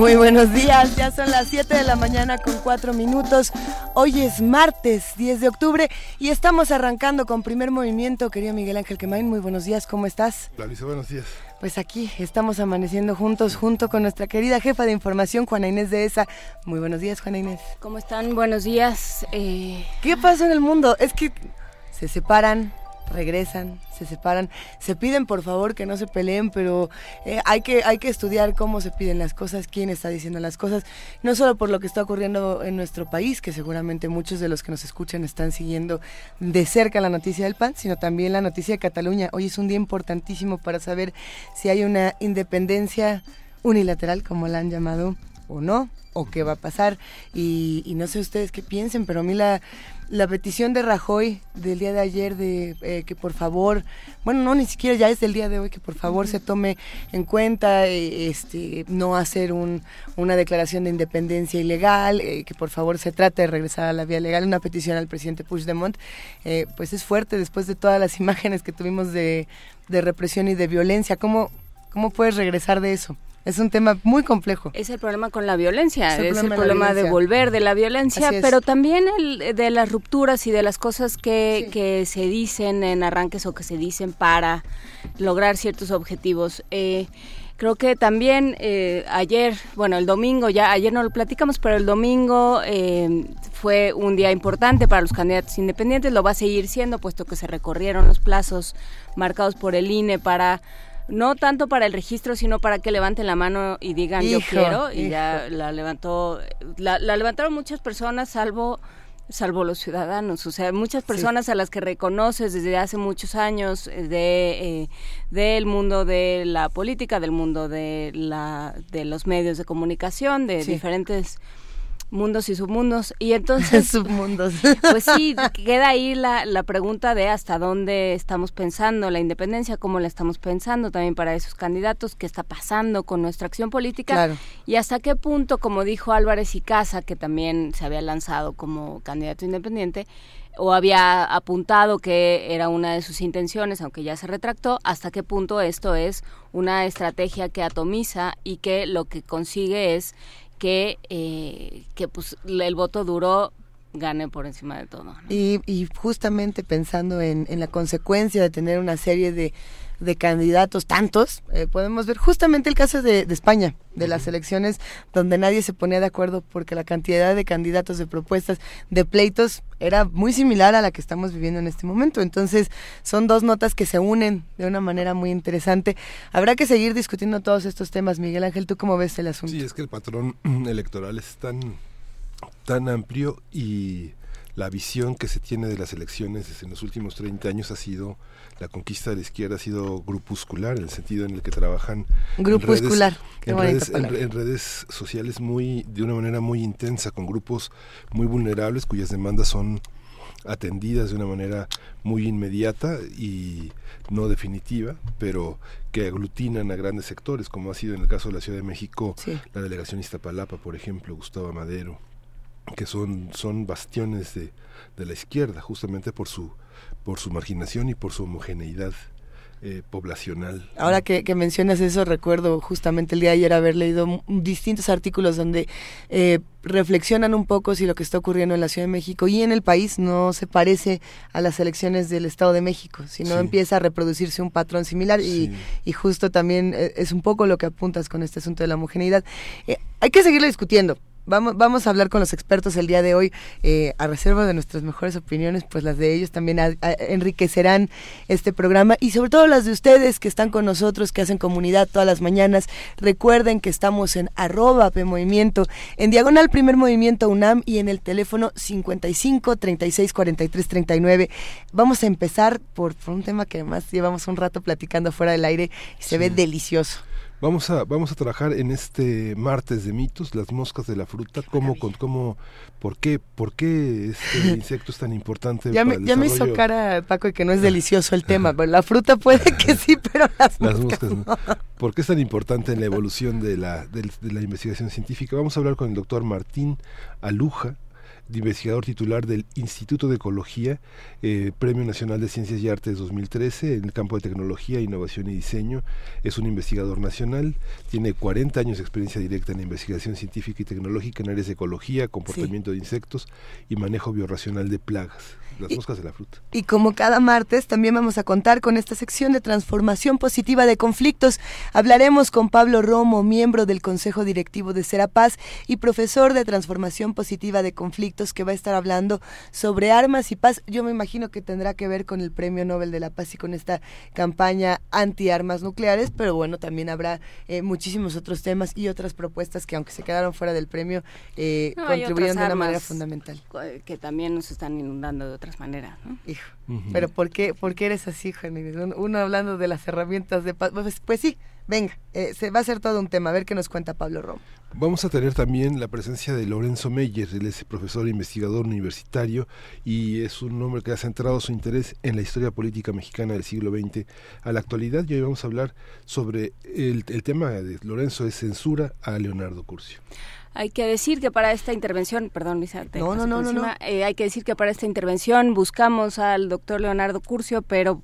Muy buenos días, ya son las 7 de la mañana con 4 minutos. Hoy es martes 10 de octubre y estamos arrancando con primer movimiento. Querido Miguel Ángel Quemain, muy buenos días, ¿cómo estás? Clarisa, buenos días. Pues aquí estamos amaneciendo juntos, junto con nuestra querida jefa de información, Juana Inés de ESA. Muy buenos días, Juana Inés. ¿Cómo están? Buenos días. Eh... ¿Qué pasa en el mundo? Es que se separan, regresan, se separan, se piden por favor que no se peleen, pero eh, hay, que, hay que estudiar cómo se piden las cosas, quién está diciendo las cosas, no solo por lo que está ocurriendo en nuestro país, que seguramente muchos de los que nos escuchan están siguiendo de cerca la noticia del PAN, sino también la noticia de Cataluña. Hoy es un día importantísimo para saber si hay una independencia unilateral, como la han llamado, o no, o qué va a pasar. Y, y no sé ustedes qué piensen, pero a mí la la petición de Rajoy del día de ayer de eh, que por favor, bueno, no, ni siquiera ya es del día de hoy, que por favor se tome en cuenta eh, este, no hacer un, una declaración de independencia ilegal, eh, que por favor se trate de regresar a la vía legal, una petición al presidente Puigdemont, pues es fuerte después de todas las imágenes que tuvimos de, de represión y de violencia. ¿Cómo, ¿Cómo puedes regresar de eso? Es un tema muy complejo. Es el problema con la violencia, es el problema, de, volver de la violencia, pero también el, de las rupturas y de las cosas que, que, se dicen en arranques o que se dicen para lograr ciertos objetivos. Eh, creo que también eh, ayer, bueno, el domingo, ya ayer no lo platicamos, pero el domingo eh, fue un día importante para los candidatos independientes, lo va a seguir siendo, puesto que se recorrieron los plazos marcados por el INE para no tanto para el registro, sino para que levanten la mano y digan yo quiero. Y ya la levantó, la, levantaron muchas personas, salvo salvo los ciudadanos, o sea, muchas personas a las que reconoces desde hace muchos años eh, de eh, del mundo de la política, del mundo de la de los medios de comunicación, de diferentes mundos y submundos. Y entonces... submundos. Pues sí, queda ahí la, la pregunta de hasta dónde estamos pensando la independencia, cómo la estamos pensando también para esos candidatos, qué está pasando con nuestra acción política y hasta qué punto, como dijo Álvarez y Casa, que también se había lanzado como candidato independiente, o había apuntado que era una de sus intenciones, aunque ya se retractó, hasta qué punto esto es una estrategia que atomiza y que lo que consigue es que, eh, que pues el voto duro gane por encima de todo. Y, y, justamente pensando en, en, la consecuencia de tener una serie de, de candidatos, tantos, eh, podemos ver justamente el caso de, de, España, de las elecciones donde nadie se ponía de acuerdo porque la cantidad de candidatos, de propuestas, de pleitos era muy similar a la que estamos viviendo en este momento. Entonces, son dos notas que se unen de una manera muy interesante. Habrá que seguir discutiendo todos estos temas. Miguel Ángel, ¿tú cómo ves el asunto? Sí, es que el patrón electoral es tan tan amplio y la visión que se tiene de las elecciones en los últimos 30 años ha sido la conquista de la izquierda ha sido grupuscular en el sentido en el que trabajan grupuscular. en redes, en redes, sociales muy de una manera muy intensa con grupos muy vulnerables cuyas demandas son atendidas de una manera muy inmediata y no definitiva, pero que aglutinan a grandes sectores, como ha sido en el caso de la Ciudad de México, la delegación Iztapalapa, por ejemplo, Gustavo Madero, que son, son bastiones de, de la izquierda, justamente por su, por su marginación y por su homogeneidad eh, poblacional. Ahora que, que, mencionas eso, recuerdo justamente el día de ayer haber leído distintos artículos donde eh, reflexionan un poco si lo que está ocurriendo en la Ciudad de México y en el país no se parece a las elecciones del Estado de México, sino empieza a reproducirse un patrón similar y, y, justo también eh, es un poco lo que apuntas con este asunto de la homogeneidad. hay que seguirlo discutiendo vamos, vamos a hablar con los expertos el día de hoy, eh, a reserva de nuestras mejores opiniones, pues las de ellos también enriquecerán este programa y sobre todo las de ustedes que están con nosotros, que hacen comunidad todas las mañanas. Recuerden que estamos en arroba Movimiento, en diagonal primer movimiento UNAM y en el teléfono 55 36 43 39. Vamos a empezar por, un tema que además llevamos un rato platicando fuera del aire y se ve delicioso. Vamos a, vamos a trabajar en este martes de mitos, las moscas de la fruta, cómo, con, cómo, por qué, por qué este insecto es tan importante. ya me, ya me hizo cara, Paco, que no es delicioso el tema, pero la fruta puede que sí, pero las, moscas, ¿Por qué es tan importante en la evolución de la, de la investigación científica? Vamos a hablar con el doctor Martín Aluja, investigador titular del Instituto de Ecología, eh, Premio Nacional de Ciencias y Artes 2013 en el campo de tecnología, innovación y diseño. Es un investigador nacional, tiene 40 años de experiencia directa en investigación científica y tecnológica en áreas de ecología, comportamiento de insectos y manejo biorracional de plagas las moscas de la fruta. Y como cada martes, también vamos a contar con esta sección de transformación positiva de conflictos. Hablaremos con Pablo Romo, miembro del Consejo Directivo de Serapaz y profesor de transformación positiva de conflictos, que va a estar hablando sobre armas y paz. Yo me imagino que tendrá que ver con el Premio Nobel de la Paz y con esta campaña anti-armas nucleares, pero bueno, también habrá eh, muchísimos otros temas y otras propuestas que, aunque se quedaron fuera del premio, eh, contribuyeron de una manera fundamental. Que también nos están inundando de otras manera. Hijo, pero ¿por qué, ¿por qué eres así, Juan? Uno hablando de las herramientas de paz. Pues, pues, sí, venga, eh, se va a hacer todo un tema. A ver qué nos cuenta Pablo Romo. Vamos a tener también la presencia de Lorenzo Meyer, él es profesor e investigador universitario y es un hombre que ha centrado su interés en la historia política mexicana del siglo XX a la actualidad. Y hoy vamos a hablar sobre el, el tema de Lorenzo es censura a Leonardo Curcio. Hay que decir que para esta intervención, perdón, Lisa, no, no, no, no, eh, hay que decir que para esta intervención buscamos al doctor Leonardo Curcio, pero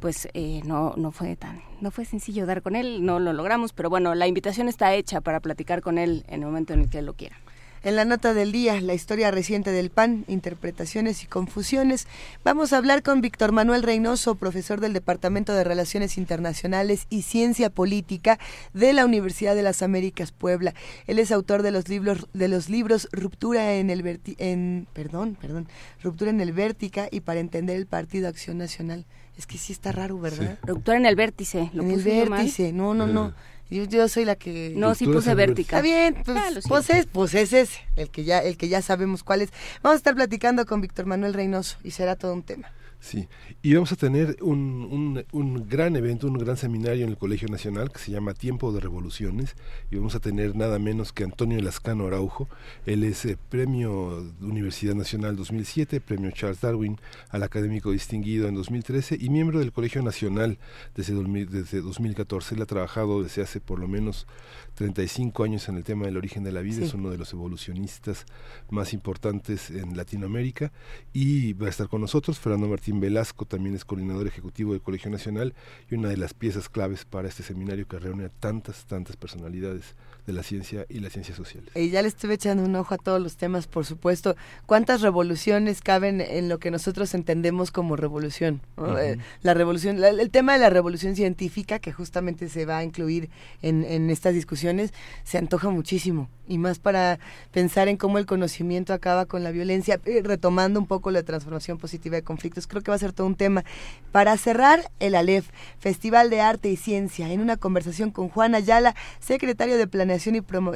pues eh, no, no fue tan, no fue sencillo dar con él, no lo logramos, pero bueno, la invitación está hecha para platicar con él en el momento en el que lo quiera. En la nota del día, la historia reciente del PAN, interpretaciones y confusiones, vamos a hablar con Víctor Manuel Reynoso, profesor del Departamento de Relaciones Internacionales y Ciencia Política de la Universidad de las Américas Puebla. Él es autor de los libros de los libros Ruptura en el en perdón, perdón, Ruptura en el Vértica y para entender el Partido Acción Nacional. Es que sí está raro, ¿verdad? Ruptura en el vértice, lo en el vértice, no, no, no. Yo, soy la que... No, sí puse vertical. Está bien, pues, ah, pues, es, pues es ese, el que, ya, el que ya sabemos cuál es. Vamos a estar platicando con Víctor Manuel Reynoso y será todo un tema. Sí, y vamos a tener un, un, gran evento, un gran seminario en el Colegio Nacional que se llama Tiempo de Revoluciones y vamos a tener nada menos que Antonio Lascano Araujo. Él es eh, premio Universidad Nacional 2007, premio Charles Darwin al académico distinguido en 2013 y miembro del Colegio Nacional desde, desde 2014. Él ha trabajado desde hace por lo menos 35 años en el tema del origen de la vida, es uno de los evolucionistas más importantes en Latinoamérica y va a estar con nosotros. Fernando Martín Velasco también es coordinador ejecutivo del Colegio Nacional y una de las piezas claves para este seminario que reúne a tantas, tantas personalidades de la ciencia y las ciencias sociales. Y ya le estuve echando un ojo a todos los temas, por supuesto. ¿Cuántas revoluciones caben en lo que nosotros entendemos como revolución? Eh, la revolución, el tema de la revolución científica, que justamente se va a incluir en, en estas discusiones, se antoja muchísimo. Y más para pensar en cómo el conocimiento acaba con la violencia, eh, retomando un poco la transformación positiva de conflictos. Creo que va a ser todo un tema. Para cerrar, el ALEF, Festival de Arte y Ciencia, en una conversación con Juan Ayala, secretario de Planeación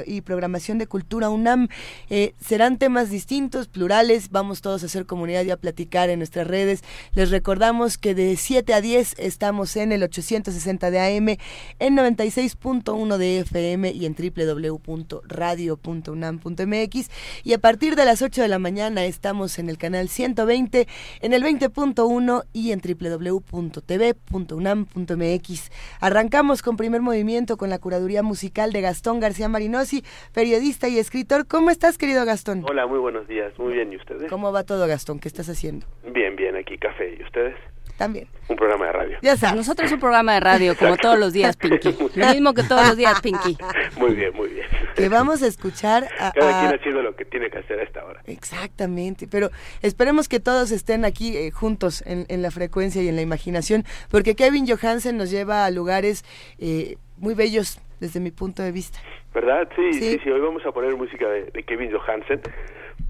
y, Programación de Cultura UNAM. Eh, serán temas distintos, plurales, vamos todos a hacer comunidad y a platicar en nuestras redes. Les recordamos que de 7 a 10 estamos en el 860 de AM, en 96.1 de FM y en www.radio.unam.mx. Y a partir de las 8 de la mañana estamos en el canal 120, en el 20.1 y en www.tv.unam.mx. Arrancamos con primer movimiento con la curaduría musical de Gastón García García Marinosi, periodista y escritor. ¿Cómo estás, querido Gastón? Hola, muy buenos días. Muy bien, ¿y ustedes? ¿Cómo va todo, Gastón? ¿Qué estás haciendo? Bien, bien, aquí café. ¿Y ustedes? También. Un programa de radio. Ya sabes. Nosotros un programa de radio, como todos los días, Pinky. Lo mismo que todos los días, Pinky. Muy bien, muy bien. Que vamos a escuchar a... Cada quien haciendo lo que tiene que hacer a esta hora. Exactamente, pero esperemos que todos estén aquí eh, juntos en, en, la frecuencia y en la imaginación, porque Kevin Johansen nos lleva a lugares... Eh, muy bellos desde mi punto de vista. ¿Verdad? Sí, sí, sí, hoy vamos a poner música de, Kevin Johansen,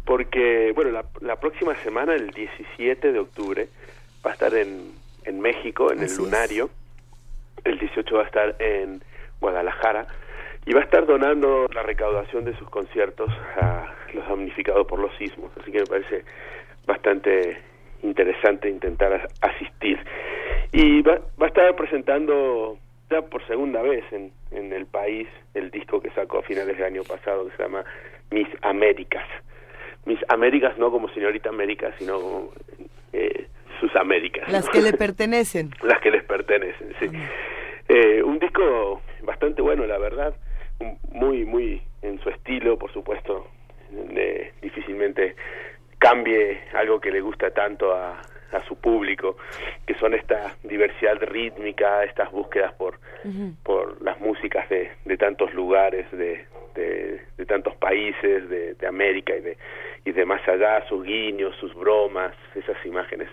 porque, bueno, la, la, próxima semana, el 17 de octubre, va a estar en, en México, en el Lunario, el 18 va a estar en Guadalajara, y va a estar donando la recaudación de sus conciertos a los damnificados por los sismos, así que me parece bastante interesante intentar asistir. Y va, va a estar presentando ya por segunda vez en, en el país el disco que sacó a finales del año pasado que se llama Miss Américas. Miss Américas no como señorita América, sino como eh, sus Américas. Las que le pertenecen. Las que les pertenecen, sí. Eh, un disco bastante bueno, la verdad, muy, muy en su estilo, por supuesto, difícilmente cambie algo que le gusta tanto a, a su público, que son esta diversidad rítmica, estas búsquedas por, por las músicas de, de tantos lugares, de, de, tantos países, de, de, América y de, y de más allá, sus guiños, sus bromas, esas imágenes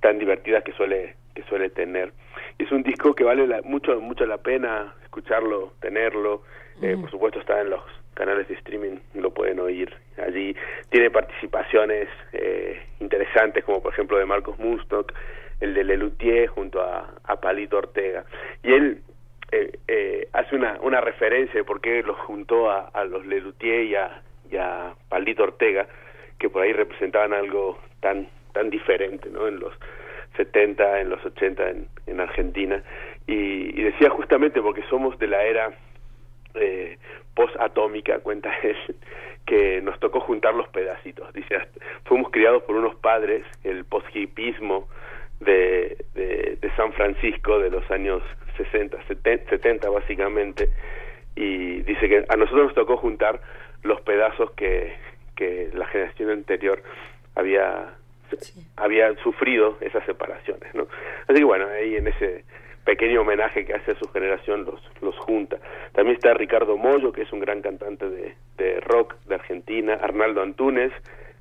tan divertidas que suele, que suele tener. Es un disco que vale mucho, mucho la pena escucharlo, tenerlo, eh, por supuesto está en los canales de streaming lo pueden oír allí. Tiene participaciones eh, interesantes, como por ejemplo de Marcos Mustok, el de Lelutier junto a, a Palito Ortega. Y él eh, eh, hace una, una referencia de por qué los juntó a, a los Lelutier y a, a Palito Ortega, que por ahí representaban algo tan, tan diferente ¿no? en los 70, en los 80 en, en Argentina. Y, y decía justamente porque somos de la era eh, post-atómica, cuenta él, que nos tocó juntar los pedacitos. Dice, fuimos criados por unos padres, el post-hipismo de, de, San Francisco de los años 60, 70, básicamente, y dice que a nosotros nos tocó juntar los pedazos que, que la generación anterior había había sufrido esas separaciones, ¿no? Así que bueno, ahí en ese pequeño homenaje que hace a su generación los, los junta. También está Ricardo Mollo, que es un gran cantante de, de rock de Argentina, Arnaldo Antunes,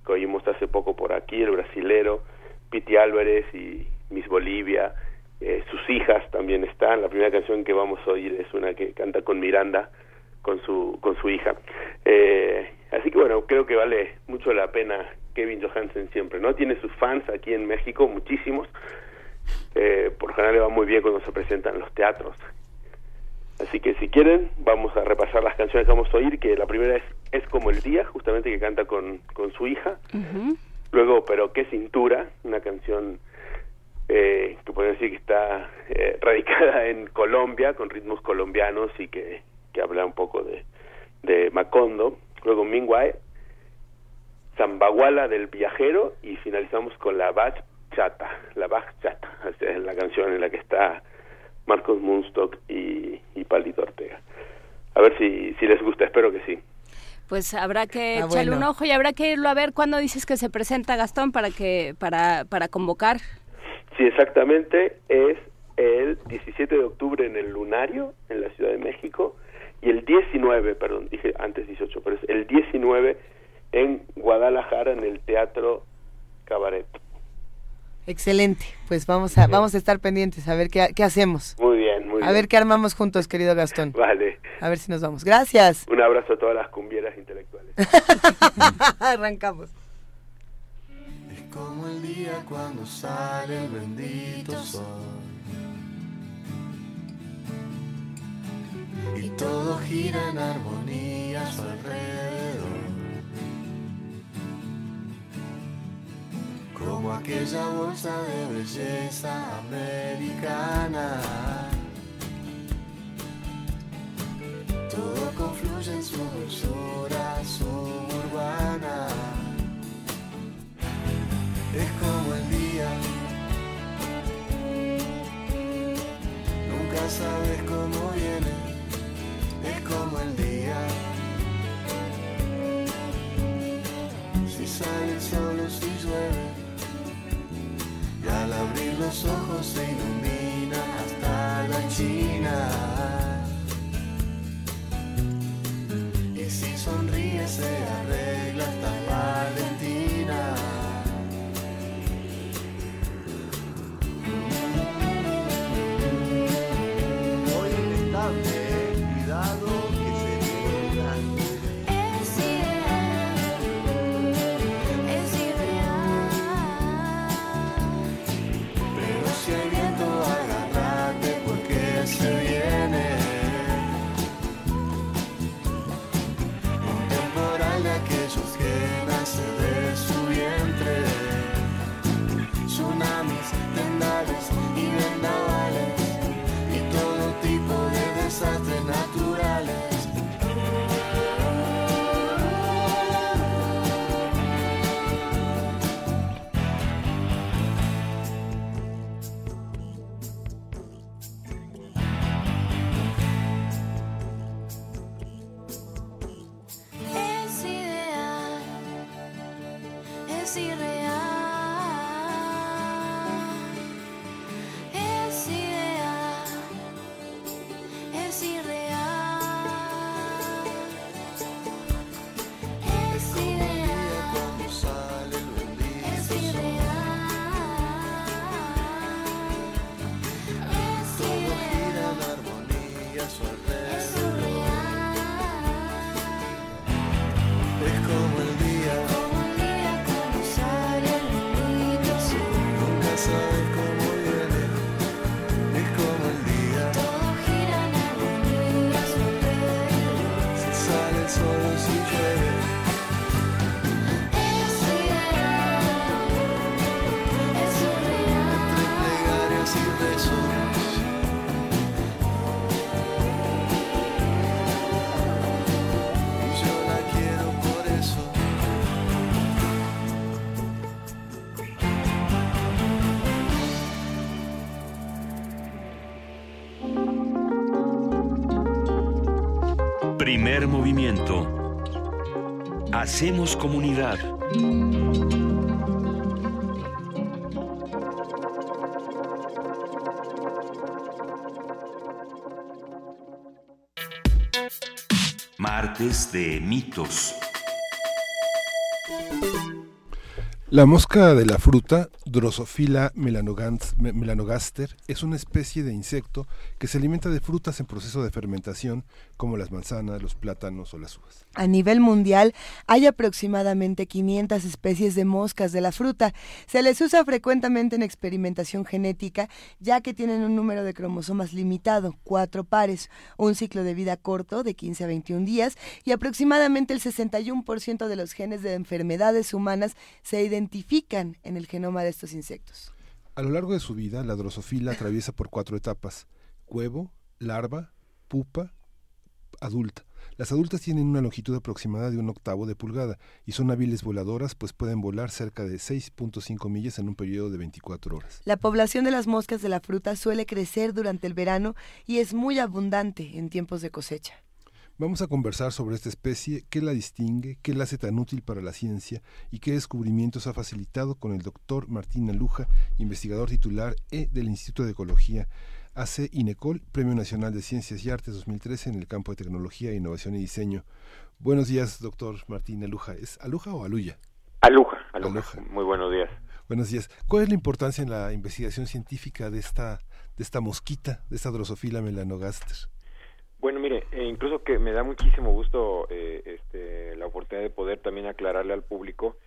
que oímos hace poco por aquí, el brasilero, Piti Álvarez y Miss Bolivia, eh, sus hijas también están, la primera canción que vamos a oír es una que canta con Miranda, con su, con su hija. Eh, así que bueno, creo que vale mucho la pena Kevin Johansen siempre, ¿no? Tiene sus fans aquí en México, muchísimos, eh, por general le va muy bien cuando se presentan en los teatros. Así que si quieren, vamos a repasar las canciones que vamos a oír, que la primera es Es como el día, justamente que canta con, con su hija. Luego, Pero qué cintura, una canción eh, que pueden decir que está eh, radicada en Colombia, con ritmos colombianos y que, que habla un poco de, de Macondo. Luego Mingway, Zambaguala del viajero y finalizamos con la Bach Chata, la Bach Chata, es la canción en la que está Marcos Munstock y, y Palito Ortega. A ver si, si les gusta, espero que sí. Pues habrá que ah, echarle un ojo y habrá que irlo a ver cuando dices que se presenta Gastón para que para para convocar. Sí, exactamente, es el 17 de octubre en el Lunario en la Ciudad de México y el 19, perdón, dije antes 18, pero es el 19 en Guadalajara en el Teatro Cabaret. Excelente, pues vamos a, vamos a estar pendientes, a ver qué, qué hacemos. Muy bien, muy bien. A ver qué armamos juntos, querido Gastón. Vale. A ver si nos vamos. Gracias. Un abrazo a todas las cumbieras intelectuales. Arrancamos. Es como el día cuando sale el bendito sol. Y todo gira en armonía a su alrededor. Como aquella bolsa de belleza americana. Todo confluye en su dulzura suburbana. Es como el día. Nunca sabes cómo viene. Es como el día. Si sale el sol o si llueve y al abrir los ojos se ilumina hasta la China. Y si sonríe se arregla comunidad. Martes de mitos. La mosca de la fruta, Drosophila melanogaster, es una especie de insecto que se alimenta de frutas en proceso de fermentación, como las manzanas, los plátanos o las uvas. A nivel mundial hay aproximadamente 500 especies de moscas de la fruta. Se les usa frecuentemente en experimentación genética, ya que tienen un número de cromosomas limitado, cuatro pares, un ciclo de vida corto de 15 a 21 días y aproximadamente el 61% de los genes de enfermedades humanas se identifican en el genoma de estos insectos. A lo largo de su vida, la drosofila atraviesa por cuatro etapas: huevo, larva, pupa, adulta. Las adultas tienen una longitud aproximada de un octavo de pulgada y son hábiles voladoras, pues pueden volar cerca de 6.5 millas en un periodo de 24 horas. La población de las moscas de la fruta suele crecer durante el verano y es muy abundante en tiempos de cosecha. Vamos a conversar sobre esta especie, qué la distingue, qué la hace tan útil para la ciencia y qué descubrimientos ha facilitado con el doctor Martín Aluja, investigador titular e del Instituto de Ecología AC INECOL, Premio Nacional de Ciencias y Artes 2013 en el campo de Tecnología, Innovación y Diseño. Buenos días, doctor Martín Aluja. ¿Es Aluja o Aluya? Aluja, Aluja. Muy buenos días. Buenos días. ¿Cuál es la importancia en la investigación científica de esta, de esta mosquita, de esta drosofila melanogaster? Bueno, mire, e incluso que me da muchísimo gusto eh, este, la oportunidad de poder también aclararle al público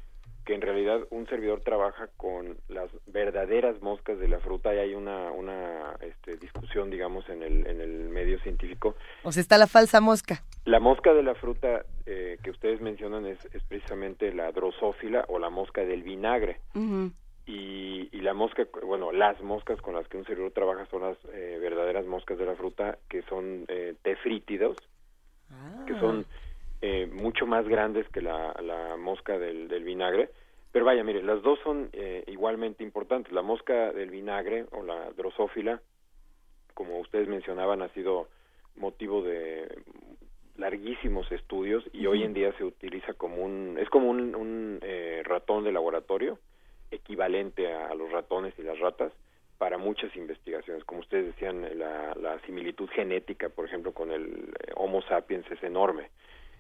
que en realidad un servidor trabaja con las verdaderas moscas de la fruta y hay una, una este, discusión, digamos, en el, en el medio científico. O sea, está la falsa mosca. La mosca de la fruta eh, que ustedes mencionan es, es, precisamente la drosófila o la mosca del vinagre y, y, la mosca, bueno, las moscas con las que un cerebro trabaja son las eh, verdaderas moscas de la fruta, que son eh, tefrítidos, que ah. son eh, mucho más grandes que la, la mosca del, del, vinagre. Pero vaya, mire, las dos son eh, igualmente importantes. La mosca del vinagre o la drosófila, como ustedes mencionaban, ha sido motivo de larguísimos estudios y hoy en día se utiliza como un, es como un, un eh, ratón de laboratorio equivalente a, los ratones y las ratas para muchas investigaciones. Como ustedes decían, la, similitud genética, por ejemplo, con el eh, Homo sapiens es enorme.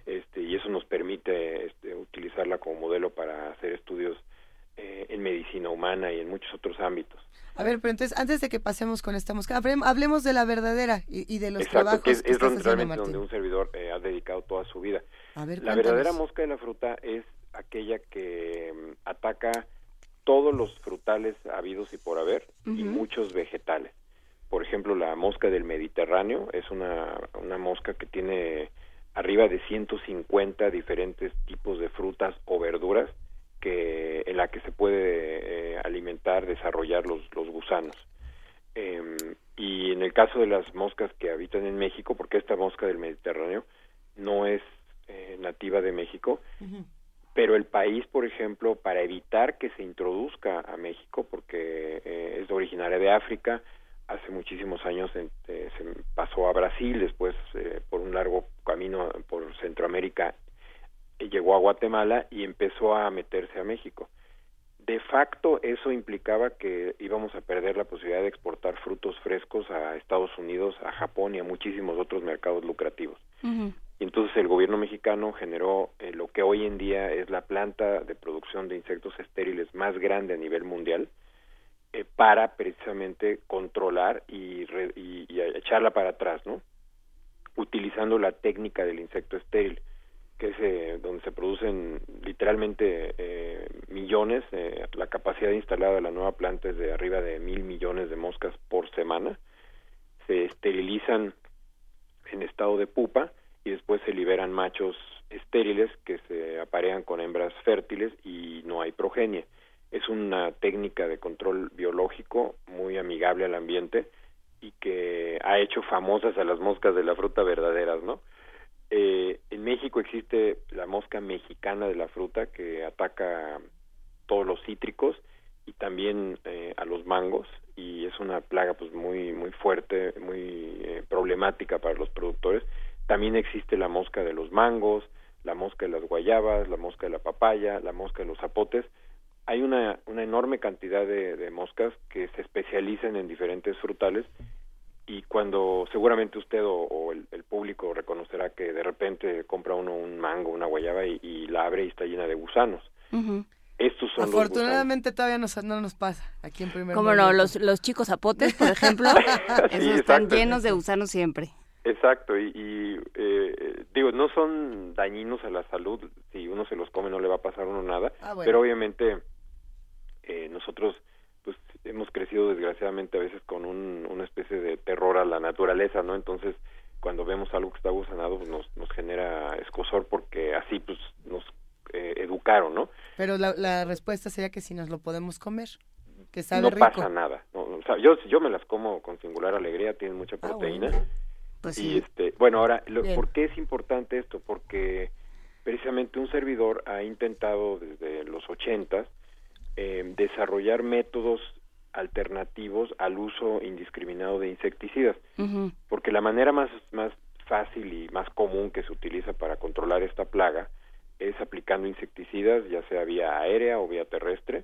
Este, y eso nos permite este, utilizarla como modelo para hacer estudios eh, en medicina humana y en muchos otros ámbitos. A ver, pero entonces, antes de que pasemos con esta mosca, hablemos de la verdadera y, de los trabajos que es, es realmente donde un servidor eh, ha dedicado toda su vida. la verdadera mosca de la fruta es aquella que mm, ataca todos los frutales habidos y por haber y muchos vegetales. Por ejemplo, la mosca del Mediterráneo es una, una mosca que tiene arriba de 150 diferentes tipos de frutas o verduras que en la que se puede eh, alimentar, desarrollar los, los gusanos. Em, y en el caso de las moscas que habitan en México, porque esta mosca del Mediterráneo no es eh, nativa de México, pero el país, por ejemplo, para evitar que se introduzca a México, porque eh, es originaria de África, hace muchísimos años eh, se pasó a Brasil, después eh, por un largo camino por Centroamérica llegó a Guatemala y empezó a meterse a México. facto eso implicaba que íbamos a perder la posibilidad de exportar frutos frescos a Estados Unidos, a Japón y a muchísimos otros mercados lucrativos. Y entonces el gobierno mexicano generó eh, lo que hoy en día es la planta de producción de insectos estériles más grande a nivel mundial eh, para precisamente controlar y, echarla para atrás, ¿no? Utilizando la técnica del insecto estéril, que es eh, donde se producen literalmente millones, la capacidad instalada de la nueva planta es de arriba de mil millones de moscas por semana, se esterilizan en estado de pupa, y después se liberan machos estériles que se aparean con hembras fértiles y no hay progenie. Es una técnica de control biológico muy amigable al ambiente y que ha hecho famosas a las moscas de la fruta verdaderas, ¿no? Eh, en México existe la mosca mexicana de la fruta que ataca todos los cítricos y también eh, a los mangos y es una plaga pues muy muy fuerte, muy eh, problemática para los productores también existe la mosca de los mangos, la mosca de las guayabas, la mosca de la papaya, la mosca de los zapotes. Hay una, una enorme cantidad de, moscas que se especializan en diferentes frutales y cuando seguramente usted o, el, público reconocerá que de repente compra uno un mango, una guayaba y, la abre y está llena de gusanos. Estos son Afortunadamente todavía no nos pasa aquí en primer Como no, los, los chicos zapotes, por ejemplo, esos están llenos de gusanos siempre. Exacto, y, eh, digo, no son dañinos a la salud, si uno se los come no le va a pasar a uno nada, ah, pero obviamente eh, nosotros pues hemos crecido desgraciadamente a veces con una especie de terror a la naturaleza, ¿no? Entonces, cuando vemos algo que está gusanado, pues nos, nos genera escosor porque así pues nos eh, educaron, ¿no? Pero la, respuesta sería que si nos lo podemos comer, que sabe no pasa nada, o sea, yo, yo me las como con singular alegría, tienen mucha ah, proteína. Pues y este, bueno, ahora, ¿por qué es importante esto? Porque precisamente un servidor ha intentado desde los ochentas eh, desarrollar métodos alternativos al uso indiscriminado de insecticidas, porque la manera más, más fácil y más común que se utiliza para controlar esta plaga es aplicando insecticidas, ya sea vía aérea o vía terrestre,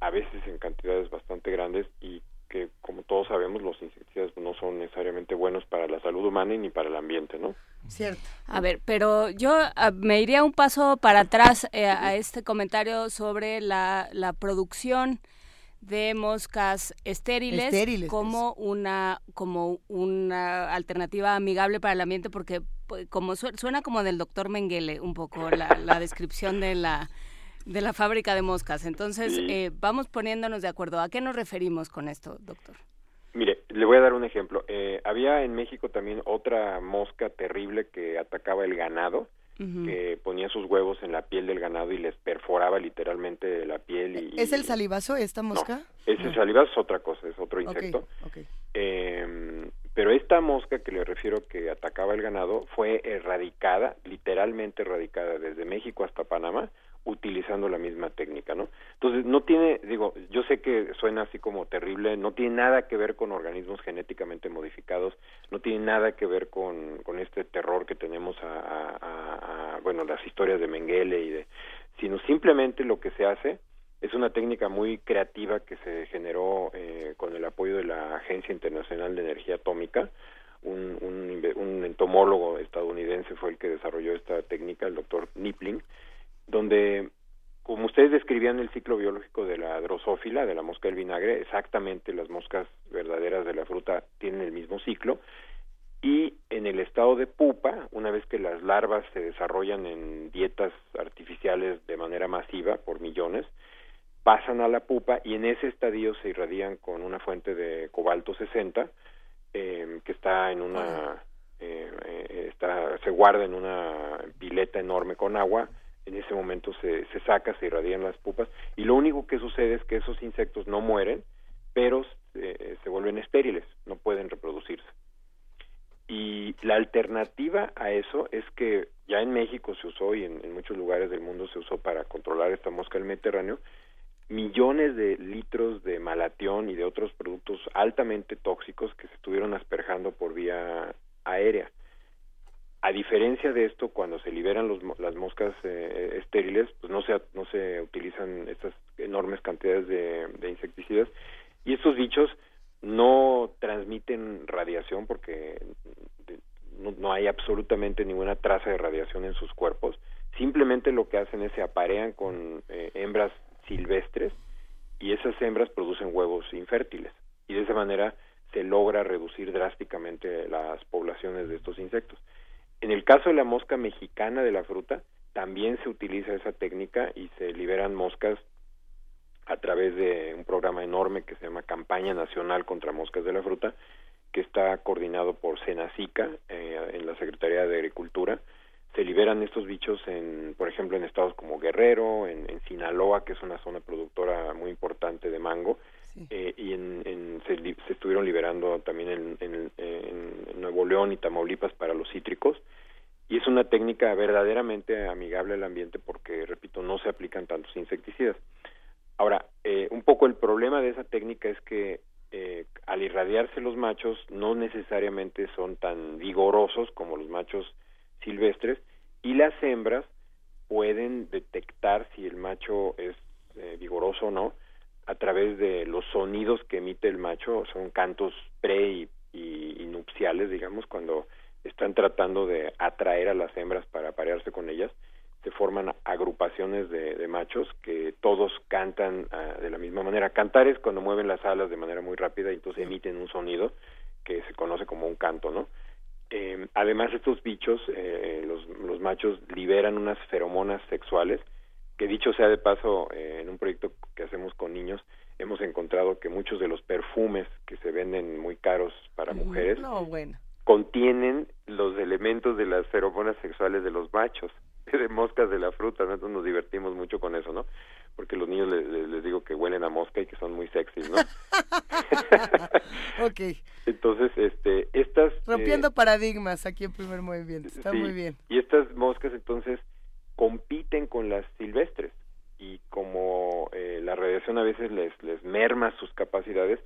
a veces en cantidades bastante grandes y que como todos sabemos los insecticidas no son necesariamente buenos para la salud humana ni para el ambiente, ¿no? Cierto. A ver, pero yo ah, me iría un paso para atrás eh, a este comentario sobre la, la producción de moscas estériles, como una como una alternativa amigable para el ambiente porque pues, como suena como del doctor Mengele un poco la, la descripción de la de la fábrica de moscas. Entonces, eh, vamos poniéndonos de acuerdo. ¿A qué nos referimos con esto, doctor? Mire, le voy a dar un ejemplo. Eh, había en México también otra mosca terrible que atacaba el ganado, que ponía sus huevos en la piel del ganado y les perforaba literalmente la piel. Y, ¿Es el salivazo esta mosca? No, ese ah. salivazo es otra cosa, es otro insecto. Em, pero esta mosca que le refiero que atacaba el ganado fue erradicada, literalmente erradicada desde México hasta Panamá utilizando la misma técnica, ¿no? Entonces, no tiene, digo, yo sé que suena así como terrible, no tiene nada que ver con organismos genéticamente modificados, no tiene nada que ver con, con este terror que tenemos a, a, bueno, las historias de Mengele y de, sino simplemente lo que se hace es una técnica muy creativa que se generó eh, con el apoyo de la Agencia Internacional de Energía Atómica, un, un, un entomólogo estadounidense fue el que desarrolló esta técnica, el doctor Nipling, donde, como ustedes describían el ciclo biológico de la drosófila, de la mosca del vinagre, exactamente las moscas verdaderas de la fruta tienen el mismo ciclo, y en el estado de pupa, una vez que las larvas se desarrollan en dietas artificiales de manera masiva por millones, pasan a la pupa y en ese estadio se irradian con una fuente de cobalto 60 eh, que está en una eh, eh, está se guarda en una pileta enorme con agua en ese momento se, se saca, se irradian las pupas y lo único que sucede es que esos insectos no mueren, pero eh, se vuelven estériles, no pueden reproducirse. Y la alternativa a eso es que ya en México se usó y en, muchos lugares del mundo se usó para controlar esta mosca del Mediterráneo, millones de litros de malatión y de otros productos altamente tóxicos que se estuvieron asperjando por vía aérea. A diferencia de esto, cuando se liberan los, las moscas eh, estériles, pues no se, no se utilizan estas enormes cantidades de, insecticidas y estos bichos no transmiten radiación porque no, hay absolutamente ninguna traza de radiación en sus cuerpos. Simplemente lo que hacen es se aparean con eh, hembras silvestres y esas hembras producen huevos infértiles y de esa manera se logra reducir drásticamente las poblaciones de estos insectos. En el caso de la mosca mexicana de la fruta, también se utiliza esa técnica y se liberan moscas a través de un programa enorme que se llama Campaña Nacional contra Moscas de la Fruta, que está coordinado por Senacica eh, en la Secretaría de Agricultura. Se liberan estos bichos, en, por ejemplo, en estados como Guerrero, en, Sinaloa, que es una zona productora muy importante de mango, eh, y en, se, estuvieron liberando también en, Nuevo León y Tamaulipas para los cítricos. Y es una técnica verdaderamente amigable al ambiente porque, repito, no se aplican tantos insecticidas. Ahora, eh, un poco el problema de esa técnica es que eh, al irradiarse los machos no necesariamente son tan vigorosos como los machos silvestres y las hembras pueden detectar si el macho es eh, vigoroso o no a través de los sonidos que emite el macho, son cantos pre y, nupciales, digamos, cuando están tratando de atraer a las hembras para aparearse con ellas, se forman agrupaciones de, machos que todos cantan ah, de la misma manera. Cantar es cuando mueven las alas de manera muy rápida y entonces emiten un sonido que se conoce como un canto, ¿no? Eh, además, estos bichos, eh, los, los machos liberan unas feromonas sexuales que dicho sea de paso, eh, en un proyecto que hacemos con niños, hemos encontrado que muchos de los perfumes que se venden muy caros para mujeres contienen los elementos de las feromonas sexuales de los machos, de moscas de la fruta, nosotros nos divertimos mucho con eso, ¿no? Porque los niños les, digo que huelen a mosca y que son muy sexys, ¿no? ok. Entonces, este, estas... Rompiendo eh, paradigmas aquí en Primer Movimiento, está muy bien. Y estas moscas, entonces, compiten con las silvestres y como eh, la radiación a veces les, les merma sus capacidades,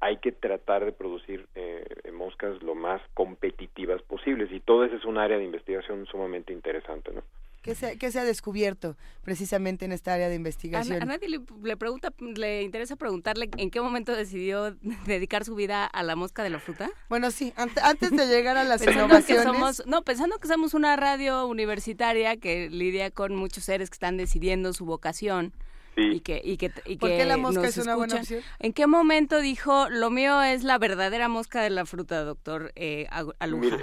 hay que tratar de producir eh, moscas lo más competitivas posibles y todo eso es un área de investigación sumamente interesante, ¿no? ¿Qué se, se, ha descubierto precisamente en esta área de investigación? A, nadie le, pregunta, le interesa preguntarle en qué momento decidió dedicar su vida a la mosca de la fruta. Bueno, sí, antes de llegar a las innovaciones. somos, no, pensando que somos una radio universitaria que lidia con muchos seres que están decidiendo su vocación. Y que, y que, y ¿Por qué la mosca es una buena opción? ¿En qué momento dijo, lo mío es la verdadera mosca de la fruta, doctor eh,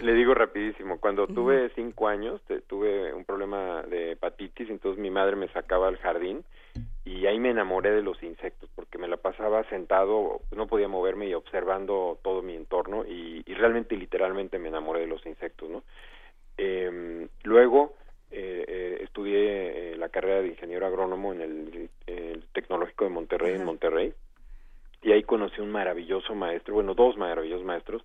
le digo rapidísimo, cuando tuve cinco años, tuve un problema de hepatitis, entonces mi madre me sacaba al jardín y ahí me enamoré de los insectos, porque me la pasaba sentado, no podía moverme y observando todo mi entorno y, realmente, literalmente me enamoré de los insectos, ¿no? Eh, luego eh, eh, estudié eh, la carrera de ingeniero agrónomo en el, Tecnológico de Monterrey, en Monterrey, y ahí conocí un maravilloso maestro, bueno, dos maravillosos maestros,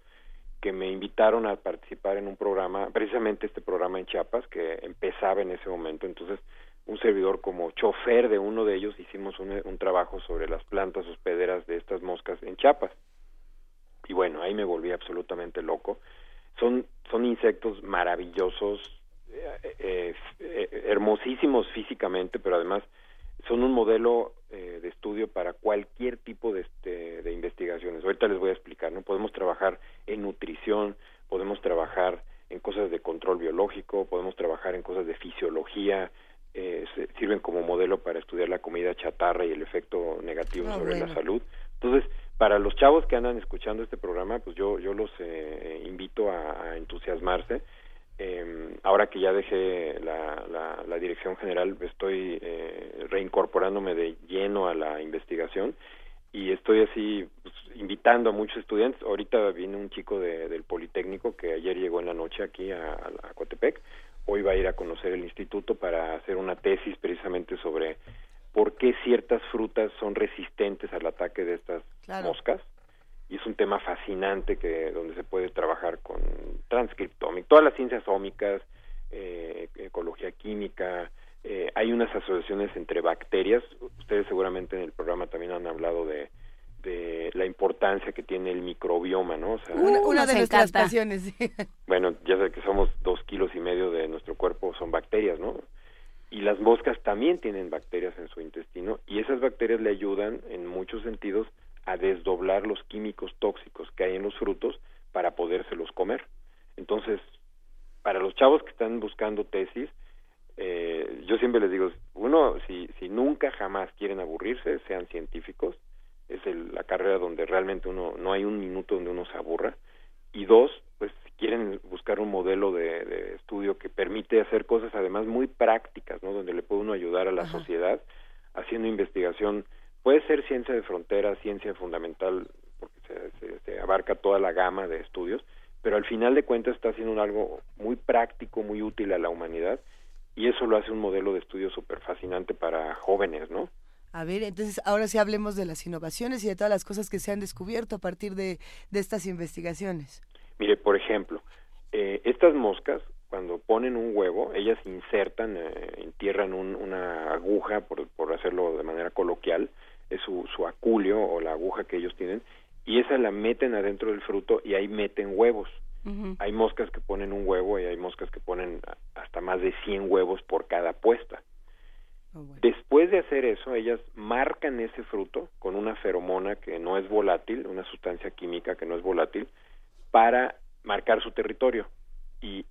que me invitaron a participar en un programa, precisamente este programa en Chiapas, que empezaba en ese momento, entonces un servidor como chofer de uno de ellos hicimos un, un trabajo sobre las plantas hospederas de estas moscas en Chiapas. Y bueno, ahí me volví absolutamente loco. Son, son insectos maravillosos, eh, eh, hermosísimos físicamente, pero además son un modelo eh, de estudio para cualquier tipo de, este, de investigaciones. Ahorita les voy a explicar, ¿no? Podemos trabajar en nutrición, podemos trabajar en cosas de control biológico, podemos trabajar en cosas de fisiología, eh, sirven como modelo para estudiar la comida chatarra y el efecto negativo ah, sobre la salud. Entonces, para los chavos que andan escuchando este programa, pues yo, yo los eh, invito a entusiasmarse eh, ahora que ya dejé la, la, dirección general, estoy eh, reincorporándome de lleno a la investigación y estoy así pues, invitando a muchos estudiantes. Ahorita viene un chico de, del Politécnico que ayer llegó en la noche aquí a, a, Coatepec. Hoy va a ir a conocer el instituto para hacer una tesis precisamente sobre por qué ciertas frutas son resistentes al ataque de estas moscas y es un tema fascinante que donde se puede trabajar con transcriptómica, todas las ciencias ómicas, eh, ecología química, eh, hay unas asociaciones entre bacterias, ustedes seguramente en el programa también han hablado de, de la importancia que tiene el microbioma, ¿no? una, de nuestras pasiones. Bueno, ya sé que somos dos kilos y medio de nuestro cuerpo son bacterias, ¿no? y las moscas también tienen bacterias en su intestino y esas bacterias le ayudan en muchos sentidos a desdoblar los químicos tóxicos que hay en los frutos para podérselos comer. Entonces, para los chavos que están buscando tesis, eh, yo siempre les digo, uno, si, si nunca jamás quieren aburrirse, sean científicos, es la carrera donde realmente uno, no hay un minuto donde uno se aburra, y dos, pues si quieren buscar un modelo de, estudio que permite hacer cosas además muy prácticas, ¿no? Donde le puede uno ayudar a la sociedad haciendo investigación, puede ser ciencia de frontera, ciencia fundamental, porque se, se abarca toda la gama de estudios, pero al final de cuentas está haciendo algo muy práctico, muy útil a la humanidad, y eso lo hace un modelo de estudio súper fascinante para jóvenes, ¿no? A ver, entonces ahora sí hablemos de las innovaciones y de todas las cosas que se han descubierto a partir de, estas investigaciones. Mire, por ejemplo, eh, estas moscas, cuando ponen un huevo, ellas insertan, eh, entierran una aguja, por, por hacerlo de manera coloquial, es su, su aculio o la aguja que ellos tienen, y esa la meten adentro del fruto y ahí meten huevos. Hay moscas que ponen un huevo y hay moscas que ponen hasta más de 100 huevos por cada puesta. Oh, Después de hacer eso, ellas marcan ese fruto con una feromona que no es volátil, una sustancia química que no es volátil, para marcar su territorio y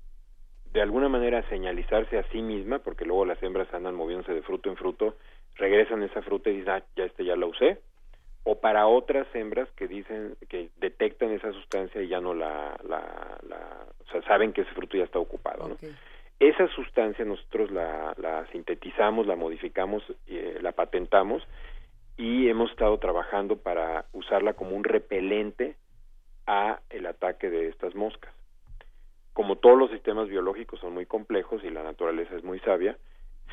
de alguna manera señalizarse a sí misma, porque luego las hembras andan moviéndose de fruto en fruto, regresan esa fruta y dicen, ah, ya este ya la usé, o para otras hembras que dicen que detectan esa sustancia y ya no la, la, o sea, saben que ese fruto ya está ocupado. ¿no? Esa sustancia nosotros la, la sintetizamos, la modificamos, eh, la patentamos y hemos estado trabajando para usarla como un repelente a el ataque de estas moscas. Como todos los sistemas biológicos son muy complejos y la naturaleza es muy sabia,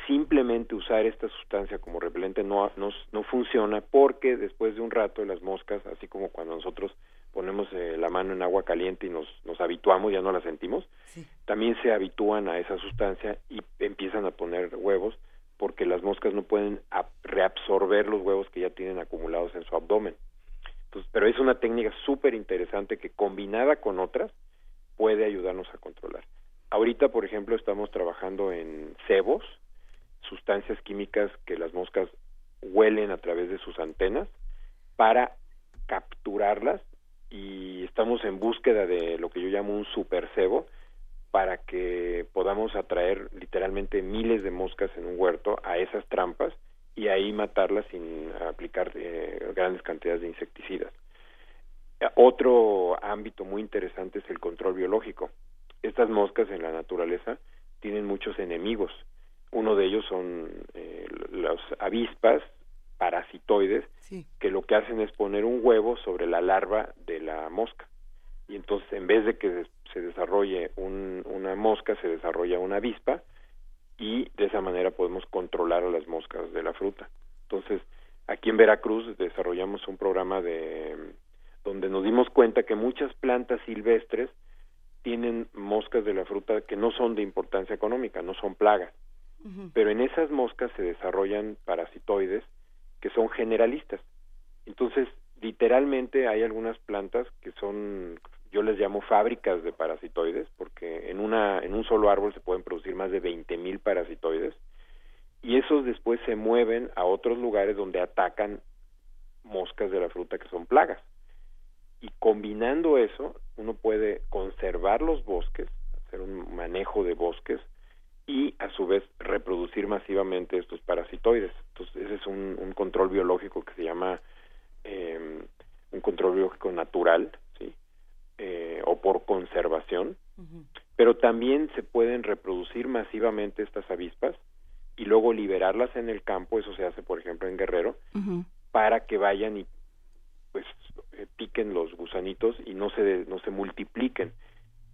simplemente usar esta sustancia como repelente no, no, no, funciona porque después de un rato las moscas, así como cuando nosotros ponemos eh, la mano en agua caliente y nos, nos habituamos, ya no la sentimos, también se habitúan a esa sustancia y empiezan a poner huevos porque las moscas no pueden reabsorber los huevos que ya tienen acumulados en su abdomen. Entonces, pero es una técnica súper interesante que combinada con otras puede ayudarnos a controlar. Ahorita, por ejemplo, estamos trabajando en cebos, sustancias químicas que las moscas huelen a través de sus antenas para capturarlas y estamos en búsqueda de lo que yo llamo un super cebo para que podamos atraer literalmente miles de moscas en un huerto a esas trampas y ahí matarlas sin aplicar eh, grandes cantidades de insecticidas. Otro ámbito muy interesante es el control biológico. Estas moscas en la naturaleza tienen muchos enemigos uno de ellos son eh, las avispas parasitoides que lo que hacen es poner un huevo sobre la larva de la mosca. Y entonces en vez de que se desarrolle una mosca, se desarrolla una avispa y de esa manera podemos controlar a las moscas de la fruta. Entonces, aquí en Veracruz desarrollamos un programa de donde nos dimos cuenta que muchas plantas silvestres tienen moscas de la fruta que no son de importancia económica, no son plagas pero en esas moscas se desarrollan parasitoides que son generalistas. Entonces, literalmente hay algunas plantas que son, yo les llamo fábricas de parasitoides, porque en, una, en un solo árbol se pueden producir más de 20.000 parasitoides, y esos después se mueven a otros lugares donde atacan moscas de la fruta que son plagas. Y combinando eso, uno puede conservar los bosques, hacer un manejo de bosques, y a su vez reproducir masivamente estos parasitoides. Entonces ese es un, control biológico que se llama em, un control biológico natural, ¿sí? Eh, o por conservación, pero también se pueden reproducir masivamente estas avispas y luego liberarlas en el campo, eso se hace por ejemplo en Guerrero, para que vayan y pues eh, piquen los gusanitos y no se no se multipliquen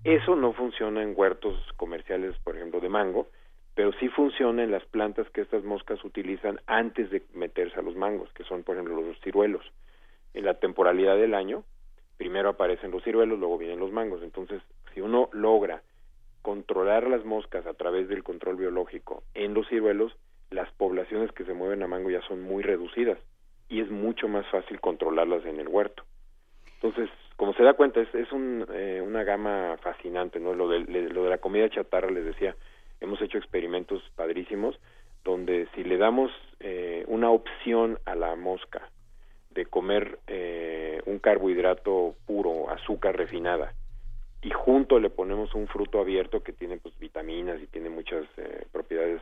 eso no funciona en huertos comerciales, por ejemplo, de mango, pero sí funciona en las plantas que estas moscas utilizan antes de meterse a los mangos, que son, por ejemplo, los ciruelos. En la temporalidad del año, primero aparecen los ciruelos, luego vienen los mangos. Entonces, si uno logra controlar las moscas a través del control biológico en los ciruelos, las poblaciones que se mueven a mango ya son muy reducidas y es mucho más fácil controlarlas en el huerto. Entonces, como se da cuenta, es, es un, eh, una gama fascinante, ¿no? Lo de, lo de la comida chatarra, les decía, hemos hecho experimentos padrísimos donde si le damos eh, una opción a la mosca de comer eh, un carbohidrato puro, azúcar refinada, y junto le ponemos un fruto abierto que tiene pues vitaminas y tiene muchas eh, propiedades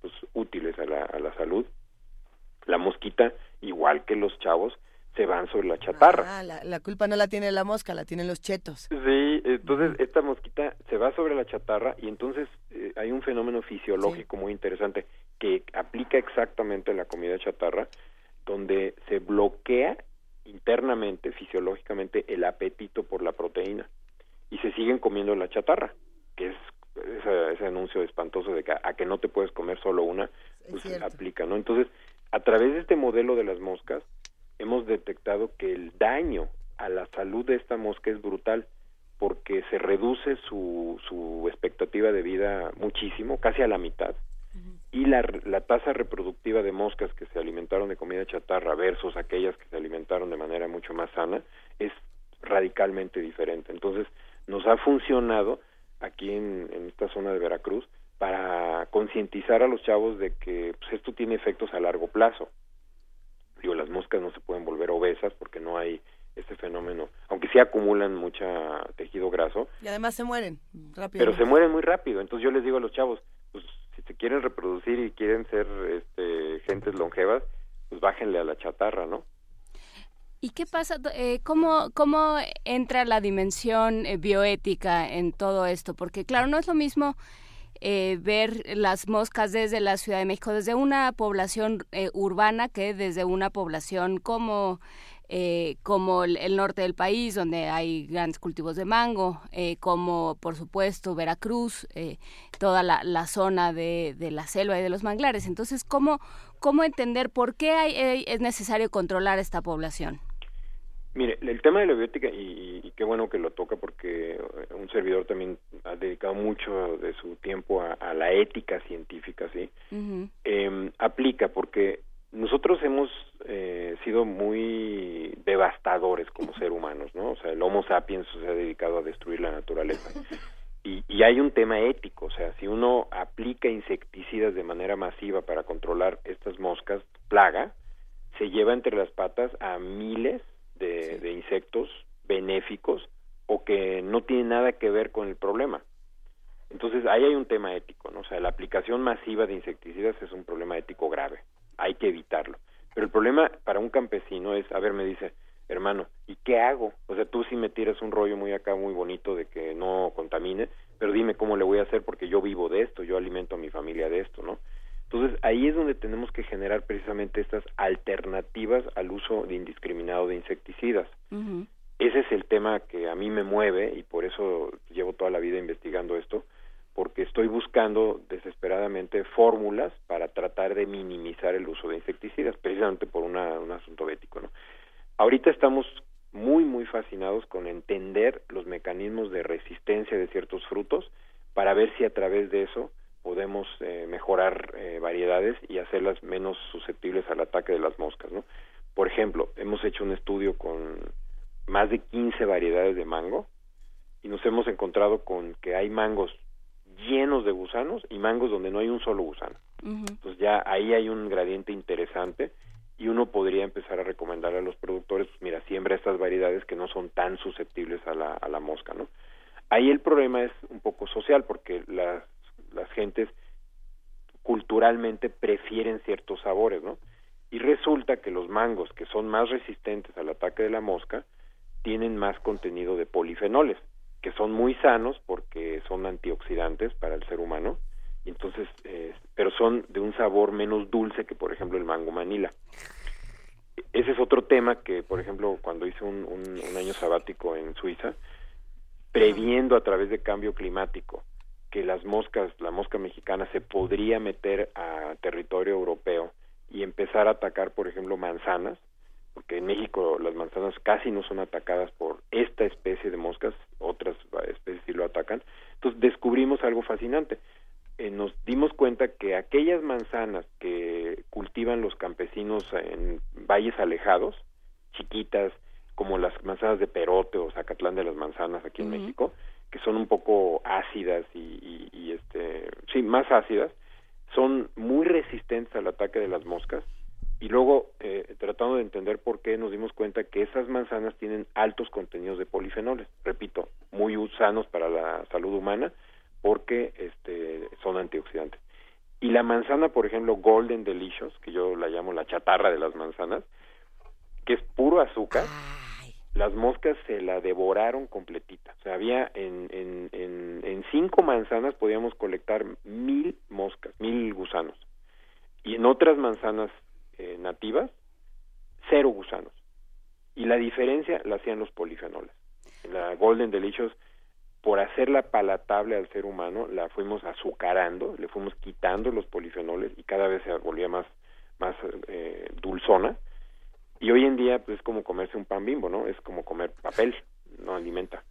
pues, útiles a la, a la salud, la mosquita, igual que los chavos, se van sobre la chatarra. Ah, la, culpa no la tiene la mosca, la tienen los chetos. Sí, entonces esta mosquita se va sobre la chatarra y entonces eh, hay un fenómeno fisiológico muy interesante que aplica exactamente la comida chatarra, donde se bloquea internamente, fisiológicamente, el apetito por la proteína y se siguen comiendo la chatarra, que es ese, anuncio espantoso de que a, que no te puedes comer solo una, pues aplica, ¿no? Entonces, a través de este modelo de las moscas, hemos detectado que el daño a la salud de esta mosca es brutal porque se reduce su, su expectativa de vida muchísimo, casi a la mitad, y la, la tasa reproductiva de moscas que se alimentaron de comida chatarra versus aquellas que se alimentaron de manera mucho más sana es radicalmente diferente. Entonces, nos ha funcionado aquí en, en esta zona de Veracruz para concientizar a los chavos de que pues, esto tiene efectos a largo plazo digo, las moscas no se pueden volver obesas porque no hay este fenómeno, aunque sí acumulan mucha tejido graso. Y además se mueren rápido. Pero se mueren muy rápido, entonces yo les digo a los chavos, pues si se quieren reproducir y quieren ser este, gentes longevas, pues bájenle a la chatarra, ¿no? ¿Y qué pasa? Eh, ¿cómo, ¿Cómo entra la dimensión eh, bioética en todo esto? Porque claro, no es lo mismo eh, ver las moscas desde la Ciudad de México, desde una población eh, urbana que desde una población como eh, como el, norte del país, donde hay grandes cultivos de mango, como por supuesto Veracruz, toda la, zona de, la selva y de los manglares. Entonces, ¿cómo, cómo entender por qué hay, es necesario controlar esta población? Mire, el tema de la biótica, y, qué bueno que lo toca porque eh, un servidor también ha dedicado mucho de su tiempo a, la ética científica, ¿sí? Em, aplica porque nosotros hemos eh, sido muy devastadores como ser humanos, ¿no? O sea, el Homo sapiens se ha dedicado a destruir la naturaleza. Y, y hay un tema ético, o sea, si uno aplica insecticidas de manera masiva para controlar estas moscas, plaga, se lleva entre las patas a miles de, insectos benéficos o que no tienen nada que ver con el problema. Entonces ahí hay un tema ético, ¿no? O sea, la aplicación masiva de insecticidas es un problema ético grave, hay que evitarlo. Pero el problema para un campesino es, a ver, me dice, hermano, ¿y qué hago? O sea, tú sí me tiras un rollo muy acá, muy bonito de que no contamine, pero dime cómo le voy a hacer porque yo vivo de esto, yo alimento a mi familia de esto, ¿no? Entonces ahí es donde tenemos que generar precisamente estas alternativas al uso de indiscriminado de insecticidas. Ese es el tema que a mí me mueve y por eso llevo toda la vida investigando esto, porque estoy buscando desesperadamente fórmulas para tratar de minimizar el uso de insecticidas, precisamente por un asunto ético. ¿no? Ahorita estamos muy, muy fascinados con entender los mecanismos de resistencia de ciertos frutos para ver si a través de eso podemos eh, mejorar eh, variedades y hacerlas menos susceptibles al ataque de las moscas, ¿no? Por ejemplo, hemos hecho un estudio con más de 15 variedades de mango y nos hemos encontrado con que hay mangos llenos de gusanos y mangos donde no hay un solo gusano. Entonces ya ahí hay un gradiente interesante y uno podría empezar a recomendar a los productores, pues mira, siembra estas variedades que no son tan susceptibles a la, a la mosca, ¿no? Ahí el problema es un poco social porque las las gentes culturalmente prefieren ciertos sabores, ¿no? Y resulta que los mangos que son más resistentes al ataque de la mosca tienen más contenido de polifenoles, que son muy sanos porque son antioxidantes para el ser humano, entonces, eh, pero son de un sabor menos dulce que, por ejemplo, el mango manila. Ese es otro tema que, por ejemplo, cuando hice un, un año sabático en Suiza, previendo a través de cambio climático que las moscas, la mosca mexicana se podría meter a territorio europeo y empezar a atacar, por ejemplo, manzanas, porque en México las manzanas casi no son atacadas por esta especie de moscas, otras especies sí lo atacan. Entonces descubrimos algo fascinante. Eh, nos dimos cuenta que aquellas manzanas que cultivan los campesinos en valles alejados, chiquitas, como las manzanas de Perote o Zacatlán de las manzanas aquí en México, que son un poco ácidas y, este sí más ácidas son muy resistentes al ataque de las moscas y luego eh, tratando de entender por qué nos dimos cuenta que esas manzanas tienen altos contenidos de polifenoles, repito, muy sanos para la salud humana porque este, son antioxidantes. Y la manzana, por ejemplo, Golden Delicious, que yo la llamo la chatarra de las manzanas, que es puro azúcar, las moscas se la devoraron completita. O sea, había en, en, en, cinco manzanas podíamos colectar mil moscas, mil gusanos. Y en otras manzanas eh, nativas, cero gusanos. Y la diferencia la hacían los polifenoles. En la Golden Delicious por hacerla palatable al ser humano, la fuimos azucarando, le fuimos quitando los polifenoles y cada vez se volvía más, más eh, dulzona. Y hoy en día pues, es como comerse un pan bimbo, ¿no? Es como comer papel, no alimenta.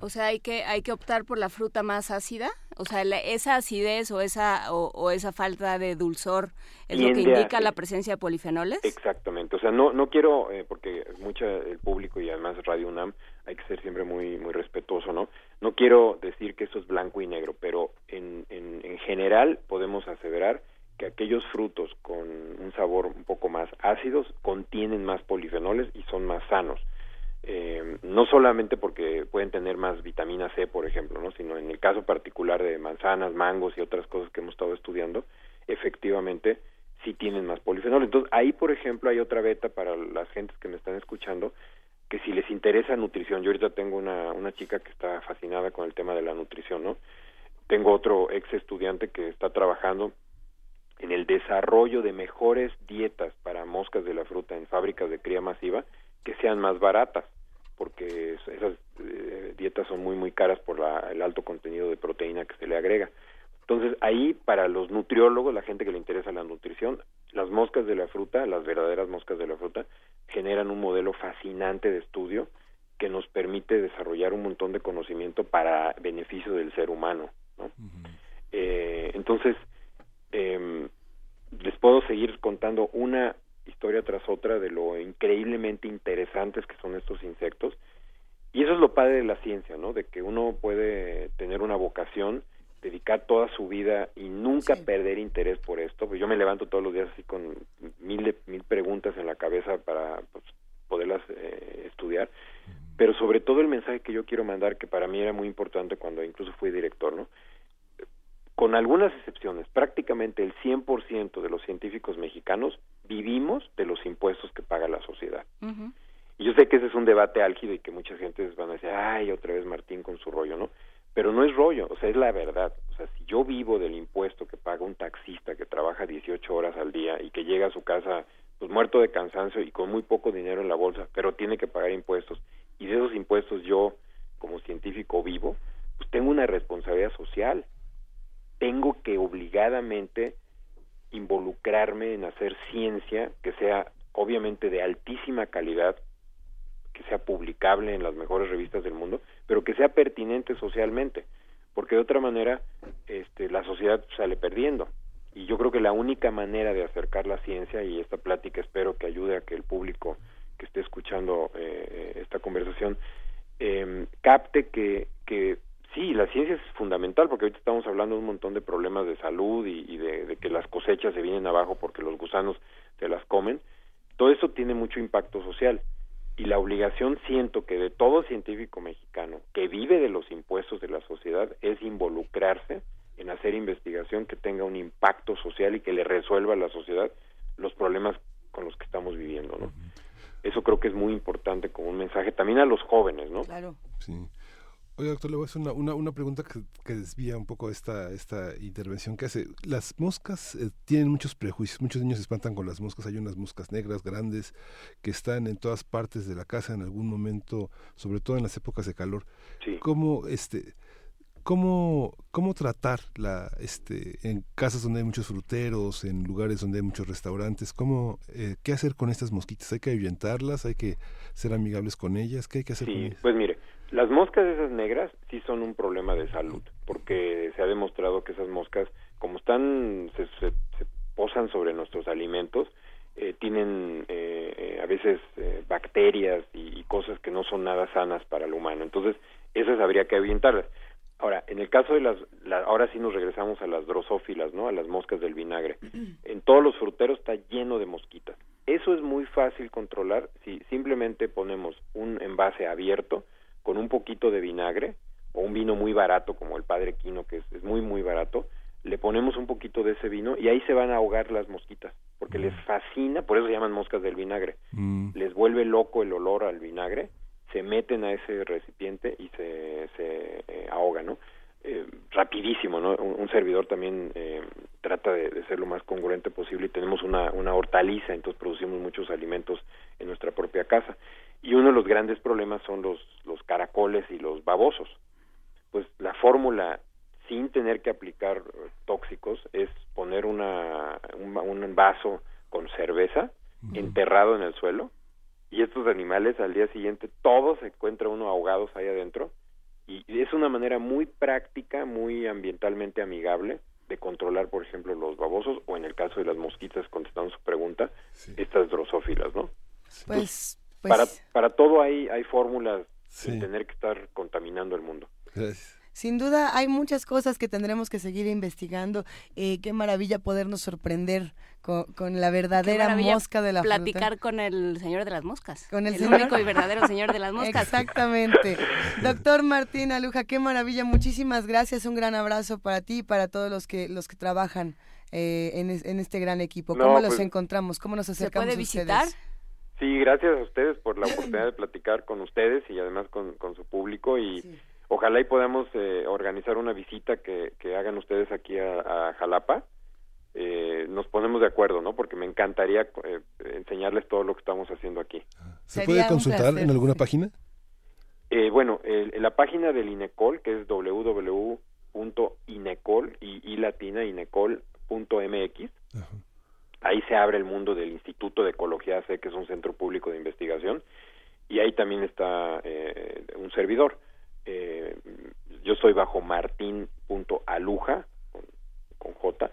O sea, hay que hay que optar por la fruta más ácida, o sea, esa acidez o esa o, esa falta de dulzor es lo que indica la presencia de polifenoles. Exactamente, o sea, no no quiero eh, porque mucha el público y además Radio UNAM hay que ser siempre muy muy respetuoso, ¿no? No quiero decir que eso es blanco y negro, pero en, en, en general podemos aseverar que aquellos frutos con un sabor un poco más ácidos contienen más polifenoles y son más sanos. Eh, no solamente porque pueden tener más vitamina C, por ejemplo, ¿no? sino en el caso particular de manzanas, mangos y otras cosas que hemos estado estudiando, efectivamente sí tienen más polifenoles. Entonces, ahí, por ejemplo, hay otra beta para las gentes que me están escuchando, que si les interesa nutrición, yo ahorita tengo una, una chica que está fascinada con el tema de la nutrición, ¿no? Tengo otro ex estudiante que está trabajando en el desarrollo de mejores dietas para moscas de la fruta en fábricas de cría masiva que sean más baratas porque esas eh, dietas son muy muy caras por el alto contenido de proteína que se le agrega. Entonces ahí para los nutriólogos, la gente que le interesa la nutrición, las moscas de la fruta, las verdaderas moscas de la fruta, generan un modelo fascinante de estudio que nos permite desarrollar un montón de conocimiento para beneficio del ser humano. ¿no? eh, entonces, eh, les puedo seguir contando una historia tras otra de lo increíblemente interesantes que son estos insectos. Y eso es lo padre de la ciencia, ¿no? De que uno puede tener una vocación, dedicar toda su vida y nunca perder interés por esto. Pues yo me levanto todos los días así con mil, mil preguntas en la cabeza para pues, poderlas eh, estudiar. Pero sobre todo el mensaje que yo quiero mandar, que para mí era muy importante cuando incluso fui director, ¿no? Con algunas excepciones, prácticamente el 100% de los científicos mexicanos vivimos de los impuestos que paga la sociedad. Y yo sé que ese es un debate álgido y que mucha gente van a decir, ay, otra vez Martín con su rollo, ¿no? Pero no es rollo, o sea, es la verdad. O sea, si yo vivo del impuesto que paga un taxista que trabaja 18 horas al día y que llega a su casa pues muerto de cansancio y con muy poco dinero en la bolsa, pero tiene que pagar impuestos, y de esos impuestos yo, como científico vivo, pues tengo una responsabilidad social tengo que obligadamente involucrarme en hacer ciencia que sea obviamente de altísima calidad, que sea publicable en las mejores revistas del mundo, pero que sea pertinente socialmente, porque de otra manera este, la sociedad sale perdiendo. Y yo creo que la única manera de acercar la ciencia, y esta plática espero que ayude a que el público que esté escuchando eh, esta conversación eh, capte que, que sí, la ciencia es fundamental porque ahorita estamos hablando de un montón de problemas de salud y, de, que las cosechas se vienen abajo porque los gusanos se las comen. Todo eso tiene mucho impacto social y la obligación siento que de todo científico mexicano que vive de los impuestos de la sociedad es involucrarse en hacer investigación que tenga un impacto social y que le resuelva a la sociedad los problemas con los que estamos viviendo, ¿no? Eso creo que es muy importante como un mensaje también a los jóvenes, ¿no? Claro. Sí. Oye, doctor, le voy a hacer una, una, pregunta que, desvía un poco esta, esta intervención que hace. Las moscas eh, tienen muchos prejuicios, muchos niños se espantan con las moscas. Hay unas moscas negras grandes que están en todas partes de la casa en algún momento, sobre todo en las épocas de calor. ¿Cómo, este, cómo, cómo tratar la, este, en casas donde hay muchos fruteros, en lugares donde hay muchos restaurantes? ¿Cómo, eh, ¿Qué hacer con estas mosquitas? ¿Hay que ahuyentarlas? ¿Hay que ser amigables con ellas? ¿Qué hay que hacer con ellas? Pues mire, las moscas esas negras sí son un problema de salud, porque se ha demostrado que esas moscas, como están, se, se, posan sobre nuestros alimentos, eh, tienen eh, eh, a veces bacterias y, cosas que no son nada sanas para el humano. Entonces, esas habría que avientarlas. Ahora, en el caso de las, ahora sí nos regresamos a las drosófilas, ¿no? A las moscas del vinagre. En todos los fruteros está lleno de mosquitas. Eso es muy fácil controlar si simplemente ponemos un envase abierto con un poquito de vinagre o un vino muy barato como el Padre Quino, que es, muy, muy barato, le ponemos un poquito de ese vino y ahí se van a ahogar las mosquitas, porque les fascina, por eso se llaman moscas del vinagre. Mm. Les vuelve loco el olor al vinagre se meten a ese recipiente y se, se eh, ahogan, ¿no? Eh, rapidísimo, ¿no? Un, servidor también eh, trata de, ser lo más congruente posible y tenemos una, una hortaliza, entonces producimos muchos alimentos en nuestra propia casa. Y uno de los grandes problemas son los, los caracoles y los babosos. Pues la fórmula sin tener que aplicar tóxicos es poner una, un, un vaso con cerveza enterrado en el suelo y estos animales al día siguiente todos se encuentra uno ahogados ahí adentro y es una manera muy práctica, muy ambientalmente amigable de controlar, por ejemplo, los babosos o en el caso de las mosquitas, contestando su pregunta, estas drosófilas, ¿no? Pues, pues, para, para todo hay, hay fórmulas sin tener que estar contaminando el mundo. Sin duda hay muchas cosas que tendremos que seguir investigando. Eh, qué maravilla podernos sorprender con, la verdadera mosca de la platicar con el señor de las moscas. Con el, único y verdadero señor de las moscas. Exactamente. Doctor Martín Aluja, qué maravilla. Muchísimas gracias. Un gran abrazo para ti y para todos los que los que trabajan eh, en, este gran equipo. ¿Cómo los pues encontramos? ¿Cómo nos acercamos ¿Se puede visitar? Sí, gracias a ustedes por la oportunidad de platicar con ustedes y además con, su público y ojalá y podamos eh, organizar una visita que, que, hagan ustedes aquí a, Jalapa. Eh, nos ponemos de acuerdo, ¿no? Porque me encantaría eh, enseñarles todo lo que estamos haciendo aquí. ¿Se puede consultar en alguna página? bueno, la página del INECOL, que es www.inecol y, y latina inecol.mx. Ahí se abre el mundo del Instituto de Ecología C, que es un centro público de investigación, y ahí también está un servidor. Eh, yo soy bajo martín.aluja con, con J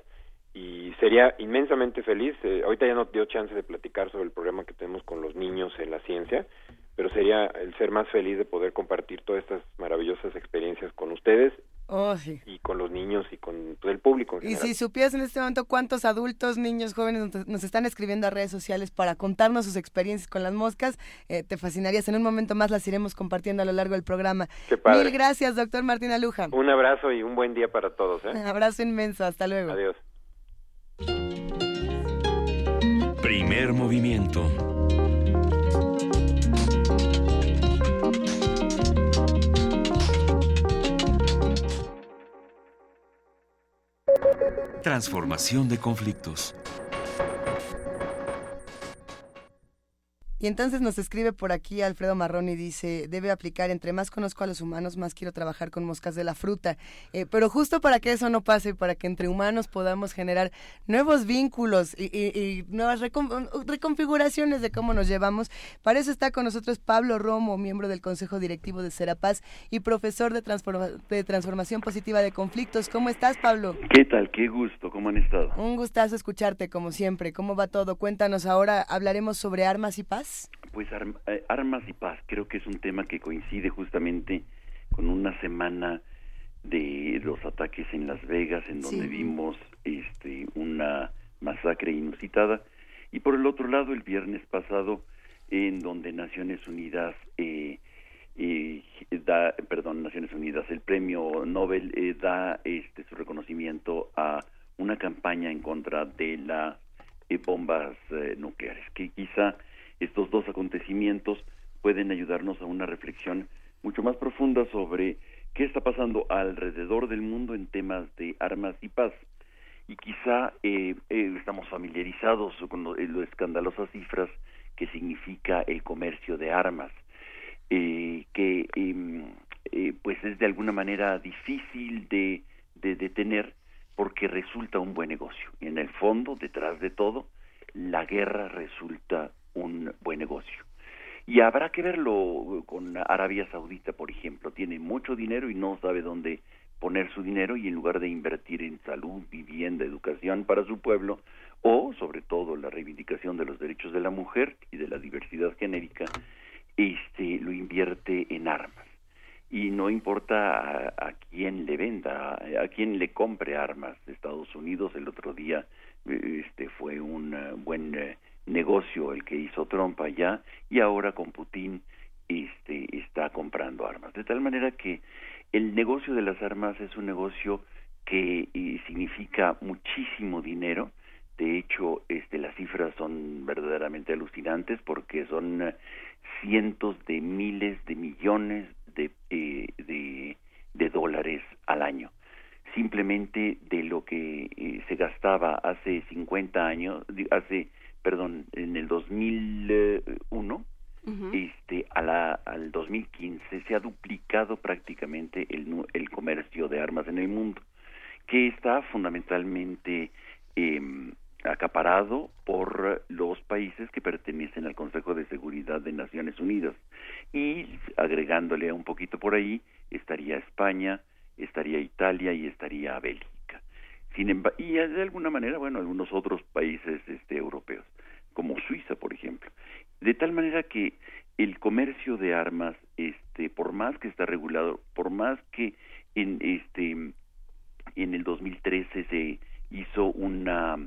y sería inmensamente feliz. Eh, ahorita ya no dio chance de platicar sobre el problema que tenemos con los niños en la ciencia, pero sería el ser más feliz de poder compartir todas estas maravillosas experiencias con ustedes Oh, y con los niños y con todo el público. y si supieras en este momento cuántos adultos, niños, jóvenes nos están escribiendo a redes sociales para contarnos sus experiencias con las moscas, eh, te fascinarías. En un momento más las iremos compartiendo a lo largo del programa. Mil gracias, doctor Martín Aluja. Un abrazo y un buen día para todos. ¿eh? Un abrazo inmenso, hasta luego. Adiós. Primer movimiento. Transformación de conflictos. Y entonces nos escribe por aquí Alfredo Marrón y dice, debe aplicar, entre más conozco a los humanos, más quiero trabajar con moscas de la fruta. Eh, pero justo para que eso no pase, para que entre humanos podamos generar nuevos vínculos y, nuevas reconfiguraciones de cómo nos llevamos, para eso está con nosotros Pablo Romo, miembro del Consejo Directivo de Serapaz y profesor de, de Transformación Positiva de Conflictos. ¿Cómo estás, Pablo? ¿Qué tal? Qué gusto, ¿cómo han estado? Un gustazo escucharte, como siempre. ¿Cómo va todo? Cuéntanos ahora, hablaremos sobre armas y paz. Pues eh, armas y paz, creo que es un tema que coincide justamente con una semana de los ataques en Las Vegas, en donde vimos este, una masacre inusitada, y por el otro lado, el viernes pasado, en donde Naciones Unidas eh, eh, da, perdón, Naciones Unidas, el premio Nobel da este su reconocimiento a una campaña en contra de las bombas nucleares, que quizá estos dos acontecimientos pueden ayudarnos a una reflexión mucho más profunda sobre qué está pasando alrededor del mundo en temas de armas y paz. Y quizá eh, eh, estamos familiarizados con lo, eh, escandalosas cifras que significa el comercio de armas, que em, pues es de alguna manera difícil de detener porque resulta un buen negocio. Y en el fondo, detrás de todo, la guerra resulta un buen negocio. Y habrá que verlo con Arabia Saudita, por ejemplo. Tiene mucho dinero y no sabe dónde poner su dinero y en lugar de invertir en salud, vivienda, educación para su pueblo o sobre todo la reivindicación de los derechos de la mujer y de la diversidad genérica, este lo invierte en armas. y no importa a, quién le venda, a, quién le compre armas. Estados Unidos el otro día este fue un eh, buen eh, negocio el que hizo Trump allá y ahora con Putin este está comprando armas. De tal manera que el negocio de las armas es un negocio que significa muchísimo dinero. De hecho, este, las cifras son verdaderamente alucinantes porque son eh, cientos de miles de millones de, eh, de, de, dólares al año. Simplemente de lo que eh, se gastaba hace 50 años, hace, perdón, en el 2001, este, a la, al 2015 se ha duplicado prácticamente el, el comercio de armas en el mundo que está fundamentalmente eh, acaparado por los países que pertenecen al Consejo de Seguridad de Naciones Unidas. Y agregándole un poquito por ahí, estaría España, estaría Italia y estaría Bélgica. Y de alguna manera, bueno, algunos otros países este, europeos, como Suiza, por ejemplo. De tal manera que el comercio de armas, este, por más que está regulado, por más que en este en el 2013 se hizo una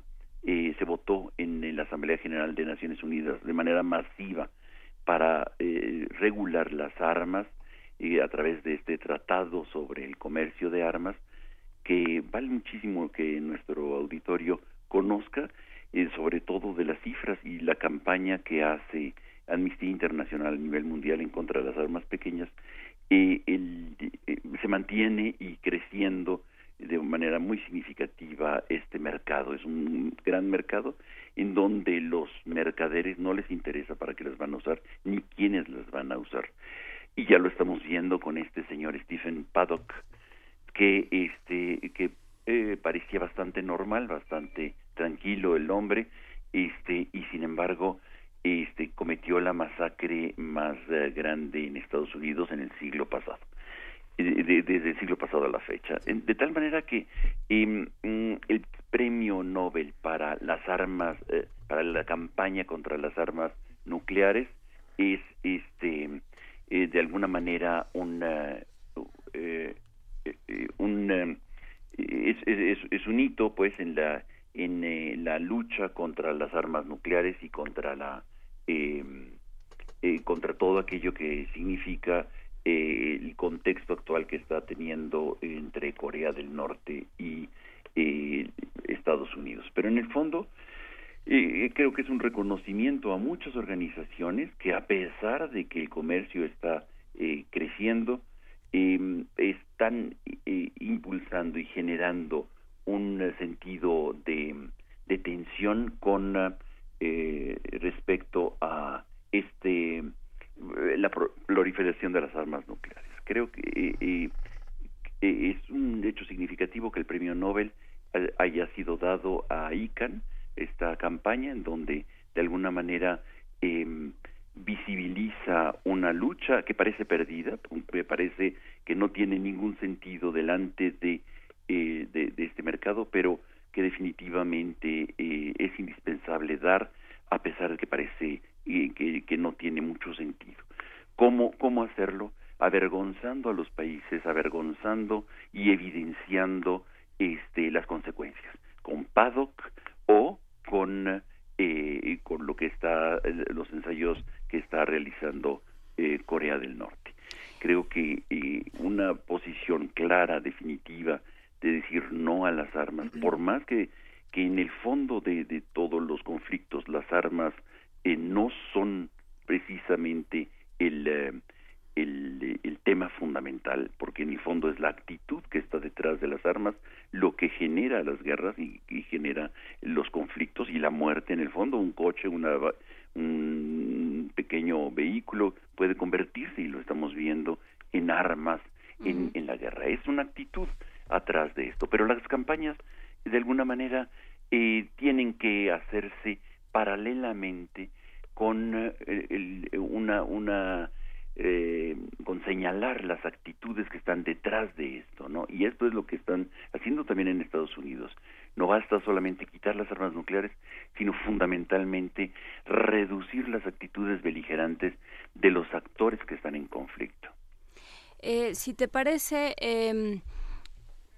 eh, se votó en, la Asamblea General de Naciones Unidas de manera masiva para eh, regular las armas eh, a través de este tratado sobre el comercio de armas que vale muchísimo que nuestro auditorio conozca sobre todo de las cifras y la campaña que hace Amnistía Internacional a nivel mundial en contra de las armas pequeñas el, se mantiene y creciendo de manera muy significativa este mercado. Es un gran mercado en donde los mercaderes no les interesa para qué las van a usar ni quiénes las van a usar. Y ya lo estamos viendo con este señor Stephen Paddock, que este que eh, parecía bastante normal, bastante tranquilo el hombre, este y sin embargo este cometió la masacre más eh, grande en Estados Unidos en el siglo pasado desde el siglo pasado a la fecha. De tal manera que mm, el premio Nobel para las armas, eh, para la campaña contra las armas nucleares es este eh, de alguna manera una, eh, un es, es, un hito pues en la en la lucha contra las armas nucleares y contra la em, contra todo aquello que significa eh, el contexto actual que está teniendo entre Corea del Norte y eh, Estados Unidos. Pero en el fondo, eh, creo que es un reconocimiento a muchas organizaciones que a pesar de que el comercio está creciendo, em, están impulsando y generando un sentido de, de tensión con respecto a este la proliferación de las armas nucleares. Creo que eh, eh, eh, es un hecho significativo que el premio Nobel haya sido dado a ICANN, esta campaña en donde de alguna manera em, visibiliza una lucha que parece perdida, me parece que no tiene ningún sentido delante de, de, este mercado, pero que definitivamente es indispensable dar a pesar de que parece que, que no tiene mucho sentido. ¿Cómo, ¿Cómo hacerlo? Avergonzando a los países, avergonzando y evidenciando este, las consecuencias, con PADOC o con, eh, con lo que está, los ensayos que está realizando eh, Corea del Norte. Creo que eh, una posición clara, definitiva, de decir no a las armas, por más que, que en el fondo de, de todos los conflictos las armas eh, no son precisamente el, eh, el, el, tema fundamental, porque en el fondo es la actitud que está detrás de las armas lo que genera las guerras y, genera los conflictos y la muerte. En el fondo, un coche, una, un pequeño vehículo puede convertirse, y lo estamos viendo, en armas en, en la guerra. Es una actitud atrás de esto, pero las campañas, de alguna manera, eh, tienen que hacerse paralelamente con eh, una, una eh, con señalar las actitudes que están detrás de esto, ¿no? Y esto es lo que están haciendo también en Estados Unidos. No basta solamente quitar las armas nucleares, sino fundamentalmente reducir las actitudes beligerantes de los actores que están en conflicto. Eh, si te parece... Em,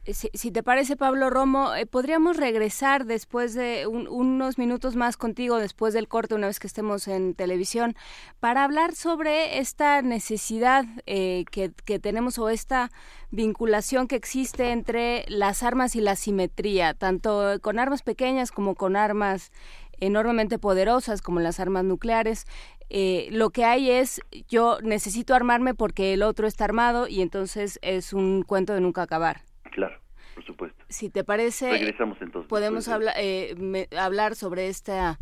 si, te parece, Pablo Romo, eh, podríamos regresar después de unos minutos más contigo, después del corte, una vez que estemos en televisión, para hablar sobre esta necesidad eh, que, que, tenemos o esta vinculación que existe entre las armas y la simetría, tanto con armas pequeñas como con armas enormemente poderosas como las armas nucleares. Eh, lo que hay es yo necesito armarme porque el otro está armado y entonces es un cuento de nunca acabar. Claro, por supuesto. Si te parece, Regresamos entonces, podemos eh, hablar sobre esta,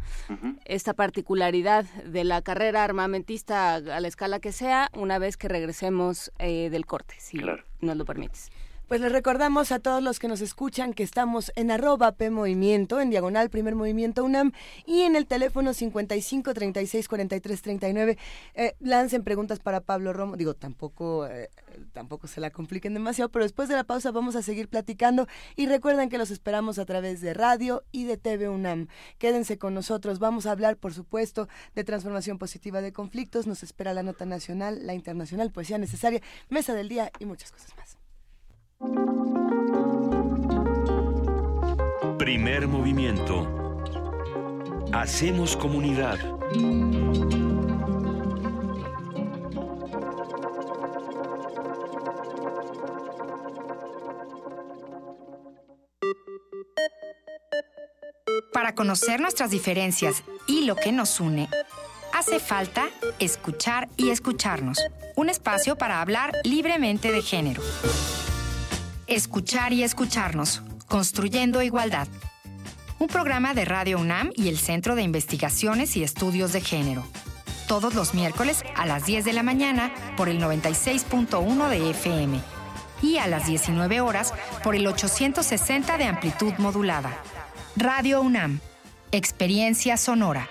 esta particularidad de la carrera armamentista a la escala que sea una vez que regresemos eh, del corte, si nos lo permites. Pues les recordamos a todos los que nos escuchan que estamos en arroba P Movimiento, en diagonal Primer Movimiento UNAM y en el teléfono 55 36 43 39. lancen preguntas para Pablo Romo. Digo, tampoco, eh, tampoco se la compliquen demasiado, pero después de la pausa vamos a seguir platicando y recuerden que los esperamos a través de radio y de TV UNAM. Quédense con nosotros. Vamos a hablar, por supuesto, de transformación positiva de conflictos. Nos espera la nota nacional, la internacional, poesía necesaria, mesa del día y muchas cosas más. Primer movimiento. Hacemos comunidad. Para conocer nuestras diferencias y lo que nos une, hace falta escuchar y escucharnos. Un espacio para hablar libremente de género. Escuchar y escucharnos, construyendo igualdad. Un programa de Radio UNAM y el Centro de Investigaciones y Estudios de Género. Todos los miércoles a las 10 de la mañana por el 96.1 de FM y a las 19 horas por el 860 de amplitud modulada. Radio UNAM, Experiencia Sonora.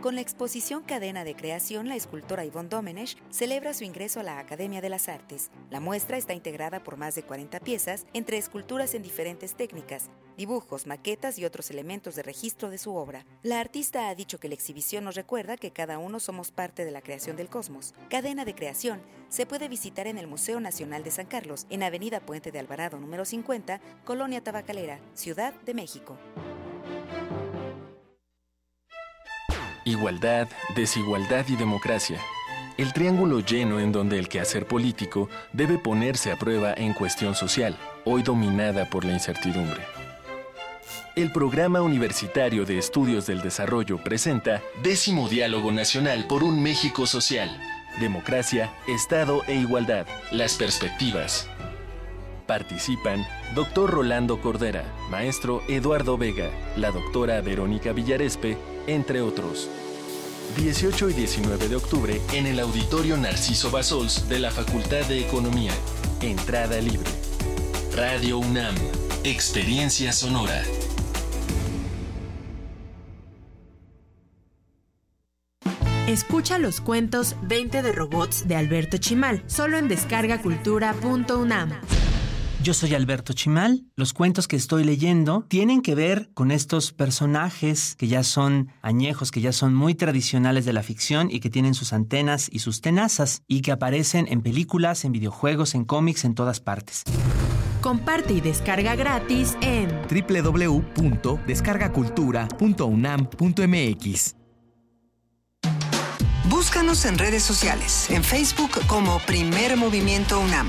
Con la exposición Cadena de Creación, la escultora Yvonne Domenech celebra su ingreso a la Academia de las Artes. La muestra está integrada por más de 40 piezas, entre esculturas en diferentes técnicas, dibujos, maquetas y otros elementos de registro de su obra. La artista ha dicho que la exhibición nos recuerda que cada uno somos parte de la creación del cosmos. Cadena de Creación se puede visitar en el Museo Nacional de San Carlos, en Avenida Puente de Alvarado número 50, Colonia Tabacalera, Ciudad de México. Igualdad, desigualdad y democracia. El triángulo lleno en donde el quehacer político debe ponerse a prueba en cuestión social, hoy dominada por la incertidumbre. El Programa Universitario de Estudios del Desarrollo presenta Décimo Diálogo Nacional por un México Social. Democracia, Estado e Igualdad. Las perspectivas. Participan Dr. Rolando Cordera, Maestro Eduardo Vega, la doctora Verónica Villarespe, entre otros. 18 y 19 de octubre en el Auditorio Narciso Basols de la Facultad de Economía. Entrada libre. Radio UNAM. Experiencia sonora. Escucha los cuentos 20 de robots de Alberto Chimal, solo en descargacultura.unam. Yo soy Alberto Chimal. Los cuentos que estoy leyendo tienen que ver con estos personajes que ya son añejos, que ya son muy tradicionales de la ficción y que tienen sus antenas y sus tenazas y que aparecen en películas, en videojuegos, en cómics, en todas partes. Comparte y descarga gratis en www.descargacultura.unam.mx. Búscanos en redes sociales, en Facebook como Primer Movimiento UNAM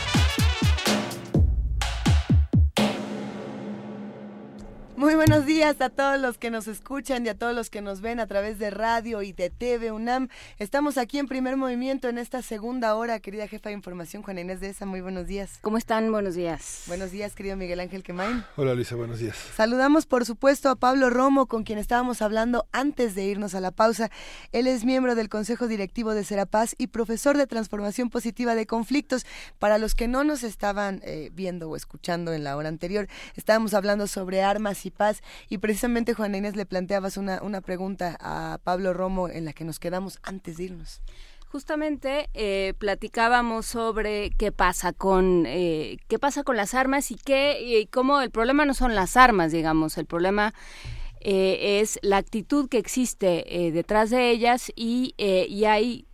Muy buenos días a todos los que nos escuchan y a todos los que nos ven a través de radio y de TV UNAM. Estamos aquí en primer movimiento en esta segunda hora, querida jefa de información, Juana Inés de esa. Muy buenos días. ¿Cómo están? Buenos días. Buenos días, querido Miguel Ángel Quemain. Hola, Luisa, buenos días. Saludamos, por supuesto, a Pablo Romo, con quien estábamos hablando antes de irnos a la pausa. Él es miembro del Consejo Directivo de Serapaz y profesor de Transformación Positiva de Conflictos. Para los que no nos estaban eh, viendo o escuchando en la hora anterior, estábamos hablando sobre armas y paz. Y precisamente, Juana Inés, le planteabas una, una pregunta a Pablo Romo en la que nos quedamos antes de irnos. Justamente eh, platicábamos sobre qué pasa con eh, qué pasa con las armas y qué y cómo el problema no son las armas, digamos, el problema eh, es la actitud que existe detrás de ellas y, y hay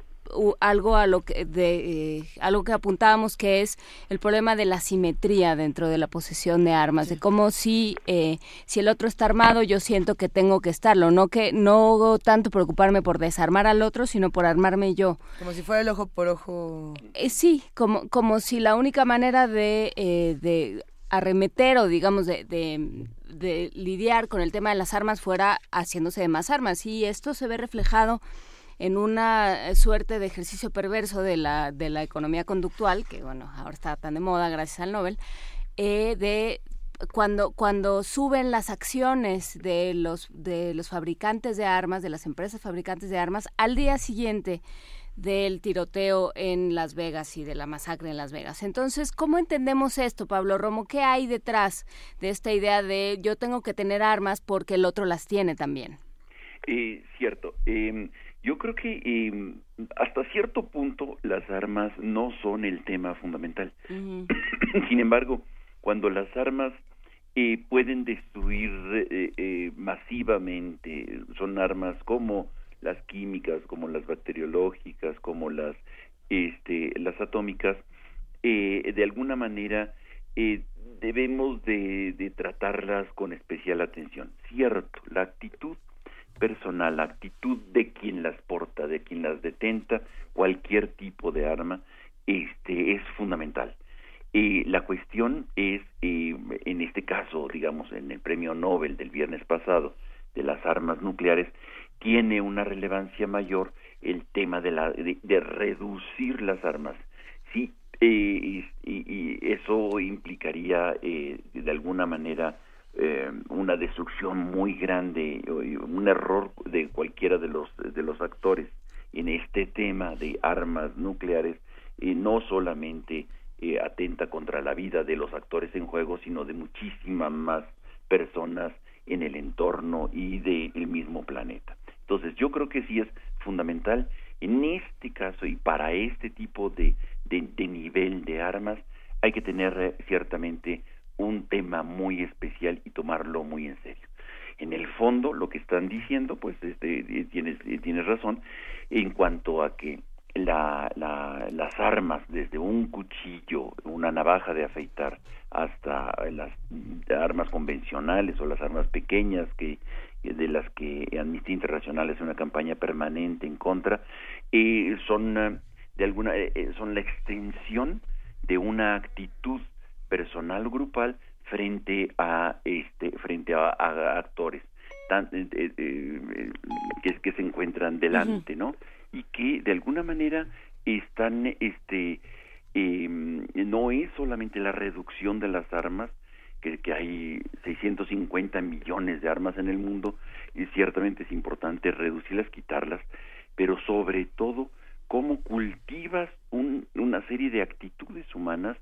algo a lo que de eh, algo que apuntábamos que es el problema de la simetría dentro de la posesión de armas de cómo si eh, si el otro está armado yo siento que tengo que estarlo no que no tanto preocuparme por desarmar al otro sino por armarme yo. Como si fuera el ojo por ojo. Eh, sí como como si la única manera de de arremeter o digamos de, de, de lidiar con el tema de las armas fuera haciéndose de más armas. Y esto se ve reflejado en una suerte de ejercicio perverso de la, de la economía conductual, que bueno, ahora está tan de moda gracias al Nobel, eh, de cuando, cuando suben las acciones de los, de los fabricantes de armas, de las empresas fabricantes de armas, al día siguiente del tiroteo en Las Vegas y de la masacre en Las Vegas. Entonces, ¿cómo entendemos esto, Pablo Romo? ¿Qué hay detrás de esta idea de yo tengo que tener armas porque el otro las tiene también? Eh, cierto. Eh, yo creo que eh, hasta cierto punto las armas no son el tema fundamental. Sin embargo, cuando las armas eh, pueden destruir eh, eh, masivamente, son armas como las químicas, como las bacteriológicas, como las, este, las atómicas, eh, de alguna manera eh, debemos de, de tratarlas con especial atención. Cierto, la actitud personal, la actitud de quien las porta, de quien las detenta, cualquier tipo de arma, este es fundamental. Eh, la cuestión es, eh, en este caso, digamos, en el premio Nobel del viernes pasado de las armas nucleares, tiene una relevancia mayor el tema de, la, de, reducir las armas. Sí, eh, y, y, eso implicaría eh, de alguna manera eh, una destrucción muy grande, un error de cualquiera de los de los actores en este tema de armas nucleares, y no solamente eh, atenta contra la vida de los actores en juego, sino de muchísimas más personas en el entorno y del mismo planeta. Entonces, yo creo que sí es fundamental en este caso y para este tipo de, de, de nivel de armas hay que tener eh, ciertamente un tema muy especial y tomarlo muy en serio. En el fondo, lo que están diciendo, pues este, eh, tienes, eh, tienes razón, en cuanto a que la, la, las armas, desde un cuchillo, una navaja de afeitar, hasta las armas convencionales o las armas pequeñas que de las que Amnistía Internacional es una campaña permanente en contra, eh, son de alguna eh, son la extensión de una actitud personal grupal frente a este frente a, actores tan, eh, eh, eh, que, que se encuentran delante no y que de alguna manera están este em, no es solamente la reducción de las armas que, que hay 650 millones de armas en el mundo y ciertamente es importante reducirlas quitarlas pero sobre todo cómo cultivas un, una serie de actitudes humanas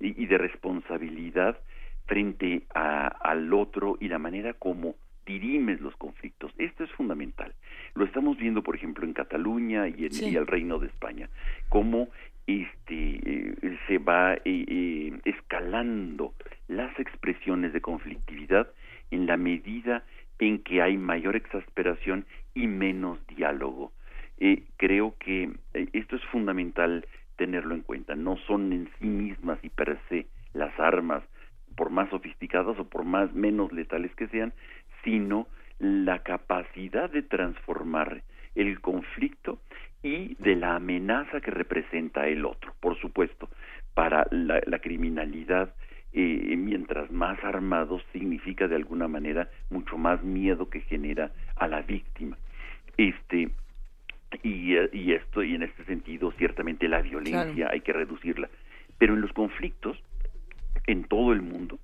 y, de responsabilidad frente a, al otro y la manera como dirimes los conflictos. Esto es fundamental. Lo estamos viendo, por ejemplo, en Cataluña y en el Reino de España, cómo este eh, se va eh, eh, escalando las expresiones de conflictividad en la medida en que hay mayor exasperación y menos diálogo. creo que esto es fundamental tenerlo en cuenta. No son en sí mismas y per se las armas, por más sofisticadas o por más menos letales que sean, sino la capacidad de transformar el conflicto y de la amenaza que representa el otro. Por supuesto, para la, criminalidad eh, mientras más armados significa de alguna manera mucho más miedo que genera a la víctima. Este y, eh, y esto y en este sentido ciertamente la violencia hay que reducirla, pero en los conflictos en todo el mundo,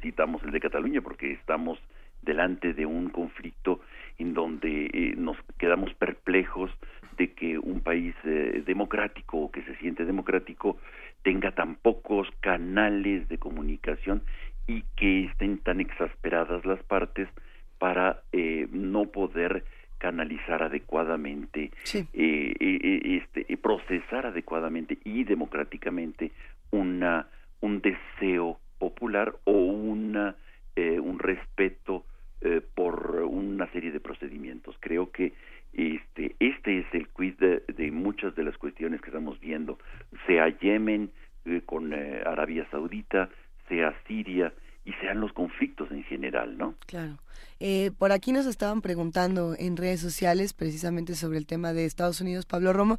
citamos el de Cataluña porque estamos delante de un conflicto en donde eh, nos quedamos perplejos de que un país democrático o que se siente democrático tenga tan pocos canales de comunicación y que estén tan exasperadas las partes para eh, no poder canalizar adecuadamente, eh, eh, este, procesar adecuadamente y democráticamente una un deseo popular o una un respeto por una serie de procedimientos. Creo que este, este es el quid de, muchas de las cuestiones que estamos viendo, sea Yemen eh, con eh, Arabia Saudita, sea Siria y sean los conflictos en general, ¿no? Claro. Eh, por aquí nos estaban preguntando en redes sociales, precisamente sobre el tema de Estados Unidos, Pablo Romo,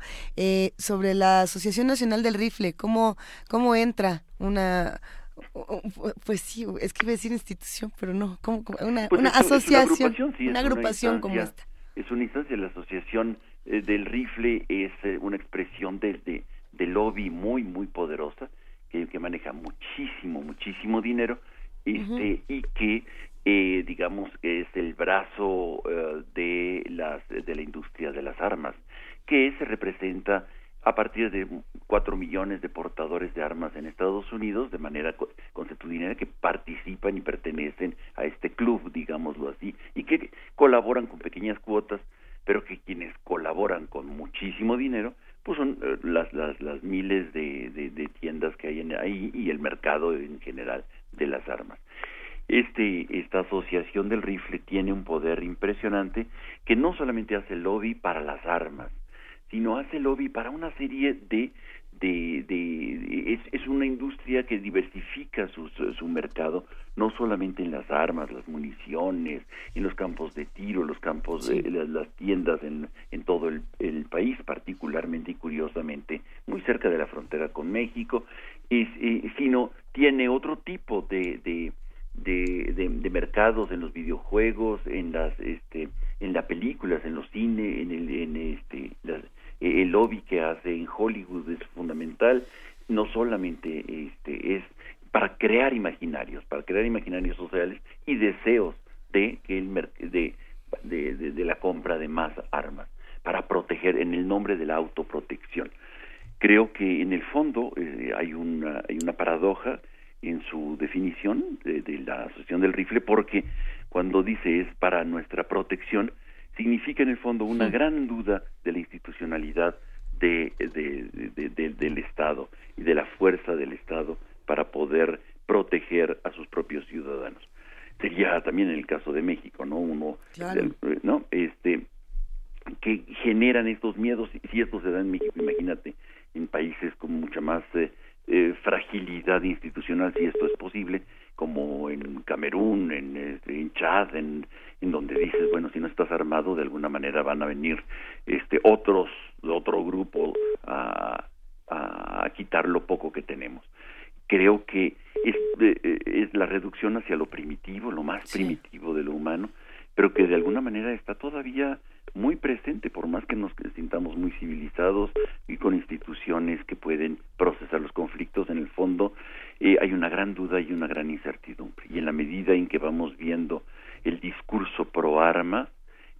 sobre la Asociación Nacional del Rifle, ¿cómo, cómo entra una pues sí, es que iba a decir institución, pero no, como una, pues una asociación, una agrupación, como esta. es una instancia, la Asociación eh, del Rifle es eh, una expresión de, de, lobby muy, muy poderosa, que, que maneja muchísimo, muchísimo dinero, este, y que, eh, digamos, es el brazo de, las, de la industria de las armas, que se representa a partir de cuatro millones de portadores de armas en Estados Unidos de manera constitucional que participan y pertenecen a este club, digámoslo así, y que colaboran con pequeñas cuotas, pero que quienes colaboran con muchísimo dinero, pues son eh, las, las, las miles de, de, tiendas que hay en, ahí y el mercado en general de las armas. Este, esta asociación del rifle tiene un poder impresionante que no solamente hace lobby para las armas, sino hace lobby para una serie de de, de es, es, una industria que diversifica su, su, mercado no solamente en las armas, las municiones, en los campos de tiro, los campos de las, tiendas en, en todo el, el, país, particularmente y curiosamente muy cerca de la frontera con México, es, eh, sino tiene otro tipo de, de de, de, en los videojuegos, en las este en las películas, en los cines, en el en este eh, el lobby que hace en Hollywood es fundamental, no solamente este, es para crear imaginarios, para crear imaginarios sociales y deseos de, que el, de, de, de, la compra de más armas, para proteger en el nombre de la autoprotección. Creo que en el fondo eh, hay, una, hay una paradoja en su definición de, de, la asociación del rifle porque cuando dice es para nuestra protección, significa en el fondo una gran duda de la institucionalidad de, del Estado y de la fuerza del Estado para poder proteger a sus propios ciudadanos. Sería también en el caso de México, ¿no? Uno, ¿no? Este, que generan estos miedos, si esto se da en México, imagínate, en países con mucha más eh, eh, fragilidad institucional, si esto es posible, como en Camerún, en, este, en Chad, en, en donde dices, bueno, si no estás armado, de alguna manera van a venir este otros, otro grupo a, a quitar lo poco que tenemos. Creo que es, eh, es la reducción hacia lo primitivo, lo más primitivo de lo humano, pero que de alguna manera está todavía muy presente, por más que nos sintamos muy civilizados y con instituciones que pueden procesar los conflictos, en el fondo eh, hay una gran duda y una gran incertidumbre. Y en la medida en que vamos viendo el discurso pro arma,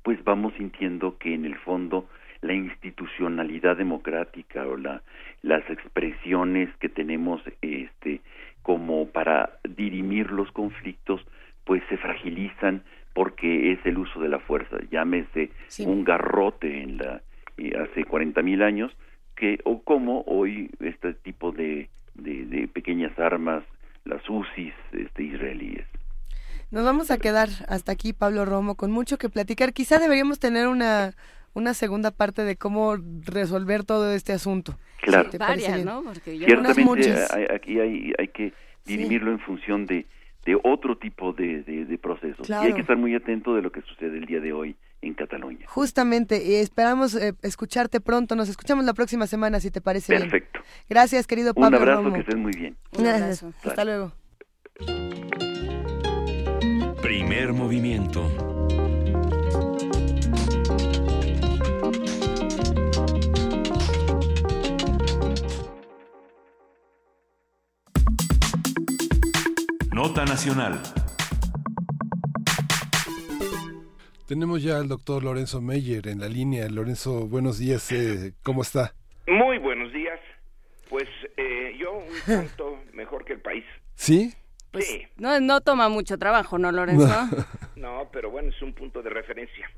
pues vamos sintiendo que en el fondo la institucionalidad democrática o la, las expresiones que tenemos este como para dirimir los conflictos pues se fragilizan porque es el uso de la fuerza llámese un garrote en la eh, hace cuarenta mil años que o como hoy este tipo de, de, de pequeñas armas las UCIs este, israelíes nos vamos a quedar hasta aquí, Pablo Romo, con mucho que platicar. Quizá deberíamos tener una, una segunda parte de cómo resolver todo este asunto. Claro. Varias, ¿no? Porque Ciertamente aquí hay, hay que dirimirlo en función de, de otro tipo de, de, procesos. Y hay que estar muy atento de lo que sucede el día de hoy en Cataluña. Justamente, y esperamos eh, escucharte pronto. Nos escuchamos la próxima semana, si te parece Perfecto. Gracias, querido Pablo Un abrazo, que estés muy bien. Un abrazo. Hasta luego. Primer movimiento. Nota Nacional. Tenemos ya al doctor Lorenzo Meyer en la línea. Lorenzo, buenos días. Eh, ¿Cómo está? Muy buenos días. Pues eh, yo un punto mejor que el país. ¿Sí? Pues, sí. No, no toma mucho trabajo, ¿no, Lorenzo? No, pero bueno, es un punto de referencia.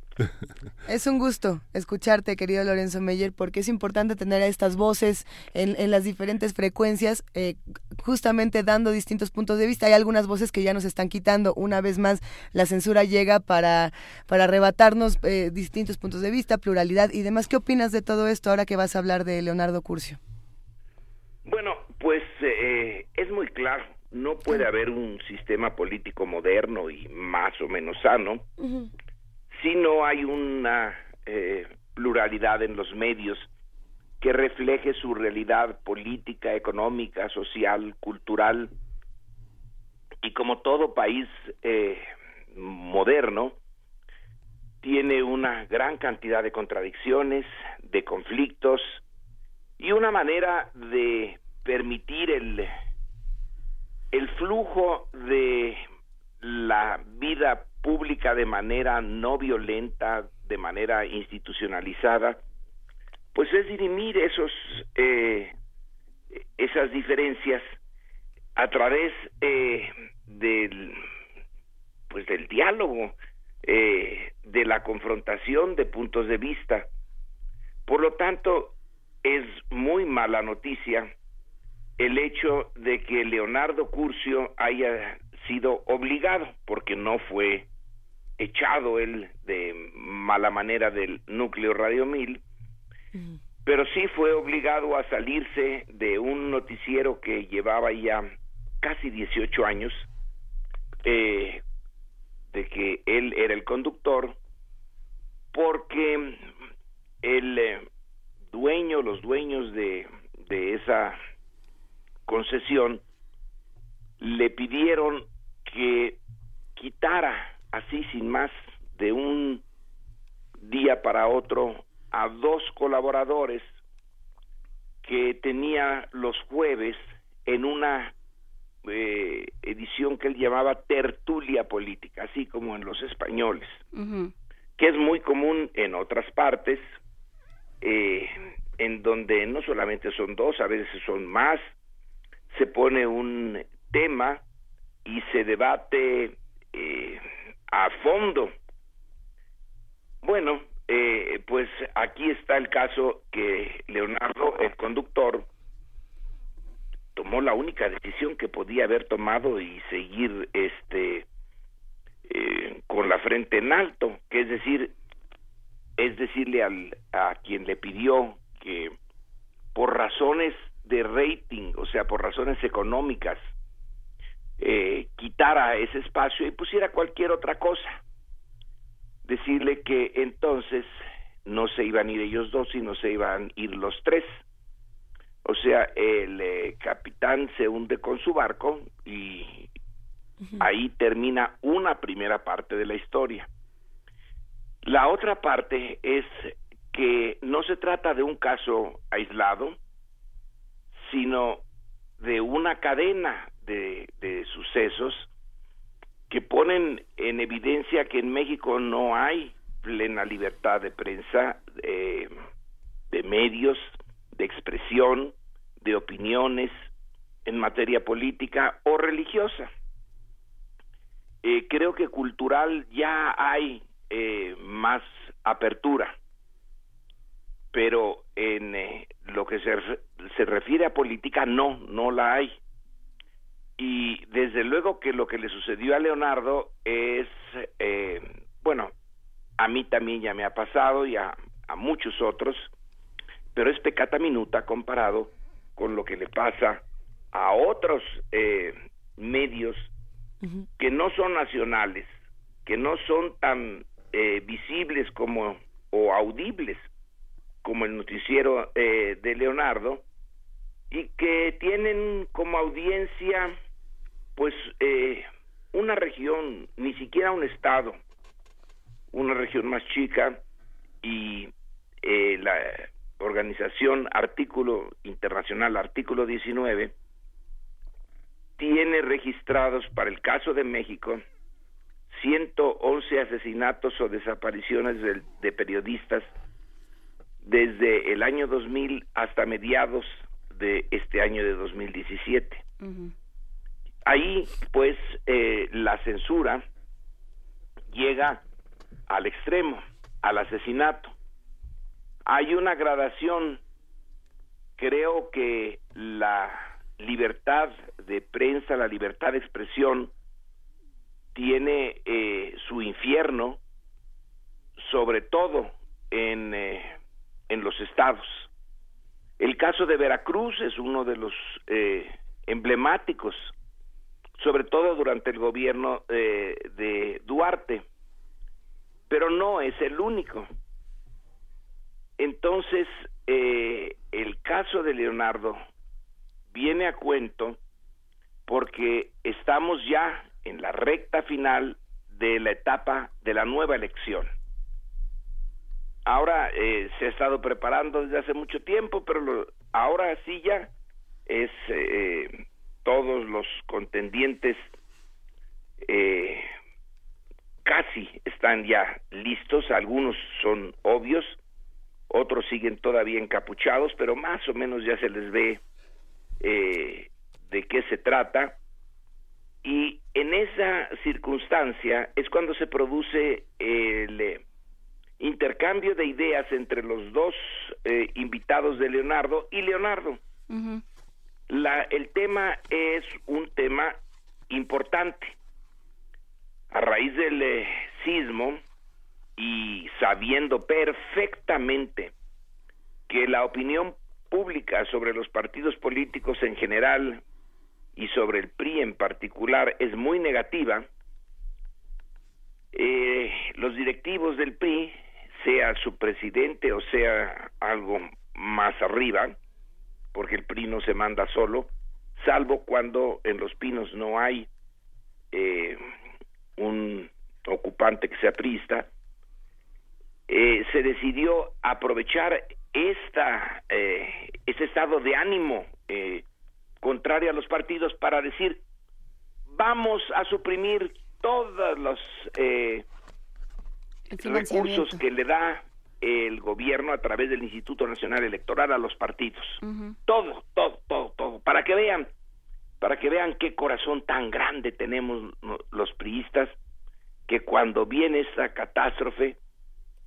Es un gusto escucharte, querido Lorenzo Meyer, porque es importante tener a estas voces en, en las diferentes frecuencias, eh, justamente dando distintos puntos de vista. Hay algunas voces que ya nos están quitando. Una vez más, la censura llega para, para arrebatarnos eh, distintos puntos de vista, pluralidad y demás. ¿Qué opinas de todo esto ahora que vas a hablar de Leonardo Curcio? Bueno, pues eh, es muy claro no puede haber un sistema político moderno y más o menos sano si no hay una eh, pluralidad en los medios que refleje su realidad política, económica, social, cultural. Y como todo país eh, moderno, tiene una gran cantidad de contradicciones, de conflictos y una manera de permitir el el flujo de la vida pública de manera no violenta, de manera institucionalizada, pues es dirimir esos eh, esas diferencias a través eh, del pues del diálogo, eh, de la confrontación de puntos de vista. Por lo tanto, es muy mala noticia el hecho de que Leonardo Curcio haya sido obligado, porque no fue echado él de mala manera del núcleo Radio 1000, pero sí fue obligado a salirse de un noticiero que llevaba ya casi 18 años, eh, de que él era el conductor, porque el eh, dueño, los dueños de, de esa concesión, le pidieron que quitara así sin más de un día para otro a dos colaboradores que tenía los jueves en una eh, edición que él llamaba tertulia política, así como en los españoles, que es muy común en otras partes, eh, en donde no solamente son dos, a veces son más, se pone un tema y se debate eh, a fondo. Bueno, eh, pues aquí está el caso que Leonardo, el conductor, tomó la única decisión que podía haber tomado y seguir este eh, con la frente en alto, que es decir, es decirle al, a quien le pidió que por razones de rating, o sea, por razones económicas, eh, quitara ese espacio y pusiera cualquier otra cosa. Decirle que entonces no se iban a ir ellos dos, sino se iban a ir los tres. O sea, el eh, capitán se hunde con su barco y ahí termina una primera parte de la historia. La otra parte es que no se trata de un caso aislado, sino de una cadena de, sucesos que ponen en evidencia que en México no hay plena libertad de prensa, de medios, de expresión, de opiniones en materia política o religiosa. Eh, creo que cultural ya hay eh, más apertura pero en eh, lo que se, se refiere a política no, no la hay. Y desde luego que lo que le sucedió a Leonardo es, eh, bueno, a mí también ya me ha pasado y a, muchos otros, pero es pecata minuta comparado con lo que le pasa a otros eh, medios que no son nacionales, que no son tan visibles como o audibles como el noticiero eh, de Leonardo y que tienen como audiencia pues eh, una región, ni siquiera un estado, una región más chica y eh, la organización artículo internacional artículo 19 tiene registrados para el caso de México 111 asesinatos o desapariciones de, periodistas desde el año 2000 hasta mediados de este año de 2017. Ahí, pues, eh, la censura llega al extremo, al asesinato. Hay una gradación, creo que la libertad de prensa, la libertad de expresión, tiene eh, su infierno, sobre todo en, eh, en los estados. El caso de Veracruz es uno de los eh, emblemáticos, sobre todo durante el gobierno de Duarte, pero no es el único. Entonces, el caso de Leonardo viene a cuento porque estamos ya en la recta final de la etapa de la nueva elección. Ahora eh, se ha estado preparando desde hace mucho tiempo, pero ahora sí ya es eh, todos los contendientes eh, casi están ya listos, algunos son obvios, otros siguen todavía encapuchados, pero más o menos ya se les ve de qué se trata. Y en esa circunstancia es cuando se produce el eh, intercambio de ideas entre los dos eh, invitados de Leonardo y Leonardo. La, el tema es un tema importante. A raíz del eh, sismo y sabiendo perfectamente que la opinión pública sobre los partidos políticos en general y sobre el PRI en particular es muy negativa, eh, los directivos del PRI, sea su presidente o sea algo más arriba, porque el PRI no se manda solo, salvo cuando en los pinos no hay eh, un ocupante que sea priista, eh, se decidió aprovechar esta, este estado de ánimo contraria a los partidos para decir vamos a suprimir todos los eh, recursos que le da el gobierno a través del Instituto Nacional Electoral a los partidos. Todo, todo, todo, todo. Para que vean, para que vean qué corazón tan grande tenemos los priistas, que cuando viene esta catástrofe,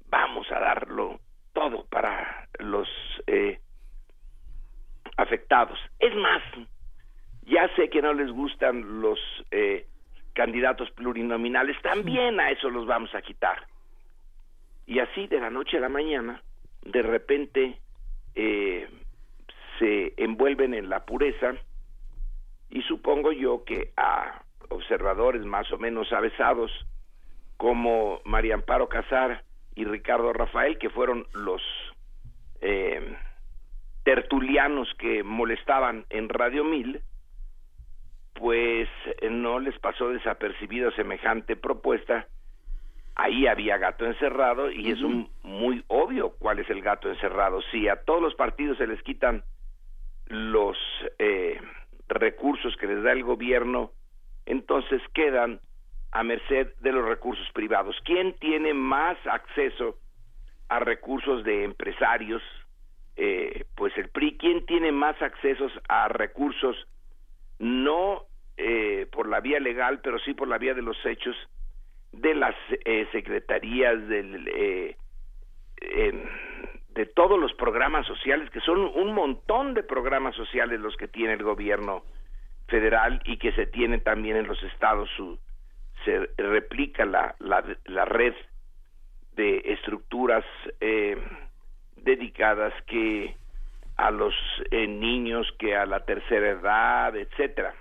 vamos a darlo todo para los eh, afectados. Es más, ya sé que no les gustan los eh, candidatos plurinominales, también a eso los vamos a quitar. Y así de la noche a la mañana, de repente eh, se envuelven en la pureza y supongo yo que a observadores más o menos avesados como María Amparo Casar y Ricardo Rafael, que fueron los eh, tertulianos que molestaban en Radio Mil, pues no les pasó desapercibido semejante propuesta. Ahí había gato encerrado y es un, muy obvio cuál es el gato encerrado. Si a todos los partidos se les quitan los eh, recursos que les da el gobierno, entonces quedan a merced de los recursos privados. ¿Quién tiene más acceso a recursos de empresarios, eh, pues el PRI, ¿quién tiene más accesos a recursos no eh, por la vía legal, pero sí por la vía de los hechos de las eh, secretarías del, eh, de todos los programas sociales, que son un montón de programas sociales los que tiene el gobierno federal y que se tienen también en los estados. Se replica la, la, la red de estructuras eh, dedicadas que a los eh, niños, que a la tercera edad, etcétera.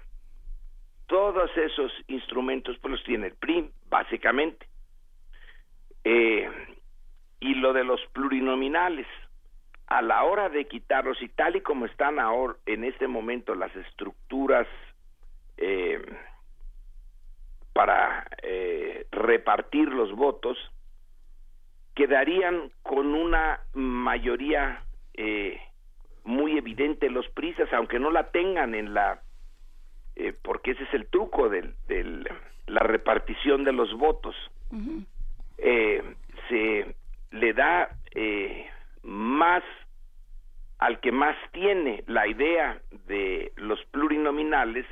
Todos esos instrumentos pues los tiene el PRI, básicamente. Eh, y lo de los plurinominales, a la hora de quitarlos y tal y como están ahora en este momento las estructuras eh, para eh, repartir los votos, quedarían con una mayoría eh, muy evidente los prisas, aunque no la tengan en la, eh, porque ese es el truco de del, la repartición de los votos. se le da más al que más tiene la idea de los plurinominales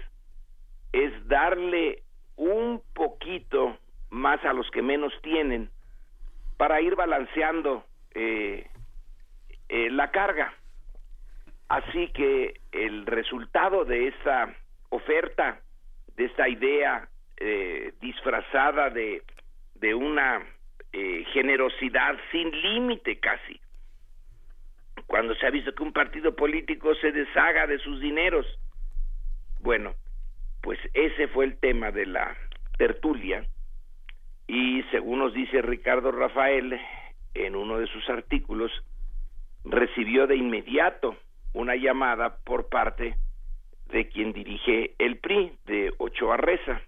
es darle un poquito más a los que menos tienen para ir balanceando eh, eh, la carga. Así que el resultado de esa oferta, de esta idea eh, disfrazada de, de una generosidad sin límite casi, cuando se ha visto que un partido político se deshaga de sus dineros. Bueno, pues ese fue el tema de la tertulia y según nos dice Ricardo Rafael en uno de sus artículos, recibió de inmediato una llamada por parte de quien dirige el PRI, de Ochoa Reza,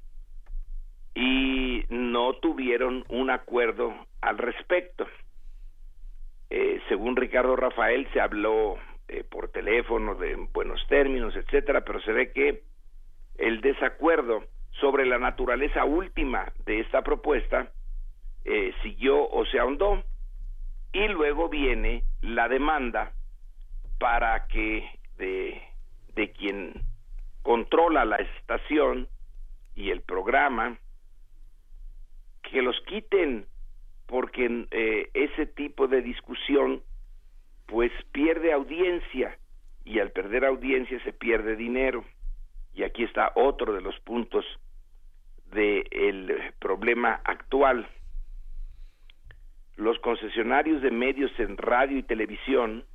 y no tuvieron un acuerdo al respecto. Eh, según Ricardo Rafael, se habló eh, por teléfono de buenos términos, etcétera, pero se ve que el desacuerdo sobre la naturaleza última de esta propuesta eh, siguió o se ahondó y luego viene la demanda para que de, de quien controla la estación y el programa que los quiten porque eh, ese tipo de discusión pues pierde audiencia y al perder audiencia se pierde dinero. Y aquí está otro de los puntos del problema actual. Los concesionarios de medios en radio y televisión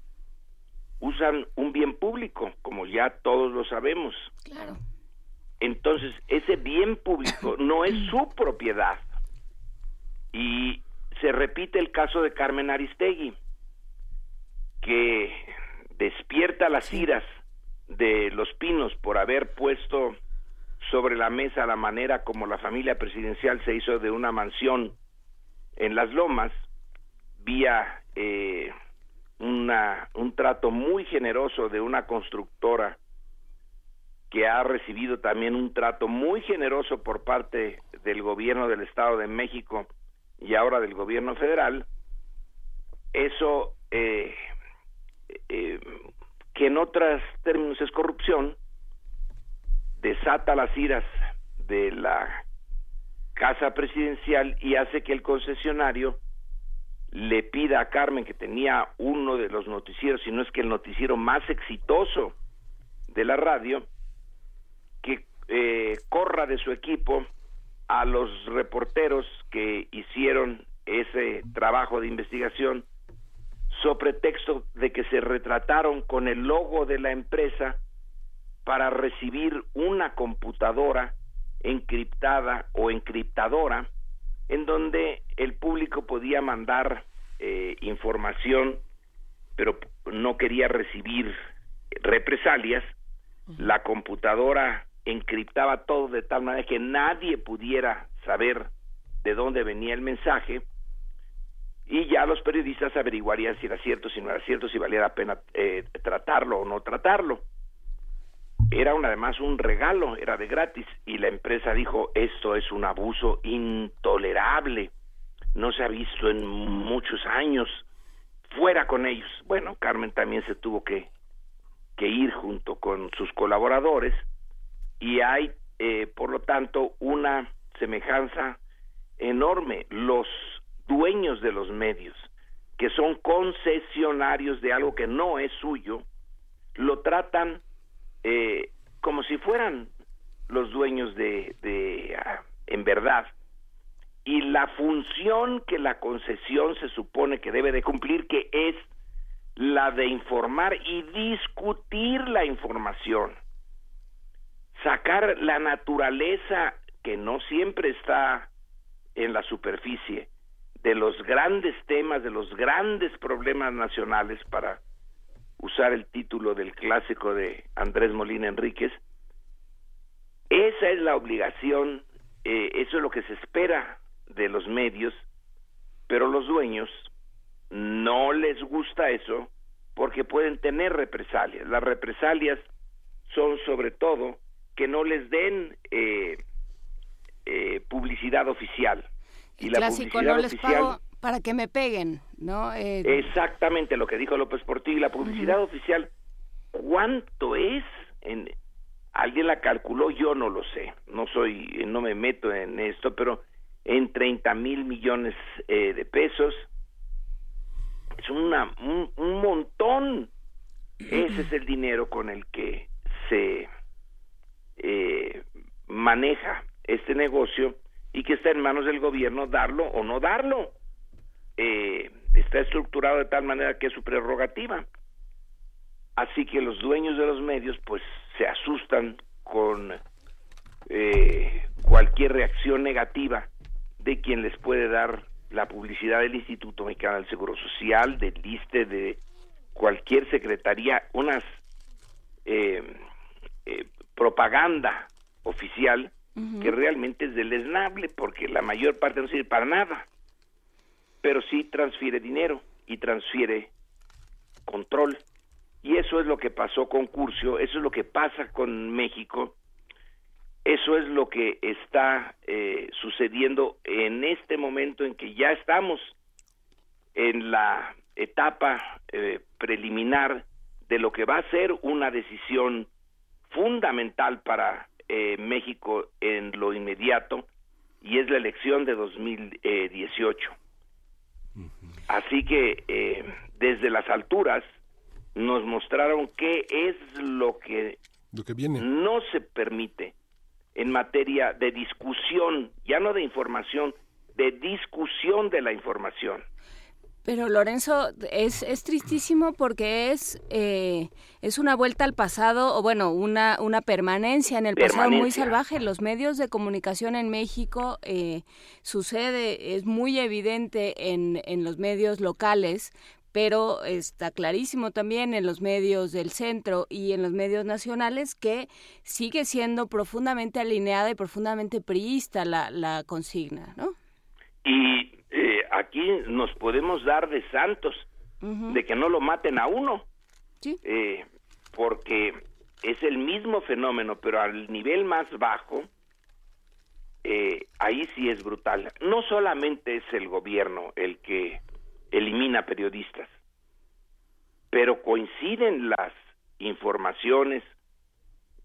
usan un bien público, como ya todos lo sabemos. Claro. Entonces, ese bien público no es su propiedad. Y se repite el caso de Carmen Aristegui, que despierta las iras de los pinos por haber puesto sobre la mesa la manera como la familia presidencial se hizo de una mansión en las lomas, vía eh, una, un trato muy generoso de una constructora que ha recibido también un trato muy generoso por parte del gobierno del Estado de México y ahora del gobierno federal, eso eh, eh, que en otros términos es corrupción, desata las iras de la casa presidencial y hace que el concesionario le pida a Carmen, que tenía uno de los noticieros, si no es que el noticiero más exitoso de la radio, que eh, corra de su equipo a los reporteros que hicieron ese trabajo de investigación sobre texto de que se retrataron con el logo de la empresa para recibir una computadora encriptada o encriptadora en donde el público podía mandar eh, información pero no quería recibir represalias la computadora encriptaba todo de tal manera que nadie pudiera saber de dónde venía el mensaje y ya los periodistas averiguarían si era cierto, si no era cierto, si valía la pena eh, tratarlo o no tratarlo. Era además un regalo, era de gratis y la empresa dijo esto es un abuso intolerable, no se ha visto en muchos años, fuera con ellos. Bueno, Carmen también se tuvo que, que ir junto con sus colaboradores y hay, eh, por lo tanto, una semejanza enorme. Los dueños de los medios, que son concesionarios de algo que no es suyo, lo tratan eh, como si fueran los dueños de, ah, en verdad. Y la función que la concesión se supone que debe de cumplir, que es la de informar y discutir la información sacar la naturaleza que no siempre está en la superficie de los grandes temas, de los grandes problemas nacionales, para usar el título del clásico de Andrés Molina Enríquez, esa es la obligación eh, eso es lo que se espera de los medios, pero los dueños no les gusta eso porque pueden tener represalias. Las represalias son sobre todo que no les den eh, eh, publicidad oficial. Y la publicidad no les pago para que me peguen, ¿no? Eh, exactamente lo que dijo López Portillo. La publicidad oficial, ¿cuánto es? En, alguien la calculó, yo no lo sé. No soy, no me meto en esto, pero en 30 mil millones de pesos es una, un, montón. Ese es el dinero con el que se eh, maneja este negocio y que está en manos del gobierno darlo o no darlo. Eh, está estructurado de tal manera que es su prerrogativa. Así que los dueños de los medios pues se asustan con eh, cualquier reacción negativa de quien les puede dar la publicidad del Instituto Mexicano del Seguro Social, del liste de cualquier secretaría, unas eh, eh, propaganda oficial que realmente es deleznable porque la mayor parte no sirve para nada, pero sí transfiere dinero y transfiere control. Y eso es lo que pasó con Curcio, eso es lo que pasa con México eso es lo que está eh, sucediendo en este momento en que ya estamos en la etapa eh, preliminar de lo que va a ser una decisión fundamental para eh, México en lo inmediato y es la elección de 2018. Así que desde las alturas nos mostraron qué es lo que, lo que viene. no se permite en materia de discusión, ya no de información, de discusión de la información. Pero Lorenzo, es, es tristísimo porque es, eh, es una vuelta al pasado, o bueno, una, una permanencia en el pasado muy salvaje. Los medios de comunicación en México eh, sucede, es muy evidente en, en los medios locales, pero está clarísimo también en los medios del centro y en los medios nacionales que sigue siendo profundamente alineada y profundamente priista la, la consigna, ¿no? Y eh, aquí nos podemos dar de santos, de que no lo maten a uno, ¿Sí? Eh, porque es el mismo fenómeno, pero al nivel más bajo, eh, ahí sí es brutal. No solamente es el gobierno el que elimina periodistas. Pero coinciden las informaciones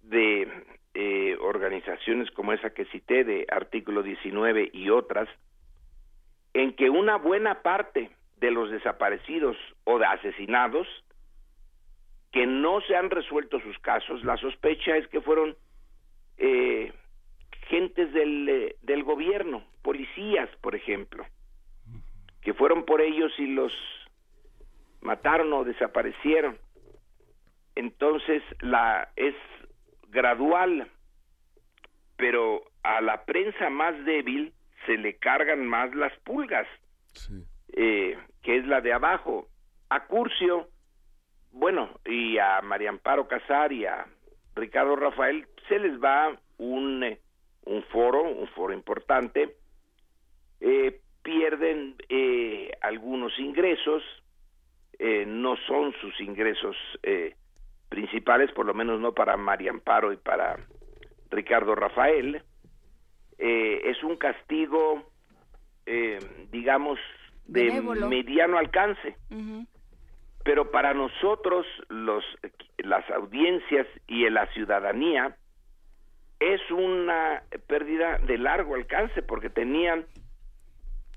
de eh, organizaciones como esa que cité de artículo 19 y otras, en que una buena parte de los desaparecidos o de asesinados que no se han resuelto sus casos, la sospecha es que fueron eh, gentes del, eh, del gobierno, policías, por ejemplo, que fueron por ellos y los mataron o desaparecieron. Entonces la es gradual, pero a la prensa más débil se le cargan más las pulgas, eh, que es la de abajo. A Curcio, bueno, y a María Amparo Casar y a Ricardo Rafael se les va un, eh, un foro, un foro importante, eh, pierden eh, algunos ingresos, eh, no son sus ingresos eh, principales, por lo menos no para María Amparo y para Ricardo Rafael. Es un castigo, digamos, de mediano alcance. Pero para nosotros, los, las audiencias y la ciudadanía, es una pérdida de largo alcance porque tenían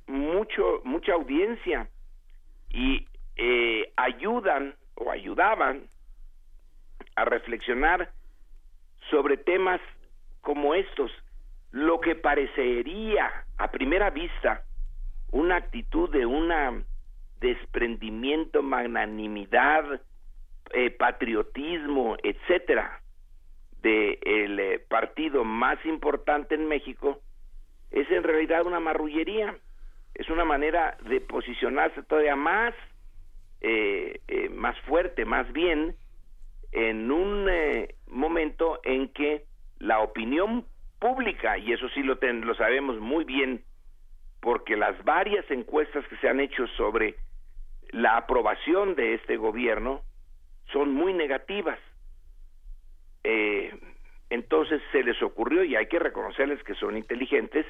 mucho mucha audiencia y eh, ayudan o ayudaban a reflexionar sobre temas como estos, lo que parecería a primera vista una actitud de una desprendimiento, magnanimidad, eh, patriotismo, etcétera, del de eh, partido más importante en México, es en realidad una marrullería. Es una manera de posicionarse todavía más, eh, eh, más fuerte, más bien, en un eh, momento en que la opinión pública y eso sí lo, lo sabemos muy bien, porque las varias encuestas que se han hecho sobre la aprobación de este gobierno son muy negativas. Eh, entonces se les ocurrió, y hay que reconocerles que son inteligentes,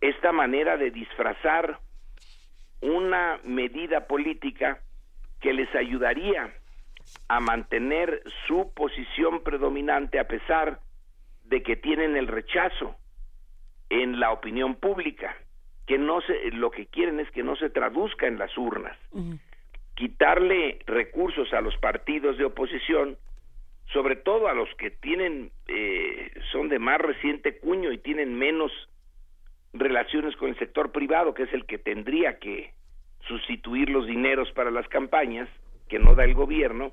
esta manera de disfrazar una medida política que les ayudaría a mantener su posición predominante a pesar de que tienen el rechazo en la opinión pública, que no se, lo que quieren es que no se traduzca en las urnas. Quitarle recursos a los partidos de oposición, sobre todo a los que tienen, eh, son de más reciente cuño y tienen menos relaciones con el sector privado, que es el que tendría que sustituir los dineros para las campañas, que no da el gobierno,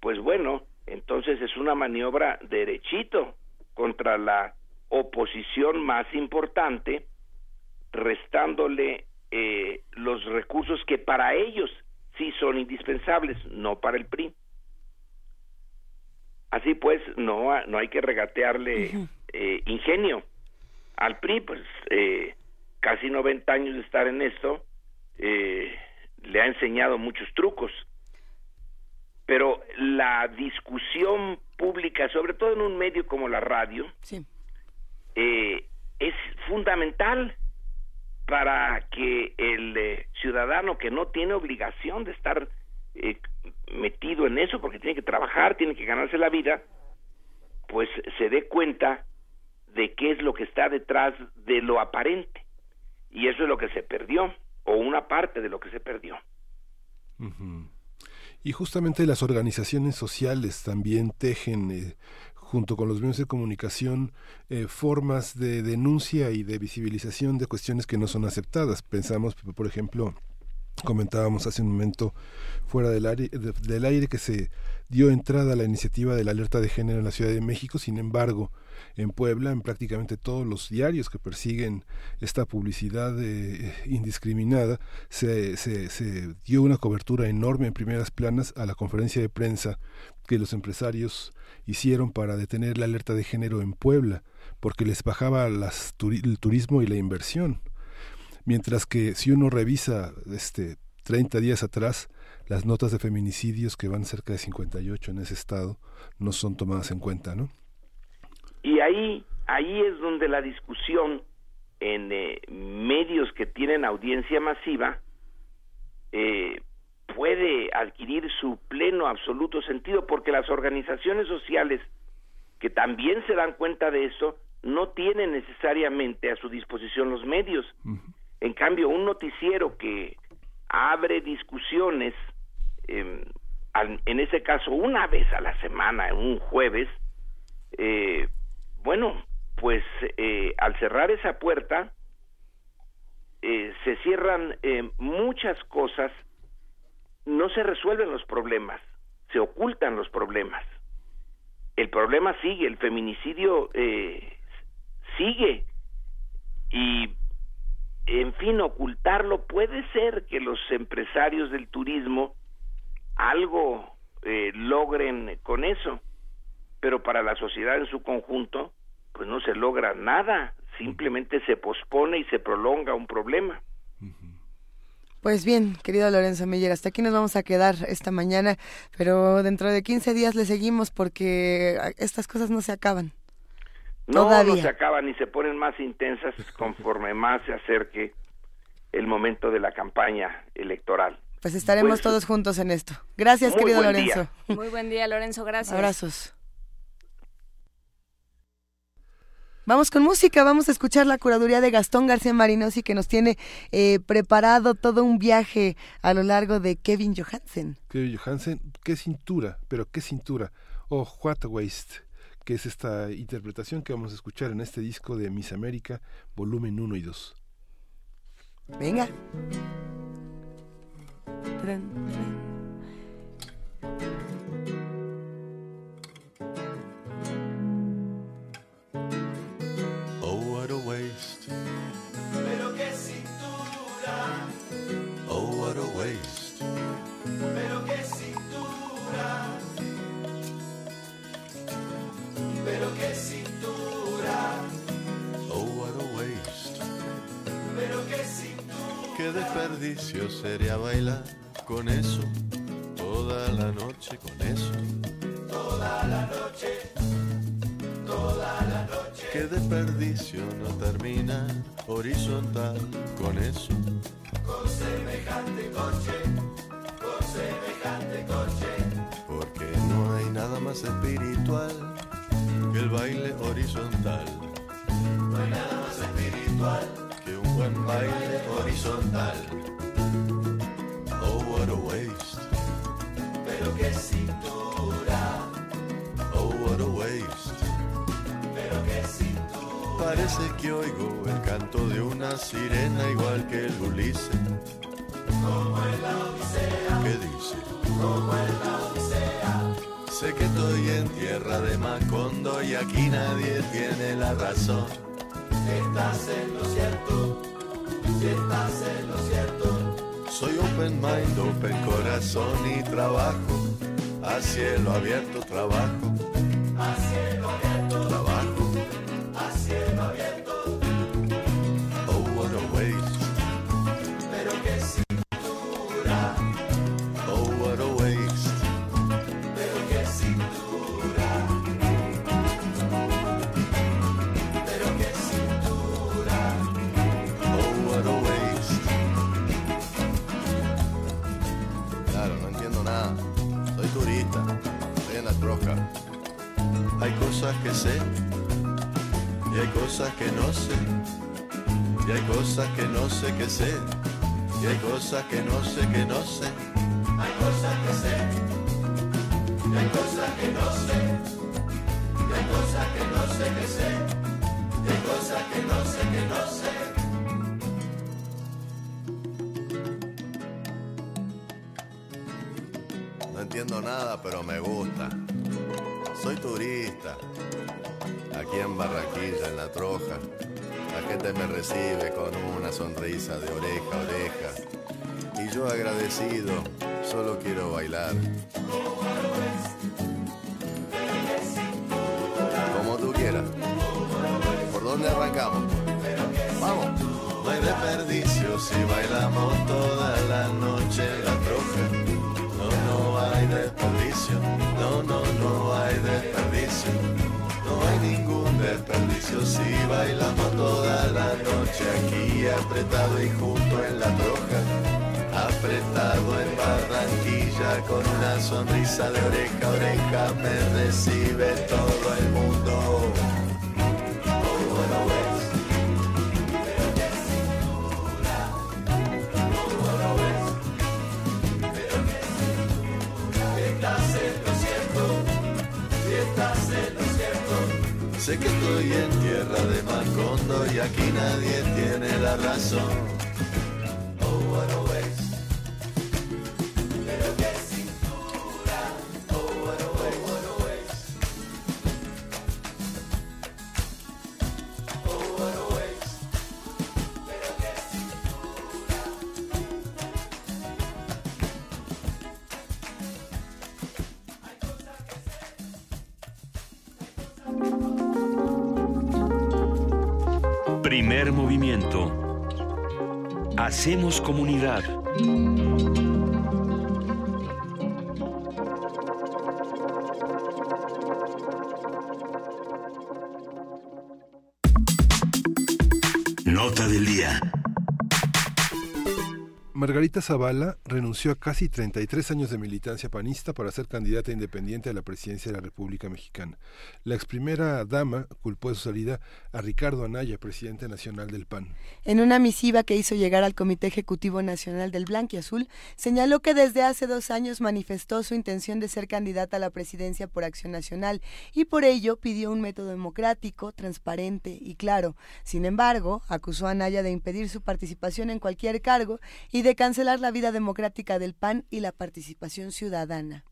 pues bueno, entonces es una maniobra derechito contra la oposición más importante, restándole eh, los recursos que para ellos sí son indispensables, no para el PRI. Así pues, no, no hay que regatearle eh, ingenio al PRI, pues eh, casi 90 años de estar en esto, le ha enseñado muchos trucos pero la discusión pública, sobre todo en un medio como la radio, eh, es fundamental para que el eh, ciudadano que no tiene obligación de estar eh, metido en eso, porque tiene que trabajar, tiene que ganarse la vida, pues se dé cuenta de qué es lo que está detrás de lo aparente. Y eso es lo que se perdió, o una parte de lo que se perdió. Y justamente las organizaciones sociales también tejen, eh, junto con los medios de comunicación, eh, formas de denuncia y de visibilización de cuestiones que no son aceptadas. Pensamos, por ejemplo, comentábamos hace un momento fuera del aire, del aire que se dio entrada a la iniciativa de la alerta de género en la Ciudad de México, sin embargo, en Puebla, en prácticamente todos los diarios que persiguen esta publicidad eh, indiscriminada, se, se, dio una cobertura enorme en primeras planas a la conferencia de prensa que los empresarios hicieron para detener la alerta de género en Puebla, porque les bajaba las, el turismo y la inversión. Mientras que si uno revisa este 30 días atrás, las notas de feminicidios que van cerca de 58 en ese estado no son tomadas en cuenta, ¿no? Y ahí, ahí es donde la discusión en eh, medios que tienen audiencia masiva eh, puede adquirir su pleno, absoluto sentido, porque las organizaciones sociales que también se dan cuenta de eso no tienen necesariamente a su disposición los medios. En cambio, un noticiero que abre discusiones, em, en ese caso una vez a la semana, un jueves, eh, bueno, pues eh, al cerrar esa puerta eh, se cierran muchas cosas, no se resuelven los problemas, se ocultan los problemas. El problema sigue, el feminicidio sigue y, en fin, ocultarlo puede ser que los empresarios del turismo algo logren con eso pero para la sociedad en su conjunto, pues no se logra nada, simplemente se pospone y se prolonga un problema. Pues bien, querido Lorenzo Meyer, hasta aquí nos vamos a quedar esta mañana, pero dentro de 15 días le seguimos porque estas cosas no se acaban. No, no se acaban y se ponen más intensas conforme más se acerque el momento de la campaña electoral. Pues estaremos pues, todos juntos en esto. Gracias, querido Lorenzo. Muy buen día, Lorenzo, gracias. Abrazos. Vamos con música, vamos a escuchar la curaduría de Gastón García Marinosi que nos tiene eh, preparado todo un viaje a lo largo de Kevin Johansen. Kevin Johansen, qué cintura, pero qué cintura. Oh, what a waste, que es esta interpretación que vamos a escuchar en este disco de Miss América, volumen 1 y 2. Venga. Desperdicio sería bailar con eso toda la noche, con eso toda la noche, toda la noche. Qué desperdicio no termina horizontal con eso. Con semejante coche, el canto de una sirena igual que el Ulises. Como en la Odisea. ¿Qué dice? Como en la Odisea. Sé que estoy en tierra de Macondo y aquí nadie tiene la razón. Estás en lo cierto, si estás en lo cierto. Soy open mind, open corazón y trabajo. A cielo abierto que no sé que no sé. Hay cosas que sé. Y hay cosas que no sé. Y hay cosas que no sé que sé. Y hay cosas que no sé que no sé. No entiendo nada, pero me gusta. Soy turista. Aquí en Barranquilla, en La Troja. La gente me recibe con una sonrisa de oreja a oreja. Yo agradecido, solo quiero bailar. Como tú quieras. ¿Por dónde arrancamos? Vamos. No hay desperdicio si bailamos toda la noche en la troja. No, no hay desperdicio. No, no, no hay desperdicio. No hay ningún desperdicio si bailamos toda la noche aquí apretado y junto en la troja. Apretado en Barranquilla con una sonrisa de oreja a oreja me recibe todo el mundo. Sé que estoy en tierra de Macondo y aquí nadie tiene la razón. Del día. Margarita Zavala renunció a casi 33 años de militancia panista para ser candidata independiente a la presidencia de la República Mexicana. La ex primera dama culpó de su salida a Ricardo Anaya, presidente nacional del PAN. En una misiva que hizo llegar al Comité Ejecutivo Nacional del Blanquiazul, señaló que desde hace dos años manifestó su intención de ser candidata a la presidencia por Acción Nacional y por ello pidió un método democrático, transparente y claro. Sin embargo, acusó a Anaya de impedir su participación en cualquier cargo y de cancelar la vida democrática del PAN y la participación ciudadana.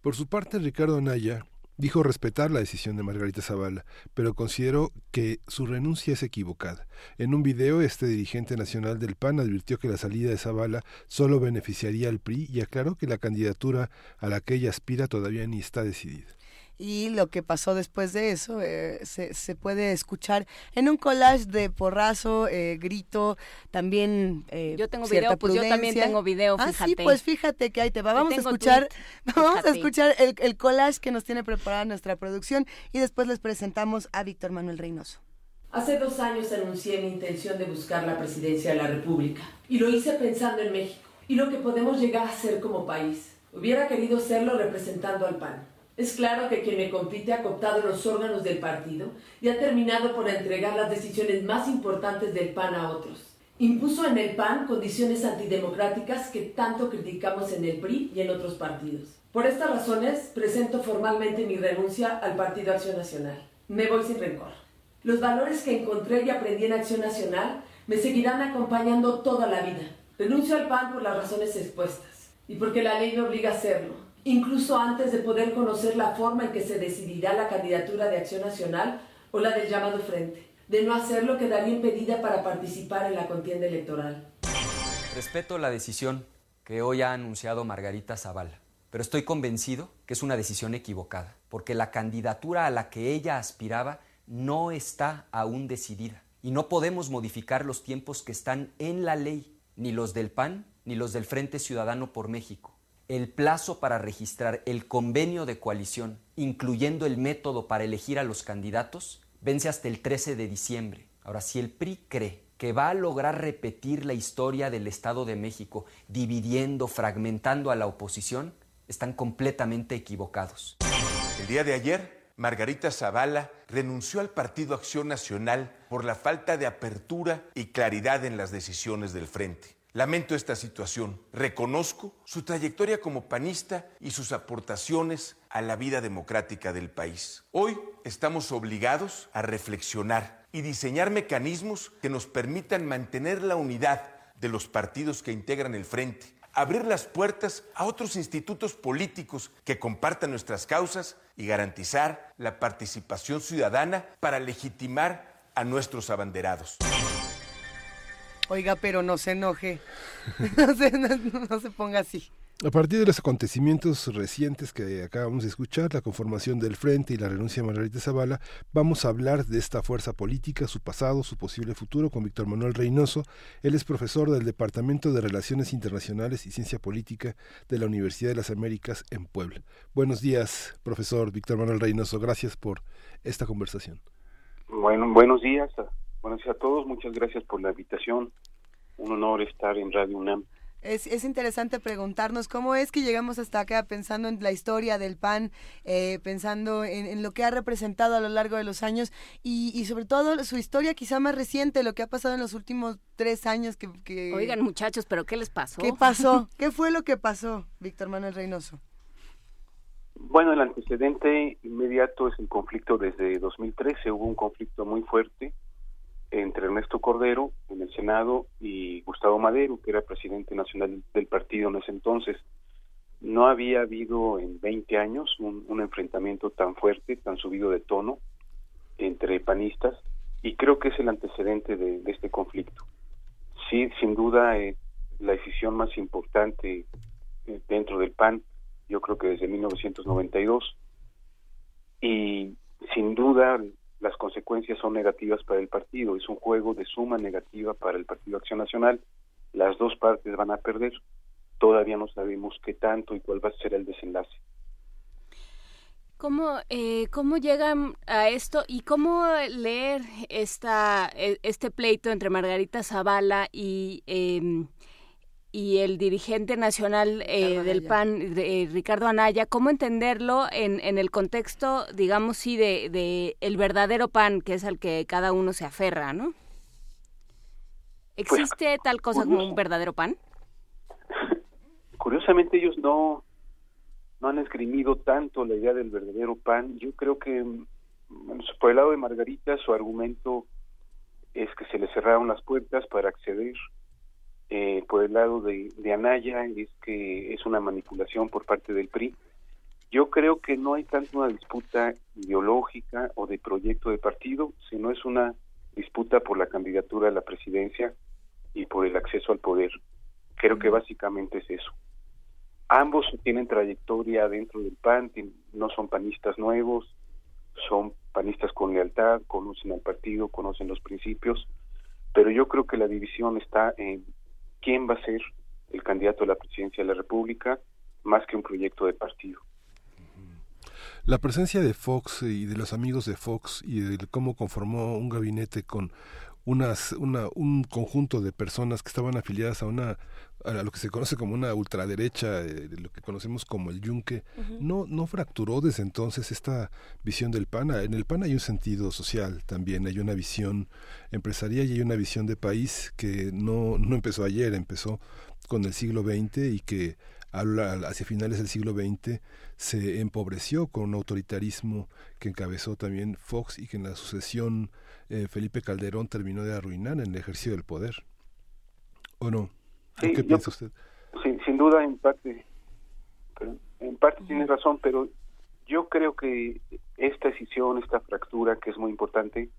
Por su parte, Ricardo Anaya dijo respetar la decisión de Margarita Zavala, pero consideró que su renuncia es equivocada. En un video, este dirigente nacional del PAN advirtió que la salida de Zavala solo beneficiaría al PRI y aclaró que la candidatura a la que ella aspira todavía ni está decidida. Y lo que pasó después de eso eh, se, se, puede escuchar en un collage de porrazo, eh, grito, también eh, Yo tengo video, pues yo también tengo video, fíjate. Ah, sí, pues fíjate que ahí te va. Vamos a escuchar, vamos a escuchar el, el collage que nos tiene preparada nuestra producción y después les presentamos a Víctor Manuel Reynoso. Hace dos años anuncié mi intención de buscar la presidencia de la República y lo hice pensando en México y lo que podemos llegar a ser como país. Hubiera querido serlo representando al PAN. Es claro que quien me compite ha cooptado los órganos del partido y ha terminado por entregar las decisiones más importantes del PAN a otros. Impuso en el PAN condiciones antidemocráticas que tanto criticamos en el PRI y en otros partidos. Por estas razones, presento formalmente mi renuncia al Partido Acción Nacional. Me voy sin rencor. Los valores que encontré y aprendí en Acción Nacional me seguirán acompañando toda la vida. Renuncio al PAN por las razones expuestas y porque la ley me obliga a hacerlo, incluso antes de poder conocer la forma en que se decidirá la candidatura de Acción Nacional o la del llamado Frente. De no hacerlo quedaría impedida para participar en la contienda electoral. Respeto la decisión que hoy ha anunciado Margarita Zavala, pero estoy convencido que es una decisión equivocada, porque la candidatura a la que ella aspiraba no está aún decidida y no podemos modificar los tiempos que están en la ley, ni los del PAN ni los del Frente Ciudadano por México. El plazo para registrar el convenio de coalición, incluyendo el método para elegir a los candidatos, vence hasta el 13 de diciembre. Ahora, si el PRI cree que va a lograr repetir la historia del Estado de México, dividiendo, fragmentando a la oposición, están completamente equivocados. El día de ayer Margarita Zavala renunció al Partido Acción Nacional por la falta de apertura y claridad en las decisiones del frente. Lamento esta situación. Reconozco su trayectoria como panista y sus aportaciones a la vida democrática del país. Hoy estamos obligados a reflexionar y diseñar mecanismos que nos permitan mantener la unidad de los partidos que integran el frente abrir las puertas a otros institutos políticos que compartan nuestras causas y garantizar la participación ciudadana para legitimar a nuestros abanderados. Oiga, pero no se enoje, no se, no se ponga así. A partir de los acontecimientos recientes que acabamos de escuchar, la conformación del Frente y la renuncia de Margarita Zavala, vamos a hablar de esta fuerza política, su pasado, su posible futuro con Víctor Manuel Reynoso. Él es profesor del Departamento de Relaciones Internacionales y Ciencia Política de la Universidad de las Américas en Puebla. Buenos días, profesor Víctor Manuel Reynoso. Gracias por esta conversación. Bueno, buenos días. Buenos días a todos. Muchas gracias por la invitación. Un honor estar en Radio UNAM. Es, es, interesante preguntarnos cómo es que llegamos hasta acá pensando en la historia del PAN, eh, pensando en, lo que ha representado a lo largo de los años y, y, sobre todo su historia quizá más reciente, lo que ha pasado en los últimos tres años. Que, que... Oigan muchachos, pero ¿qué les pasó? ¿Qué pasó? ¿Qué fue lo que pasó, Víctor Manuel Reynoso? Bueno, el antecedente inmediato es el conflicto desde 2013, hubo un conflicto muy fuerte entre Ernesto Cordero en el Senado y Gustavo Madero, que era presidente nacional del partido en ese entonces. No había habido en 20 años un, enfrentamiento tan fuerte, tan subido de tono entre panistas, y creo que es el antecedente de, este conflicto. Sí, sin duda, eh, la decisión más importante eh, dentro del PAN, yo creo que desde 1992, y sin duda las consecuencias son negativas para el partido. Es un juego de suma negativa para el Partido Acción Nacional. Las dos partes van a perder. Todavía no sabemos qué tanto y cuál va a ser el desenlace. ¿Cómo, eh, ¿Cómo llegan a esto y cómo leer esta, e, este pleito entre Margarita Zavala y eh, y el dirigente nacional eh, del PAN, eh, Ricardo Anaya, ¿cómo entenderlo en, en el contexto, digamos, sí, de, de, el verdadero PAN, que es al que cada uno se aferra, ¿no? ¿Existe pues, tal cosa como un verdadero PAN? Curiosamente ellos no, no han esgrimido tanto la idea del verdadero PAN. Yo creo que, por el lado de Margarita, su argumento es que se le cerraron las puertas para acceder eh, por el lado de, Anaya es que es una manipulación por parte del PRI. Yo creo que no hay tanto una disputa ideológica o de proyecto de partido, sino es una disputa por la candidatura a la presidencia y por el acceso al poder. Creo que básicamente es eso. ambos tienen trayectoria dentro del PAN, no son panistas nuevos, son panistas con lealtad, conocen al partido, conocen los principios, pero yo creo que la división está en quién va a ser el candidato a la presidencia de la República más que un proyecto de partido. La presencia de Fox y de los amigos de Fox y de cómo conformó un gabinete con unas, una, un conjunto de personas que estaban afiliadas a una a lo que se conoce como una ultraderecha, eh, lo que conocemos como el yunque, no, no fracturó desde entonces esta visión del PAN. En el PAN hay un sentido social también, hay una visión empresarial y hay una visión de país que no, no empezó ayer, empezó con el siglo XX y que hacia finales del siglo XX se empobreció con un autoritarismo que encabezó también Fox y que en la sucesión eh, Felipe Calderón terminó de arruinar en el ejercicio del poder. ¿O no? ¿Qué piensa usted? Sin, duda, en parte, en parte tiene razón, pero yo creo que esta decisión, esta fractura, que es muy importante,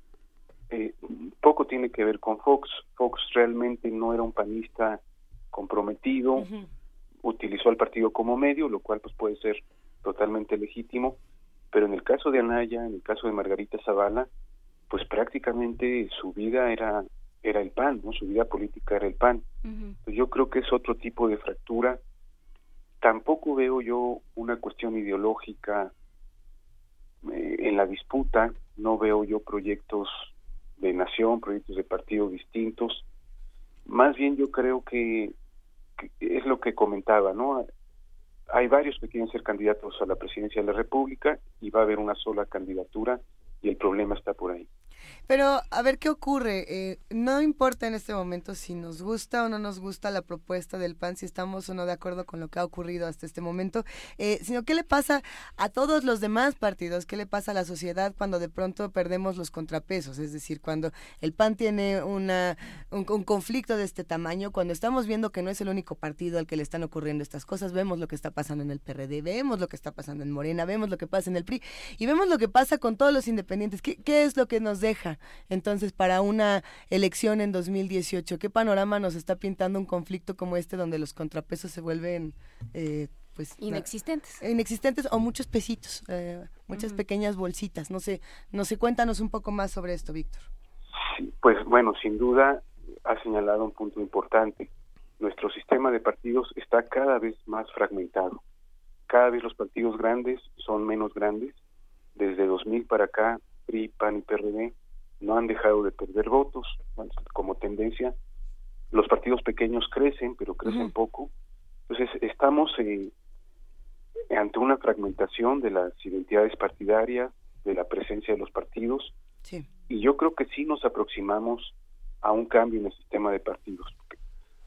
eh, poco tiene que ver con Fox. Fox realmente no era un panista comprometido, utilizó al partido como medio, lo cual pues puede ser totalmente legítimo, pero en el caso de Anaya, en el caso de Margarita Zavala, pues prácticamente su vida era era el PAN, ¿no? Su vida política era el PAN. yo creo que es otro tipo de fractura. Tampoco veo yo una cuestión ideológica eh, en la disputa, no veo yo proyectos de nación, proyectos de partido distintos. Más bien yo creo que es lo que comentaba, ¿no? Hay varios que quieren ser candidatos a la presidencia de la República y va a haber una sola candidatura y el problema está por ahí. Pero a ver qué ocurre. Eh, no importa en este momento si nos gusta o no nos gusta la propuesta del PAN, si estamos o no de acuerdo con lo que ha ocurrido hasta este momento, eh, sino qué le pasa a todos los demás partidos, qué le pasa a la sociedad cuando de pronto perdemos los contrapesos, es decir, cuando el PAN tiene una, un, conflicto de este tamaño, cuando estamos viendo que no es el único partido al que le están ocurriendo estas cosas, vemos lo que está pasando en el PRD, vemos lo que está pasando en Morena, vemos lo que pasa en el PRI y vemos lo que pasa con todos los independientes. ¿Qué, qué es lo que nos deja? Entonces para una elección en 2018? ¿Qué panorama nos está pintando un conflicto como este donde los contrapesos se vuelven... Eh, pues inexistentes inexistentes o muchos pesitos eh, muchas pequeñas bolsitas no sé no sé cuéntanos un poco más sobre esto Víctor. Pues bueno sin duda ha señalado un punto importante. Nuestro sistema de partidos está cada vez más fragmentado. Cada vez los partidos grandes son menos grandes. Desde 2000 para acá PRI PAN y PRD no han dejado de perder votos como tendencia. Los partidos pequeños crecen, pero crecen poco. Entonces, estamos eh, ante una fragmentación de las identidades partidarias, de la presencia de los partidos. Y yo creo que sí nos aproximamos a un cambio en el sistema de partidos.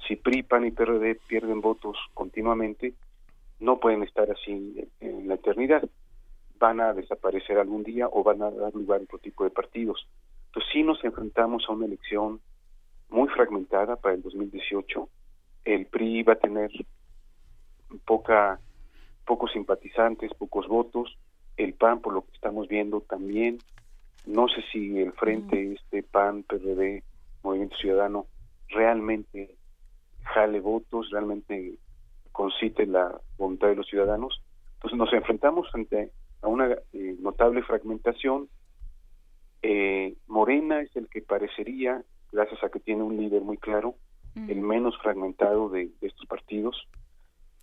Si PRI, PAN y PRD pierden votos continuamente, no pueden estar así en la eternidad. Van a desaparecer algún día o van a dar lugar a otro tipo de partidos. Entonces sí nos enfrentamos a una elección muy fragmentada para el 2018. El PRI va a tener poca, pocos simpatizantes, pocos votos. El PAN, por lo que estamos viendo, también. No sé si el frente, este PAN, PRD, Movimiento Ciudadano, realmente jale votos, realmente concite la voluntad de los ciudadanos. Entonces nos enfrentamos ante a una eh, notable fragmentación eh, Morena es el que parecería, gracias a que tiene un líder muy claro, el menos fragmentado de, de, estos partidos,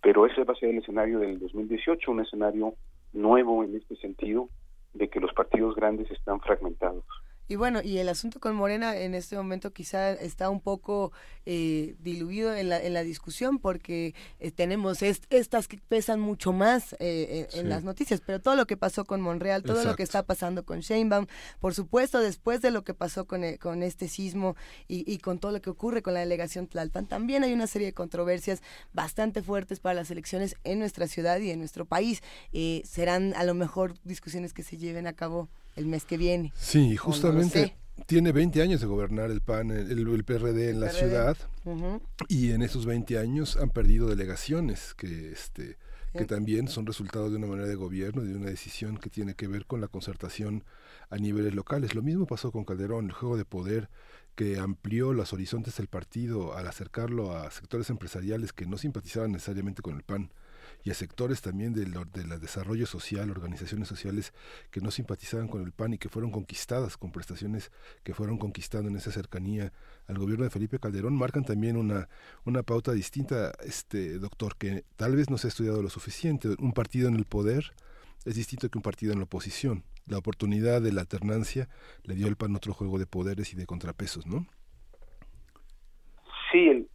pero ese va a ser el escenario del 2018, un escenario nuevo en este sentido, de que los partidos grandes están fragmentados. Y bueno, y el asunto con Morena en este momento quizá está un poco eh, diluido en la, en la discusión porque eh, tenemos estas que pesan mucho más eh, en las noticias, pero todo lo que pasó con Monreal, todo lo que está pasando con Sheinbaum, por supuesto después de lo que pasó con, con este sismo y, y, con todo lo que ocurre con la delegación Tlalpan, también hay una serie de controversias bastante fuertes para las elecciones en nuestra ciudad y en nuestro país. serán a lo mejor discusiones que se lleven a cabo el mes que viene. Sí, justamente tiene 20 años de gobernar el PAN, el, PRD en la ciudad. Y en esos 20 años han perdido delegaciones que este que también son resultado de una manera de gobierno, de una decisión que tiene que ver con la concertación a niveles locales. Lo mismo pasó con Calderón, el juego de poder que amplió los horizontes del partido al acercarlo a sectores empresariales que no simpatizaban necesariamente con el PAN y a sectores también del, del desarrollo social, organizaciones sociales que no simpatizaban con el PAN y que fueron conquistadas con prestaciones que fueron conquistando en esa cercanía al gobierno de Felipe Calderón, marcan también una, una pauta distinta, este doctor, que tal vez no se ha estudiado lo suficiente. Un partido en el poder es distinto que un partido en la oposición. La oportunidad de la alternancia le dio al PAN otro juego de poderes y de contrapesos, ¿no? Sí,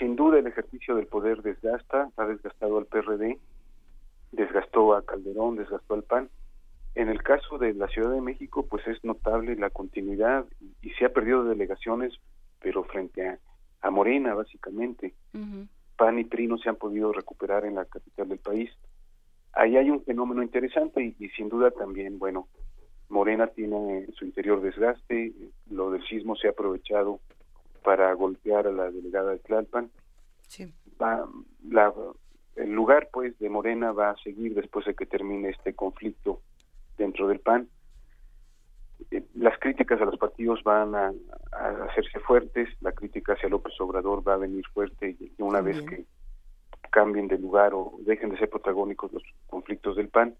sin duda el ejercicio del poder desgasta, ha desgastado al PRD, desgastó a Calderón, desgastó al PAN. En el caso de la Ciudad de México, pues es notable la continuidad y, se ha perdido delegaciones, pero frente a, a Morena, básicamente. PAN y PRI no se han podido recuperar en la capital del país. Ahí hay un fenómeno interesante y, sin duda también, bueno, Morena tiene en su interior desgaste, lo del sismo se ha aprovechado para golpear a la delegada de Tlalpan. Va, la, el lugar pues de Morena va a seguir después de que termine este conflicto dentro del PAN. Eh, las críticas a los partidos van a, hacerse fuertes, la crítica hacia López Obrador va a venir fuerte y una vez que cambien de lugar o dejen de ser protagónicos los conflictos del PAN.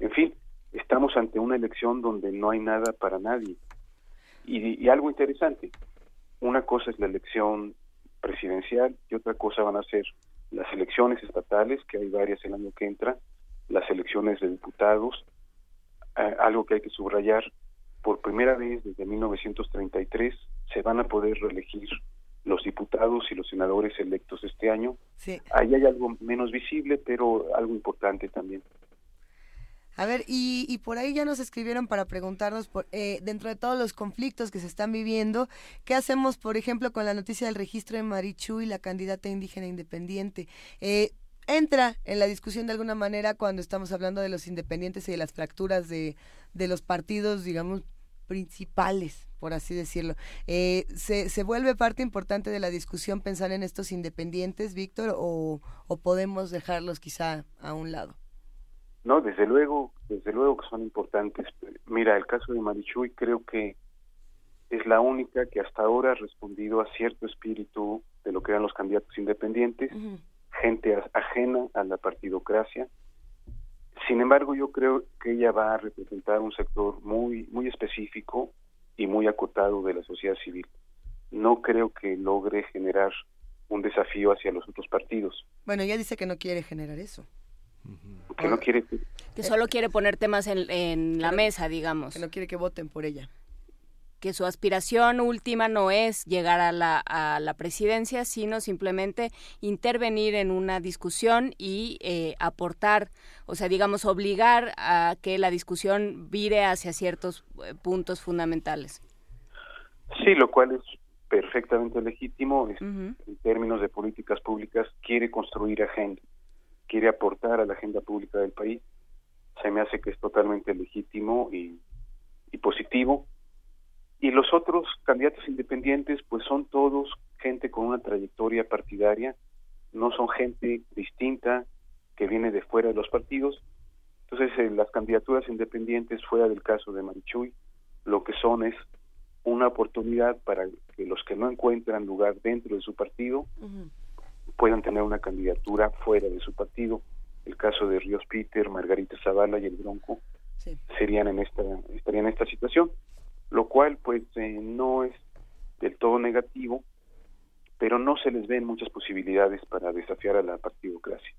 En fin, estamos ante una elección donde no hay nada para nadie. y algo interesante, una cosa es la elección presidencial y otra cosa van a ser las elecciones estatales, que hay varias el año que entra, las elecciones de diputados, eh, algo que hay que subrayar, por primera vez desde 1933 se van a poder reelegir los diputados y los senadores electos este año. Ahí hay algo menos visible, pero algo importante también. A ver, y, por ahí ya nos escribieron para preguntarnos, por, eh, dentro de todos los conflictos que se están viviendo, ¿qué hacemos, por ejemplo, con la noticia del registro de Marichu y la candidata indígena independiente? Eh, entra en la discusión de alguna manera cuando estamos hablando de los independientes y de las fracturas de, de los partidos, digamos, principales, por así decirlo. Eh, ¿se, ¿Se vuelve parte importante de la discusión pensar en estos independientes, Víctor, o, o podemos dejarlos quizá a un lado? No, desde luego, desde luego que son importantes. Mira, el caso de Marichuy creo que es la única que hasta ahora ha respondido a cierto espíritu de lo que eran los candidatos independientes, gente ajena a la partidocracia. Sin embargo, yo creo que ella va a representar un sector muy muy específico y muy acotado de la sociedad civil. No creo que logre generar un desafío hacia los otros partidos. Bueno, ella dice que no quiere generar eso que no quiere que solo quiere poner temas en, la mesa, digamos. Que no quiere que voten por ella. Que su aspiración última no es llegar a la, a la presidencia, sino simplemente intervenir en una discusión y eh, aportar, o sea, digamos, obligar a que la discusión vire hacia ciertos eh, puntos fundamentales. Sí, lo cual es perfectamente legítimo. En términos de políticas públicas, quiere construir agenda quiere aportar a la agenda pública del país. Se me hace que es totalmente legítimo y, positivo. Y los otros candidatos independientes, pues son todos gente con una trayectoria partidaria, no son gente distinta que viene de fuera de los partidos. Entonces, eh, las candidaturas independientes, fuera del caso de Marichuy, lo que son es una oportunidad para que los que no encuentran lugar dentro de su partido puedan tener una candidatura fuera de su partido. El caso de Ríos Peter, Margarita Zavala y el Bronco serían en esta estarían en esta situación, lo cual pues eh, no es del todo negativo, pero no se les ven muchas posibilidades para desafiar a la partidocracia.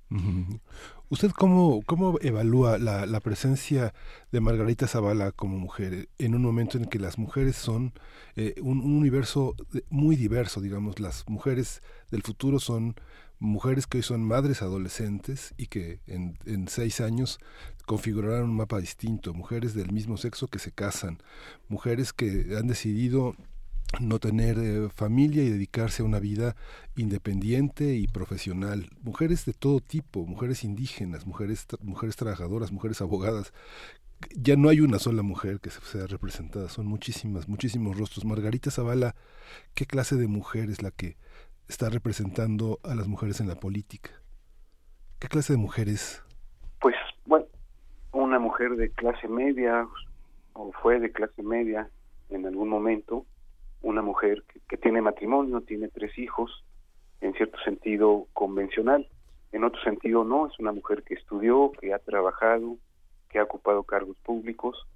¿Usted cómo, cómo evalúa la, la, presencia de Margarita Zavala como mujer en un momento en que las mujeres son eh, un, universo muy diverso, digamos, las mujeres del futuro son mujeres que hoy son madres adolescentes y que en, en seis años configurarán un mapa distinto, mujeres del mismo sexo que se casan, mujeres que han decidido no tener eh, familia y dedicarse a una vida independiente y profesional. Mujeres de todo tipo, mujeres indígenas, mujeres, mujeres trabajadoras, mujeres abogadas. Ya no hay una sola mujer que sea representada, son muchísimas, muchísimos rostros. Margarita Zavala, ¿qué clase de mujer es la que está representando a las mujeres en la política? ¿Qué clase de mujeres? Pues, bueno, una mujer de clase media, o fue de clase media en algún momento, una mujer que, tiene matrimonio, tiene tres hijos, en cierto sentido convencional. En otro sentido, no, es una mujer que estudió, que ha trabajado, que ha ocupado cargos públicos.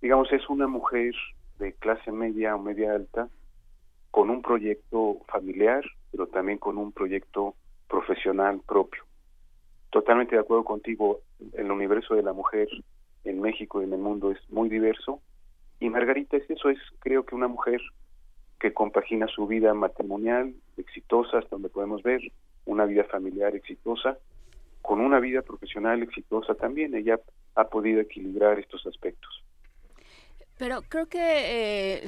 Digamos, es una mujer de clase media o media alta con un proyecto familiar, pero también con un proyecto profesional propio. Totalmente de acuerdo contigo, el universo de la mujer en México y en el mundo es muy diverso. Y Margarita es eso, es creo que una mujer que compagina su vida matrimonial exitosa, hasta donde podemos ver, una vida familiar exitosa, con una vida profesional exitosa también. Ella ha podido equilibrar estos aspectos. Pero creo que eh,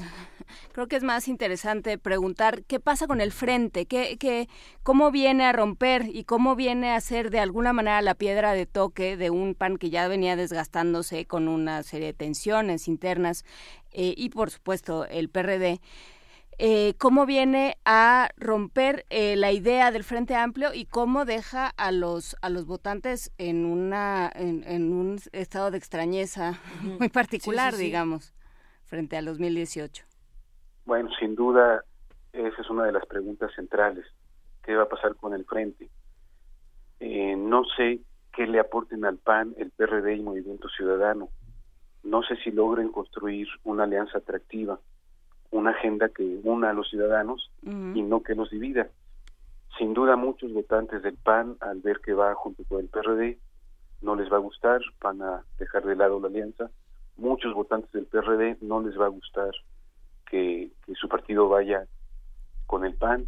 creo que es más interesante preguntar qué pasa con el frente, qué, qué, cómo viene a romper y cómo viene a ser de alguna manera la piedra de toque de un PAN que ya venía desgastándose con una serie de tensiones internas eh, y por supuesto el PRD. Eh, cómo viene a romper eh, la idea del Frente Amplio y cómo deja a los a los votantes en una en, un estado de extrañeza muy particular, digamos, frente al 2018. Bueno, sin duda esa es una de las preguntas centrales. ¿Qué va a pasar con el Frente? Eh, no sé qué le aporten al PAN, el PRD y Movimiento Ciudadano. No sé si logren construir una alianza atractiva una agenda que una a los ciudadanos y no que los divida. Sin duda muchos votantes del PAN, al ver que va junto con el PRD, no les va a gustar, van a dejar de lado la alianza. Muchos votantes del PRD no les va a gustar que, su partido vaya con el PAN.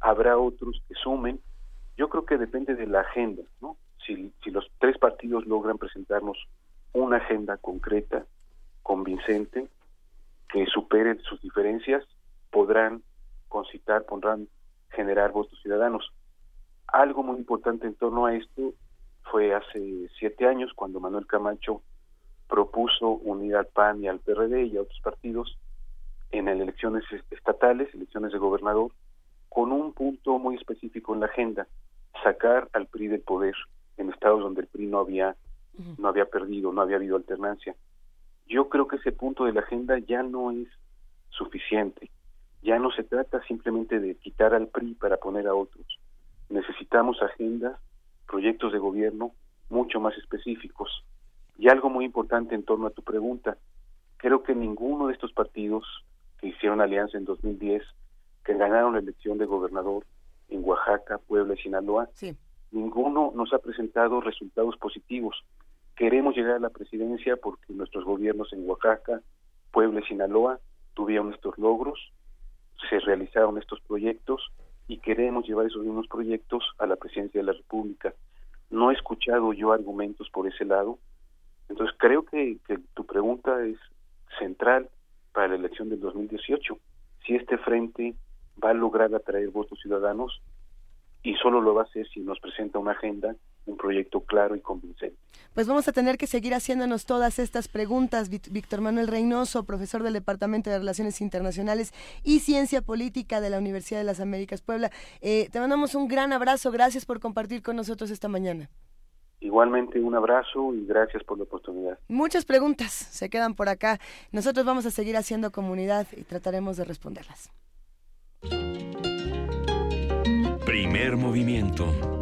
Habrá otros que sumen. Yo creo que depende de la agenda, ¿no? Si, si los tres partidos logran presentarnos una agenda concreta, convincente, que superen sus diferencias podrán concitar, podrán generar votos ciudadanos. Algo muy importante en torno a esto fue hace siete años cuando Manuel Camacho propuso unir al PAN y al PRD y a otros partidos en elecciones estatales, elecciones de gobernador, con un punto muy específico en la agenda, sacar al PRI del poder en estados donde el PRI no había no había perdido, no había habido alternancia yo creo que ese punto de la agenda ya no es suficiente. Ya no se trata simplemente de quitar al PRI para poner a otros. Necesitamos agendas, proyectos de gobierno mucho más específicos. Y algo muy importante en torno a tu pregunta, creo que ninguno de estos partidos que hicieron alianza en 2010, que ganaron la elección de gobernador en Oaxaca, Puebla y Sinaloa, ninguno nos ha presentado resultados positivos. Queremos llegar a la presidencia porque nuestros gobiernos en Oaxaca, Puebla y Sinaloa tuvieron estos logros, se realizaron estos proyectos y queremos llevar esos mismos proyectos a la presidencia de la República. No he escuchado yo argumentos por ese lado, entonces creo que, tu pregunta es central para la elección del 2018. Si este frente va a lograr atraer votos ciudadanos y solo lo va a hacer si nos presenta una agenda un proyecto claro y convincente. Pues vamos a tener que seguir haciéndonos todas estas preguntas. Víctor Manuel Reynoso, profesor del Departamento de Relaciones Internacionales y Ciencia Política de la Universidad de las Américas Puebla. Eh, te mandamos un gran abrazo. Gracias por compartir con nosotros esta mañana. Igualmente un abrazo y gracias por la oportunidad. Muchas preguntas se quedan por acá. Nosotros vamos a seguir haciendo comunidad y trataremos de responderlas. Primer movimiento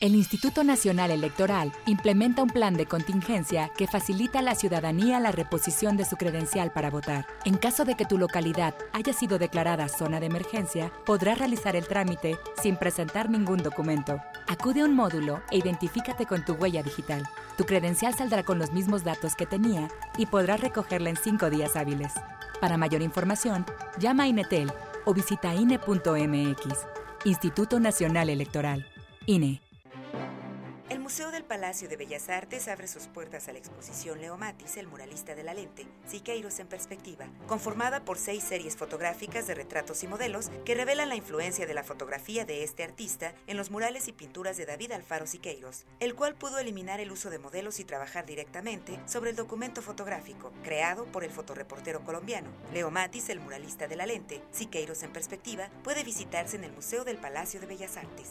El Instituto Nacional Electoral implementa un plan de contingencia que facilita a la ciudadanía la reposición de su credencial para votar. En caso de que tu localidad haya sido declarada zona de emergencia, podrás realizar el trámite sin presentar ningún documento. Acude a un módulo e identifícate con tu huella digital. Tu credencial saldrá con los mismos datos que tenía y podrás recogerla en cinco días hábiles. Para mayor información, llama a Inetel o visita INE.mx. Instituto Nacional Electoral. INE. El Museo del Palacio de Bellas Artes abre sus puertas a la exposición Leo Matis, el muralista de la lente, Siqueiros en perspectiva, conformada por seis series fotográficas de retratos y modelos que revelan la influencia de la fotografía de este artista en los murales y pinturas de David Alfaro Siqueiros, el cual pudo eliminar el uso de modelos y trabajar directamente sobre el documento fotográfico, creado por el fotoreportero colombiano. Leo Matis, el muralista de la lente, Siqueiros en perspectiva, puede visitarse en el Museo del Palacio de Bellas Artes.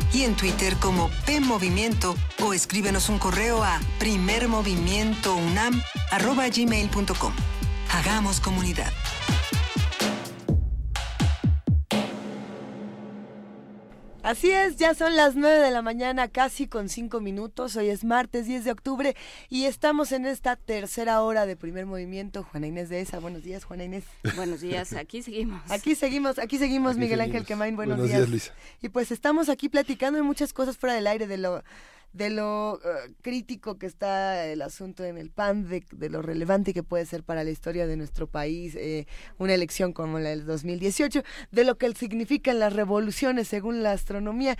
y en Twitter como P Movimiento o escríbenos un correo a primermovimientounam@gmail.com. Hagamos comunidad. Así es, ya son las 9 de la mañana, casi con 5 minutos. Hoy es martes 10 de octubre y estamos en esta tercera hora de primer movimiento. Juana Inés de esa, buenos días, Juana Inés. Buenos días, aquí seguimos. Aquí seguimos, aquí seguimos, Miguel Ángel Quemain, buenos, buenos días. Luisa. Y pues estamos aquí platicando de muchas cosas fuera del aire, de lo de lo uh, crítico que está el asunto en el PAN, de, de, lo relevante que puede ser para la historia de nuestro país eh, una elección como la del 2018, de lo que significan las revoluciones según la astronomía,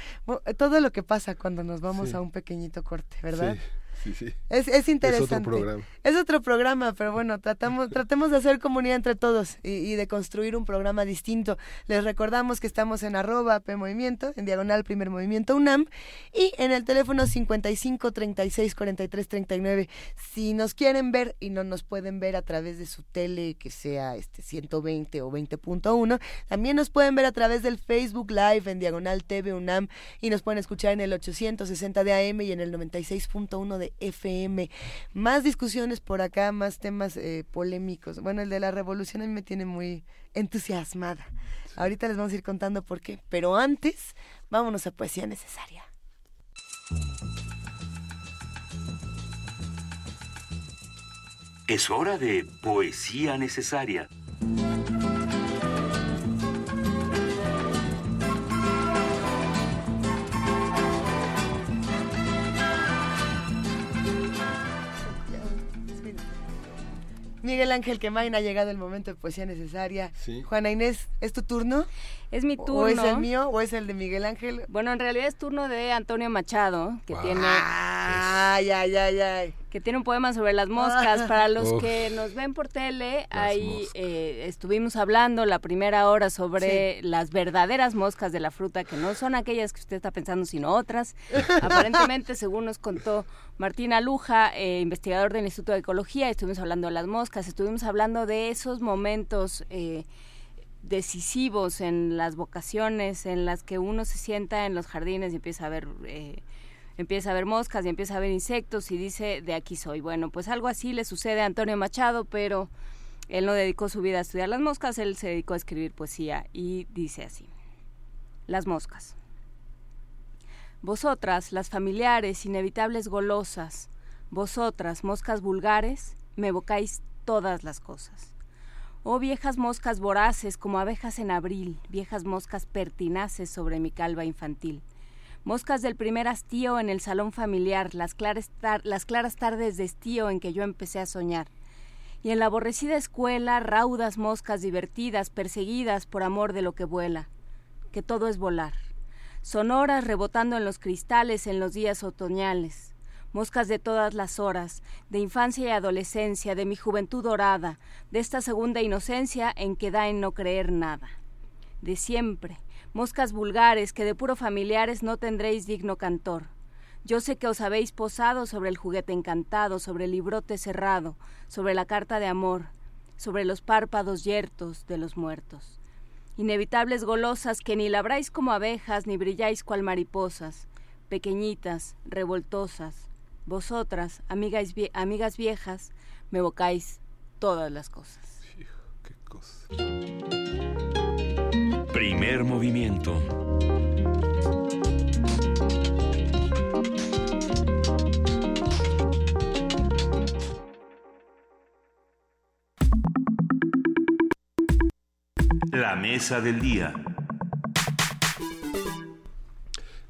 todo lo que pasa cuando nos vamos sí. a un pequeñito corte, ¿verdad? Sí. Sí, sí. Es, es interesante. Es otro programa. Es otro programa, pero bueno, tratamos, tratemos de hacer comunidad entre todos y, y, de construir un programa distinto. Les recordamos que estamos en arroba P Movimiento, en diagonal Primer Movimiento UNAM, y en el teléfono 55 36 43 39. Si nos quieren ver y no nos pueden ver a través de su tele, que sea este 120 o 20.1, también nos pueden ver a través del Facebook Live en diagonal TV UNAM y nos pueden escuchar en el 860 de AM y en el 96.1 de FM. Más discusiones por acá, más temas eh, polémicos. Bueno, el de la revolución a mí me tiene muy entusiasmada. Ahorita les vamos a ir contando por qué. Pero antes, vámonos a poesía necesaria. Es hora de poesía necesaria. Miguel Ángel Quemain ha llegado el momento de poesía necesaria. Sí. Juana Inés, ¿es tu turno? Es mi turno. ¿O es el mío o es el de Miguel Ángel? Bueno, en realidad es turno de Antonio Machado, que wow. tiene... Ay, ay, ay, ay. Que tiene un poema sobre las moscas. Para los Uf. que nos ven por tele, ahí eh, estuvimos hablando la primera hora sobre sí. las verdaderas moscas de la fruta, que no son aquellas que usted está pensando, sino otras. Aparentemente, según nos contó Martín Aluja, eh, investigador del Instituto de Ecología, estuvimos hablando de las moscas, estuvimos hablando de esos momentos... Eh, decisivos en las vocaciones en las que uno se sienta en los jardines y empieza a ver eh, empieza a ver moscas y empieza a ver insectos y dice de aquí soy bueno pues algo así le sucede a Antonio Machado pero él no dedicó su vida a estudiar las moscas él se dedicó a escribir poesía y dice así las moscas. Vosotras las familiares inevitables golosas vosotras moscas vulgares me evocáis todas las cosas Oh viejas moscas voraces como abejas en abril, viejas moscas pertinaces sobre mi calva infantil. Moscas del primer hastío en el salón familiar, las claras, tardes de estío en que yo empecé a soñar. Y en la aborrecida escuela, raudas moscas divertidas, perseguidas por amor de lo que vuela, que todo es volar. Sonoras rebotando en los cristales en los días otoñales. Moscas de todas las horas, de infancia y adolescencia, de mi juventud dorada, de esta segunda inocencia en que da en no creer nada. De siempre, moscas vulgares que de puro familiares no tendréis digno cantor. Yo sé que os habéis posado sobre el juguete encantado, sobre el librote cerrado, sobre la carta de amor, sobre los párpados yertos de los muertos. Inevitables golosas que ni labráis como abejas ni brilláis cual mariposas, pequeñitas, revoltosas. Vosotras, amigas, amigas viejas, me evocáis todas las cosas. qué cosa. Primer movimiento. La mesa del día.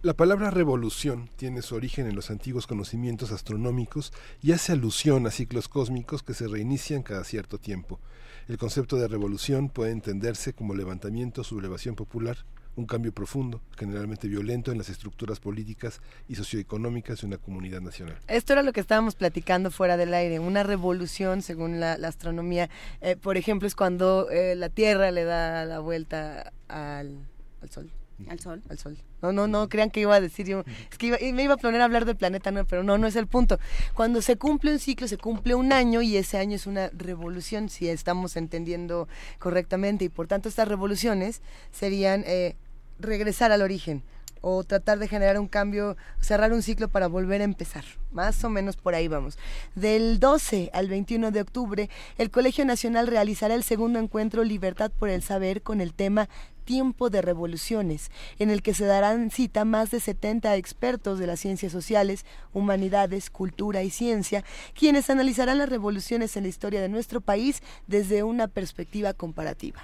La palabra revolución tiene su origen en los antiguos conocimientos astronómicos y hace alusión a ciclos cósmicos que se reinician cada cierto tiempo. El concepto de revolución puede entenderse como levantamiento o sublevación popular, un cambio profundo, generalmente violento en las estructuras políticas y socioeconómicas de una comunidad nacional. Esto era lo que estábamos platicando fuera del aire, una revolución según la, astronomía. Eh, por ejemplo, es cuando eh, la Tierra le da la vuelta al Sol. Al sol. Al sol. No, no, no crean que iba a decir yo. Es que me iba a poner a hablar del planeta, no, pero no, no es el punto. Cuando se cumple un ciclo, se cumple un año y ese año es una revolución, si estamos entendiendo correctamente. Y por tanto, estas revoluciones serían eh, regresar al origen o tratar de generar un cambio, cerrar un ciclo para volver a empezar. Más o menos por ahí vamos. Del 12 al 21 de octubre, el Colegio Nacional realizará el segundo encuentro Libertad por el Saber con el tema tiempo de revoluciones, en el que se darán cita más de 70 expertos de las ciencias sociales, humanidades, cultura y ciencia, quienes analizarán las revoluciones en la historia de nuestro país desde una perspectiva comparativa.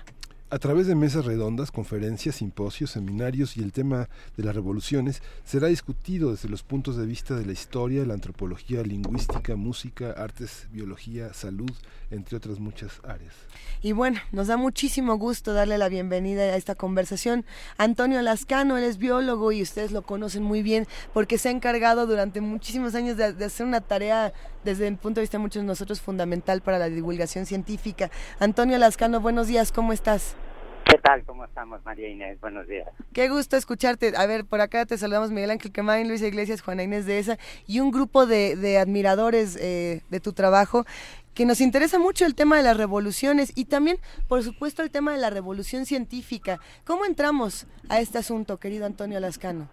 A través de mesas redondas, conferencias, simposios, seminarios y el tema de las revoluciones será discutido desde los puntos de vista de la historia, la antropología, lingüística, música, artes, biología, salud, entre otras muchas áreas. Y bueno, nos da muchísimo gusto darle la bienvenida a esta conversación. Antonio Lascano, él es biólogo y ustedes lo conocen muy bien porque se ha encargado durante muchísimos años de, de hacer una tarea desde el punto de vista de muchos de nosotros fundamental para la divulgación científica. Antonio Lascano, buenos días, ¿cómo estás? ¿Qué tal? ¿Cómo estamos, María Inés? Buenos días. Qué gusto escucharte. A ver, por acá te saludamos Miguel Ángel Quemain, Luis Iglesias, Juana Inés de esa y un grupo de, admiradores eh, de tu trabajo que nos interesa mucho el tema de las revoluciones y también, por supuesto, el tema de la revolución científica. ¿Cómo entramos a este asunto, querido Antonio Lascano?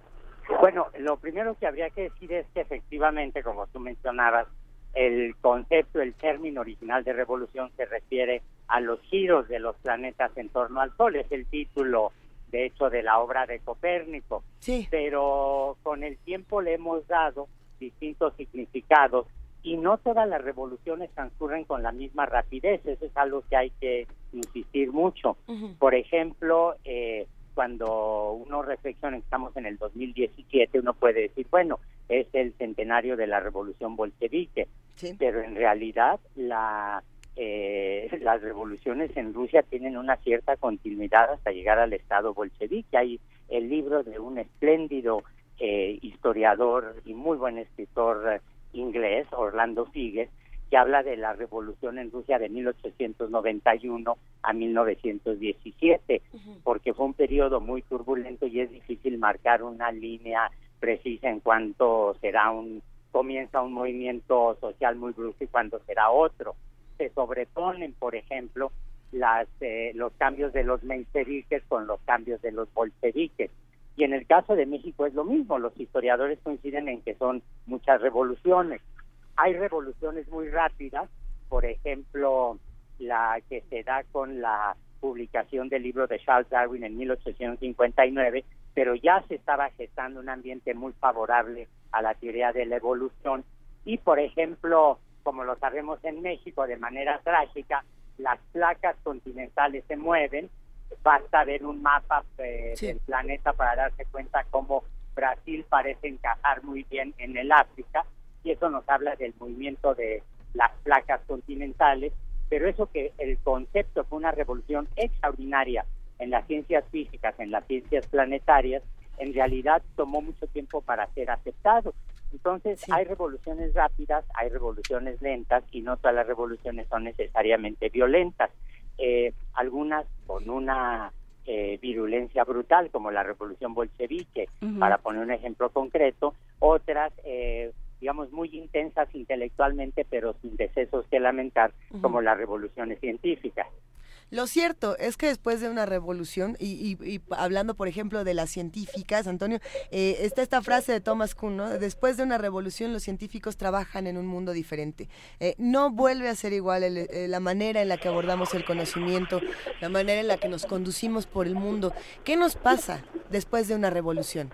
Bueno, lo primero que habría que decir es que efectivamente, como tú mencionabas, el concepto, el término original de revolución se refiere a los giros de los planetas en torno al Sol. Es el título, de hecho, de la obra de Copérnico. Sí. Pero con el tiempo le hemos dado distintos significados y no todas las revoluciones transcurren con la misma rapidez. Eso es algo que hay que insistir mucho. Por ejemplo, eh, cuando uno reflexiona, estamos en el 2017, uno puede decir, bueno, es el centenario de la revolución bolchevique, pero en realidad la, eh, las revoluciones en Rusia tienen una cierta continuidad hasta llegar al Estado bolchevique. Hay el libro de un espléndido eh, historiador y muy buen escritor eh, inglés, Orlando Figues, que habla de la revolución en Rusia de 1891 a 1917, porque fue un periodo muy turbulento y es difícil marcar una línea precisa en cuanto será un comienza un movimiento social muy brusco y cuando será otro. Se sobreponen, por ejemplo, las, eh, los cambios de los mencheviques con los cambios de los bolcheviques. Y en el caso de México es lo mismo, los historiadores coinciden en que son muchas revoluciones. Hay revoluciones muy rápidas, por ejemplo, la que se da con la publicación del libro de Charles Darwin en 1859, pero ya se estaba gestando un ambiente muy favorable a la teoría de la evolución. Y, por ejemplo, como lo sabemos en México de manera trágica, las placas continentales se mueven, basta ver un mapa eh, del planeta para darse cuenta cómo Brasil parece encajar muy bien en el África. Y eso nos habla del movimiento de las placas continentales, pero eso que el concepto fue una revolución extraordinaria en las ciencias físicas, en las ciencias planetarias, en realidad tomó mucho tiempo para ser aceptado. Entonces hay revoluciones rápidas, hay revoluciones lentas y no todas las revoluciones son necesariamente violentas. Eh, algunas con una eh, virulencia brutal, como la revolución bolchevique, para poner un ejemplo concreto, otras, eh, digamos, muy intensas intelectualmente, pero sin decesos que lamentar, como las revoluciones científicas. Lo cierto es que después de una revolución, y, hablando por ejemplo de las científicas, Antonio, eh, está esta frase de Thomas Kuhn, ¿no? Después de una revolución los científicos trabajan en un mundo diferente. Eh, no vuelve a ser igual eh, la manera en la que abordamos el conocimiento, la manera en la que nos conducimos por el mundo. ¿Qué nos pasa después de una revolución?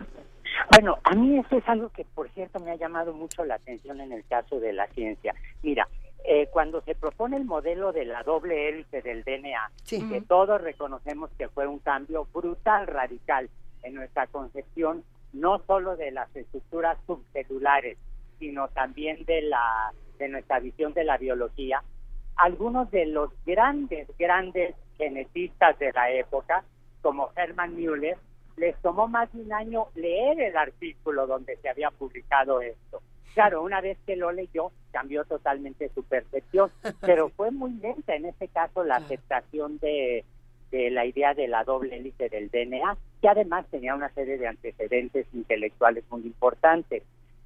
Bueno, a mí eso es algo que, por cierto, me ha llamado mucho la atención en el caso de la ciencia. Mira, eh, cuando se propone el modelo de la doble hélice del DNA, que todos reconocemos que fue un cambio brutal, radical en nuestra concepción, no solo de las estructuras subcelulares, sino también de la de nuestra visión de la biología, algunos de los grandes, grandes genetistas de la época, como Hermann Müller, les tomó más de un año leer el artículo donde se había publicado esto. Claro, una vez que lo leyó, cambió totalmente su percepción, pero fue muy lenta en ese caso la aceptación de, la idea de la doble hélice del DNA, que además tenía una serie de antecedentes intelectuales muy importantes.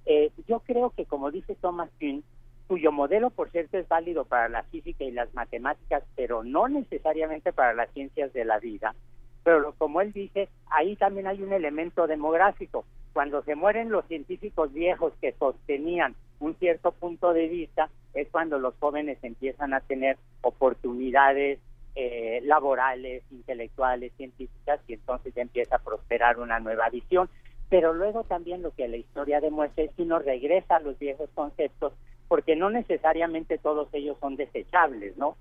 Eh, yo creo que, como dice Thomas Kuhn, cuyo modelo, por cierto, es válido para la física y las matemáticas, pero no necesariamente para las ciencias de la vida, pero como él dice, ahí también hay un elemento demográfico cuando se mueren los científicos viejos que sostenían un cierto punto de vista, es cuando los jóvenes empiezan a tener oportunidades eh, laborales, intelectuales, científicas, y entonces ya empieza a prosperar una nueva visión. Pero luego también lo que la historia demuestra es que uno regresa a los viejos conceptos, porque no necesariamente todos ellos son desechables, ¿no?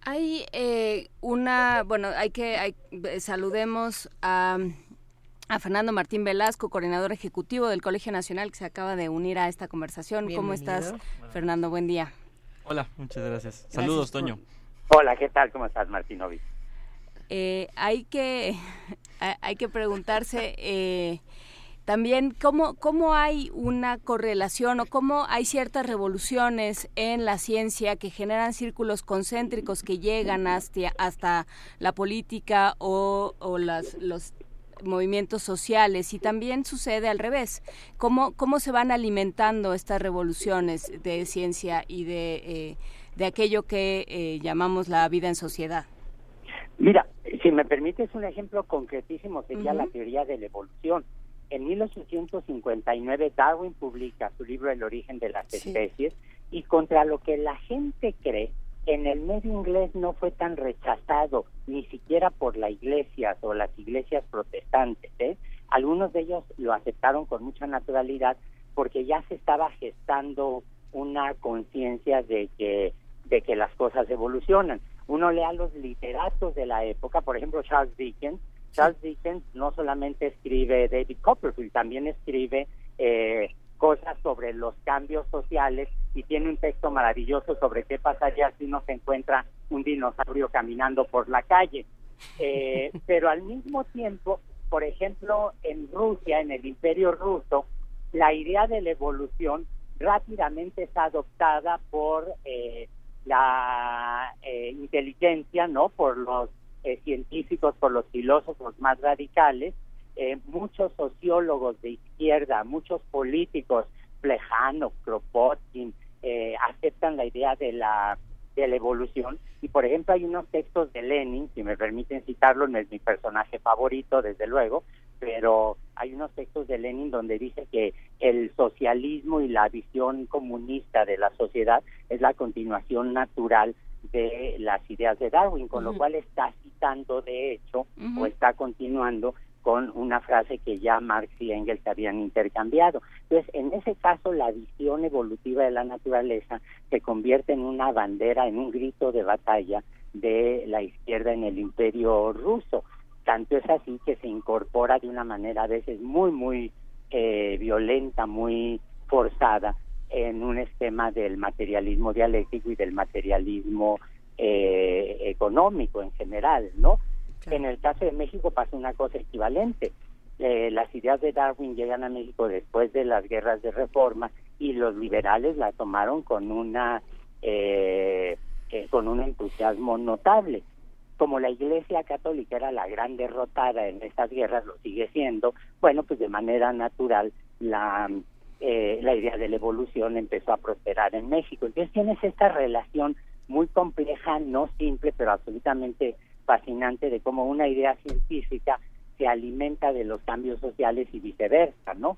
Hay eh, una, bueno, hay que, hay, saludemos a a Fernando Martín Velasco, coordinador ejecutivo del Colegio Nacional, que se acaba de unir a esta conversación. ¿Cómo estás, Fernando? Buen día. Hola, muchas gracias. Saludos, Toño. Hola, ¿qué tal? ¿Cómo estás, Martinovi? Eh, hay que hay que preguntarse eh, también cómo, cómo hay una correlación o cómo hay ciertas revoluciones en la ciencia que generan círculos concéntricos que llegan hasta, hasta la política o, o las, los movimientos sociales y también sucede al revés. ¿Cómo, cómo se van alimentando estas revoluciones de ciencia y de, eh, de aquello que eh, llamamos la vida en sociedad? Mira, si me permites un ejemplo concretísimo sería la teoría de la evolución. En 1859 Darwin publica su libro El origen de las especies y contra lo que la gente cree, en el medio inglés no fue tan rechazado, ni siquiera por la iglesia o las iglesias protestantes. ¿eh? Algunos de ellos lo aceptaron con mucha naturalidad porque ya se estaba gestando una conciencia de que, de que las cosas evolucionan. Uno lea a los literatos de la época, por ejemplo Charles Dickens. Charles Dickens no solamente escribe David Copperfield, también escribe eh, cosas sobre los cambios sociales y tiene un texto maravilloso sobre qué pasaría si uno se encuentra un dinosaurio caminando por la calle. Eh, pero al mismo tiempo, por ejemplo, en Rusia, en el imperio ruso, la idea de la evolución rápidamente es adoptada por eh, la eh, inteligencia, ¿no? Por los científicos, por los filósofos más radicales, eh, muchos sociólogos de izquierda, muchos políticos, Plejano, Kropotkin, eh, aceptan la idea de la, de la evolución. Y, por ejemplo, hay unos textos de Lenin, si me permiten citarlo, no es mi personaje favorito, desde luego, pero hay unos textos de Lenin donde dice que el socialismo y la visión comunista de la sociedad es la continuación natural de las ideas de Darwin, con lo cual está citando de hecho o está continuando con una frase que ya Marx y Engels habían intercambiado. Entonces, en ese caso, la visión evolutiva de la naturaleza se convierte en una bandera, en un grito de batalla de la izquierda en el imperio ruso. tanto es así que se incorpora de una manera a veces muy, muy eh, violenta, muy forzada en un esquema del materialismo dialéctico y del materialismo eh, económico en general, ¿no? En el caso de México pasa una cosa equivalente. Eh, las ideas de Darwin llegan a México después de las guerras de reforma y los liberales la tomaron con una eh, eh, con un entusiasmo notable. Como la Iglesia Católica era la gran derrotada en estas guerras, lo sigue siendo, bueno, pues de manera natural la, eh, la idea de la evolución empezó a prosperar en México. Entonces tienes esta relación muy compleja, no simple, pero absolutamente fascinante de cómo una idea científica se alimenta de los cambios sociales y viceversa, ¿no?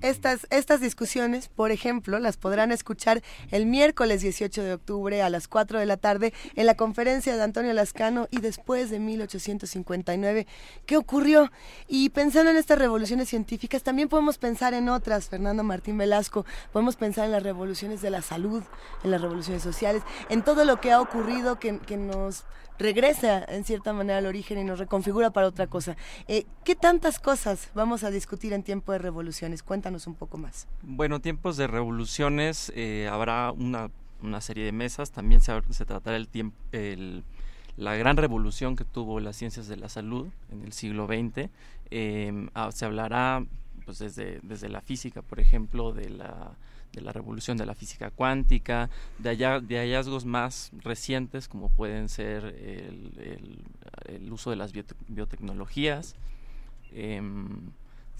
Estas, estas discusiones, por ejemplo, las podrán escuchar el miércoles 18 de octubre a las 4 de la tarde en la conferencia de Antonio Lascano y después de 1859. ¿Qué ocurrió? Y pensando en estas revoluciones científicas, también podemos pensar en otras, Fernando Martín Velasco, podemos pensar en las revoluciones de la salud, en las revoluciones sociales, en todo lo que ha ocurrido que, que nos regresa en cierta manera al origen y nos reconfigura para otra cosa. Eh, ¿Qué tantas cosas vamos a discutir en tiempo de revoluciones? Cuéntanos un poco más. Bueno, tiempos de revoluciones, eh, habrá una, una, serie de mesas, también se, tratará el tiempo, la gran revolución que tuvo las ciencias de la salud en el siglo XX. Eh, ah, se hablará pues desde, desde la física, por ejemplo, de la de la revolución de la física cuántica, de, de hallazgos más recientes como pueden ser el, el, uso de las biotecnologías, em,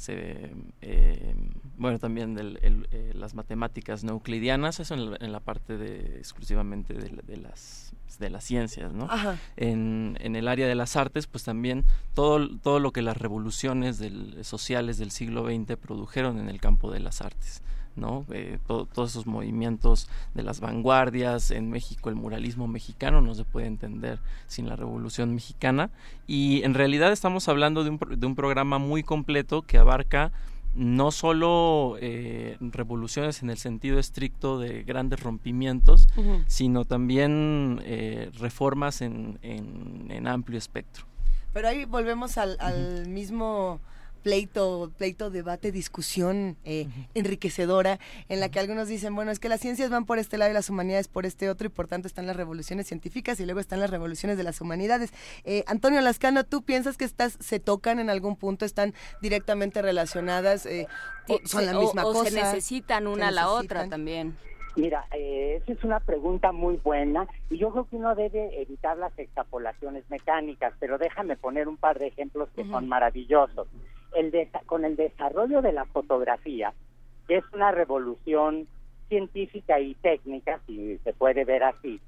em, bueno, también eh, las matemáticas no euclidianas, eso en la, parte de, exclusivamente de, las, de las ciencias, ¿no? En, en, el área de las artes, pues también todo, todo lo que las revoluciones del, sociales del siglo XX produjeron en el campo de las artes. ¿No? Eh, todos esos movimientos de las vanguardias en México, el muralismo mexicano no se puede entender sin la Revolución Mexicana y en realidad estamos hablando de un, de un programa muy completo que abarca no solo eh, revoluciones en el sentido estricto de grandes rompimientos, sino también eh, reformas en, en, amplio espectro. Pero ahí volvemos al, al mismo pleito, pleito, debate, discusión eh, enriquecedora, en la que algunos dicen, bueno, es que las ciencias van por este lado y las humanidades por este otro, y por tanto están las revoluciones científicas y luego están las revoluciones de las humanidades. Eh, Antonio Lascano, ¿tú piensas que estas se tocan en algún punto, están directamente relacionadas, eh, o son la misma cosa? O se necesitan una a la otra también. Mira, eh, esa es una pregunta muy buena y yo creo que uno debe evitar las extrapolaciones mecánicas, pero déjame poner un par de ejemplos que son maravillosos el con el desarrollo de la fotografía, que es una revolución científica y técnica, si se puede ver así,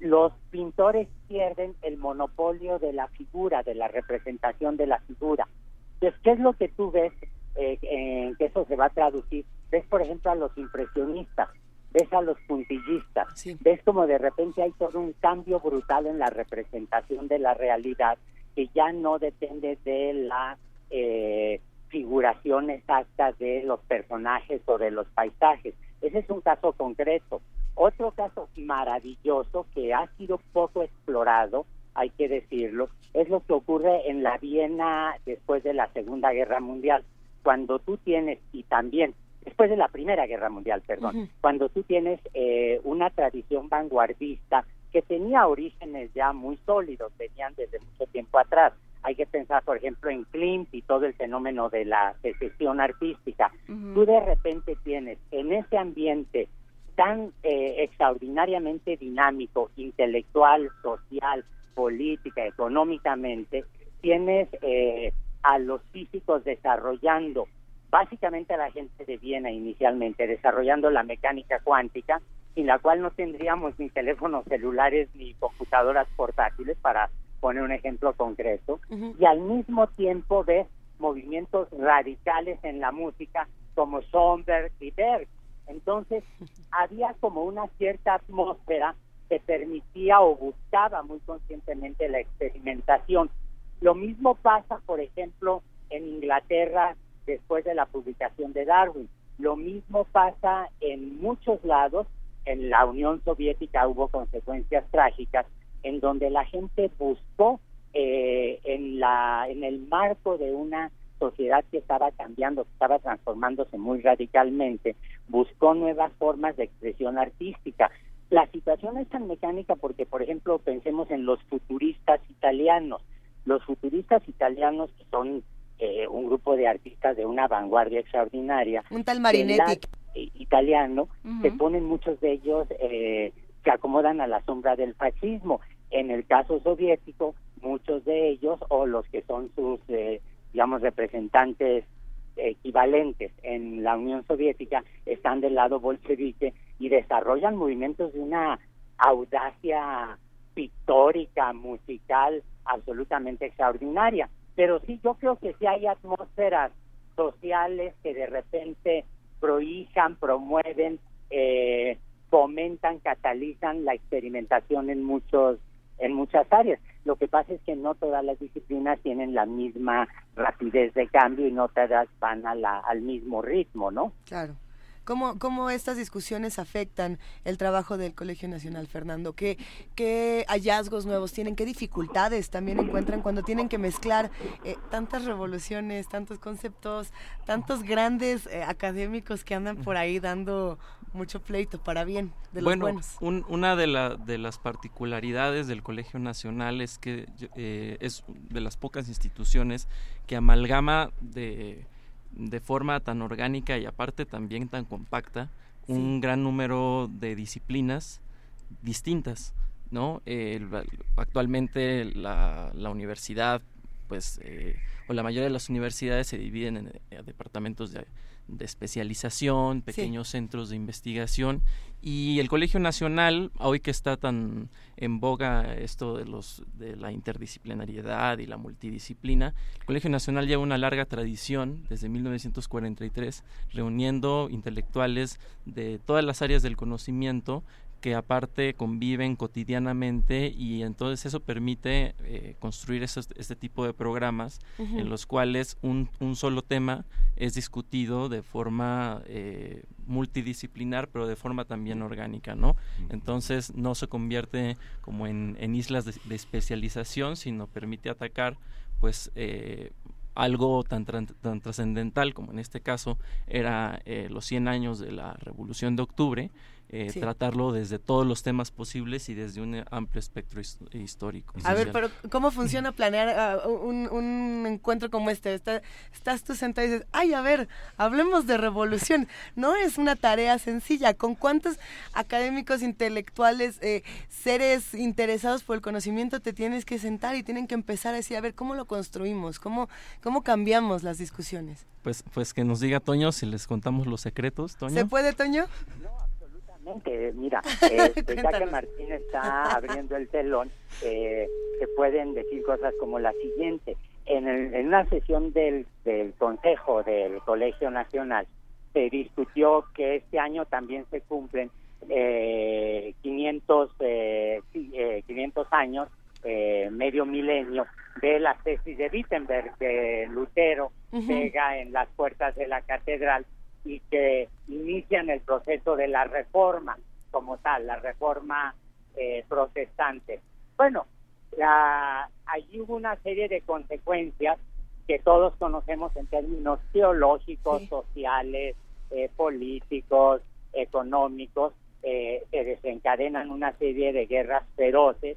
los pintores pierden el monopolio de la figura, de la representación de la figura. Entonces, ¿qué es lo que tú ves eh, en que eso se va a traducir? Ves, por ejemplo, a los impresionistas, ves a los puntillistas, ves como de repente hay todo un cambio brutal en la representación de la realidad que ya no depende de la eh, figuración exacta de los personajes o de los paisajes. Ese es un caso concreto. Otro caso maravilloso que ha sido poco explorado, hay que decirlo, es lo que ocurre en la Viena después de la Segunda Guerra Mundial, cuando tú tienes, y también después de la Primera Guerra Mundial, perdón, cuando tú tienes eh, una tradición vanguardista que tenía orígenes ya muy sólidos, venían desde mucho tiempo atrás, hay que pensar, por ejemplo, en Klimt y todo el fenómeno de la secesión artística. Tú de repente tienes en ese ambiente tan eh, extraordinariamente dinámico, intelectual, social, política, económicamente, tienes eh, a los físicos desarrollando, básicamente a la gente de Viena inicialmente, desarrollando la mecánica cuántica, sin la cual no tendríamos ni teléfonos celulares ni computadoras portátiles para poner un ejemplo concreto, y al mismo tiempo ves movimientos radicales en la música como Schoenberg y Berg. Entonces, había como una cierta atmósfera que permitía o buscaba muy conscientemente la experimentación. Lo mismo pasa, por ejemplo, en Inglaterra después de la publicación de Darwin. Lo mismo pasa en muchos lados. En la Unión Soviética hubo consecuencias trágicas, en donde la gente buscó eh, en, la, en el marco de una sociedad que estaba cambiando, que estaba transformándose muy radicalmente, buscó nuevas formas de expresión artística. La situación es tan mecánica porque, por ejemplo, pensemos en los futuristas italianos. Los futuristas italianos, que son eh, un grupo de artistas de una vanguardia extraordinaria. Un tal Marinetti. Eh, italiano, se ponen muchos de ellos, eh, se acomodan a la sombra del fascismo. En el caso soviético, muchos de ellos, o los que son sus, eh, digamos, representantes equivalentes en la Unión Soviética, están del lado bolchevique y desarrollan movimientos de una audacia pictórica, musical, absolutamente extraordinaria. Pero sí, yo creo que sí hay atmósferas sociales que de repente prohijan, promueven, eh, fomentan, catalizan la experimentación en muchos en muchas áreas. Lo que pasa es que no todas las disciplinas tienen la misma rapidez de cambio y no todas van al mismo ritmo, ¿no? Claro. ¿Cómo, ¿Cómo estas discusiones afectan el trabajo del Colegio Nacional, Fernando? ¿Qué, ¿Qué hallazgos nuevos tienen? ¿Qué dificultades también encuentran cuando tienen que mezclar eh, tantas revoluciones, tantos conceptos, tantos grandes eh, académicos que andan por ahí dando mucho pleito para bien de los bueno, buenos? una de, la, de las particularidades del Colegio Nacional es que eh, es de las pocas instituciones que amalgama de de forma tan orgánica y aparte también tan compacta un gran número de disciplinas distintas, ¿no? actualmente la, la, universidad, pues, eh, o la mayoría de las universidades se dividen en eh, departamentos de de especialización, pequeños centros de investigación. Y el Colegio Nacional, hoy que está tan en boga esto de los de la interdisciplinariedad y la multidisciplina, el Colegio Nacional lleva una larga tradición desde 1943 reuniendo intelectuales de todas las áreas del conocimiento que aparte conviven cotidianamente y entonces eso permite eh, construir este tipo de programas en los cuales un, un, solo tema es discutido de forma eh, multidisciplinar pero de forma también orgánica, ¿no? Entonces no se convierte como en, en islas de, de, especialización, sino permite atacar pues eh, algo tan, tan trascendental como en este caso era los 100 años de la Revolución de Octubre eh, tratarlo desde todos los temas posibles y desde un amplio espectro histórico. A ver, pero ¿cómo funciona planear ah, un, encuentro como este? estás tú sentado y dices, ay, a ver, hablemos de revolución. No es una tarea sencilla. ¿Con cuántos académicos intelectuales, eh, seres interesados por el conocimiento te tienes que sentar y tienen que empezar a decir, a ver, ¿cómo lo construimos? ¿Cómo, cómo cambiamos las discusiones? Pues, pues que nos diga Toño si les contamos los secretos, Toño. ¿Se puede, Toño? Mira, este, ya que Martín está abriendo el telón, eh, se pueden decir cosas como la siguiente. En, en una sesión del, del Consejo del Colegio Nacional se discutió que este año también se cumplen eh, 500, eh, 500 eh, años, eh, medio milenio, de la tesis de Wittenberg, de Lutero, pega en las puertas de la catedral y que inician el proceso de la reforma como tal, la reforma eh, protestante. Bueno, allí hubo una serie de consecuencias que todos conocemos en términos teológicos, sociales, eh, políticos, económicos, eh, se desencadenan una serie de guerras feroces,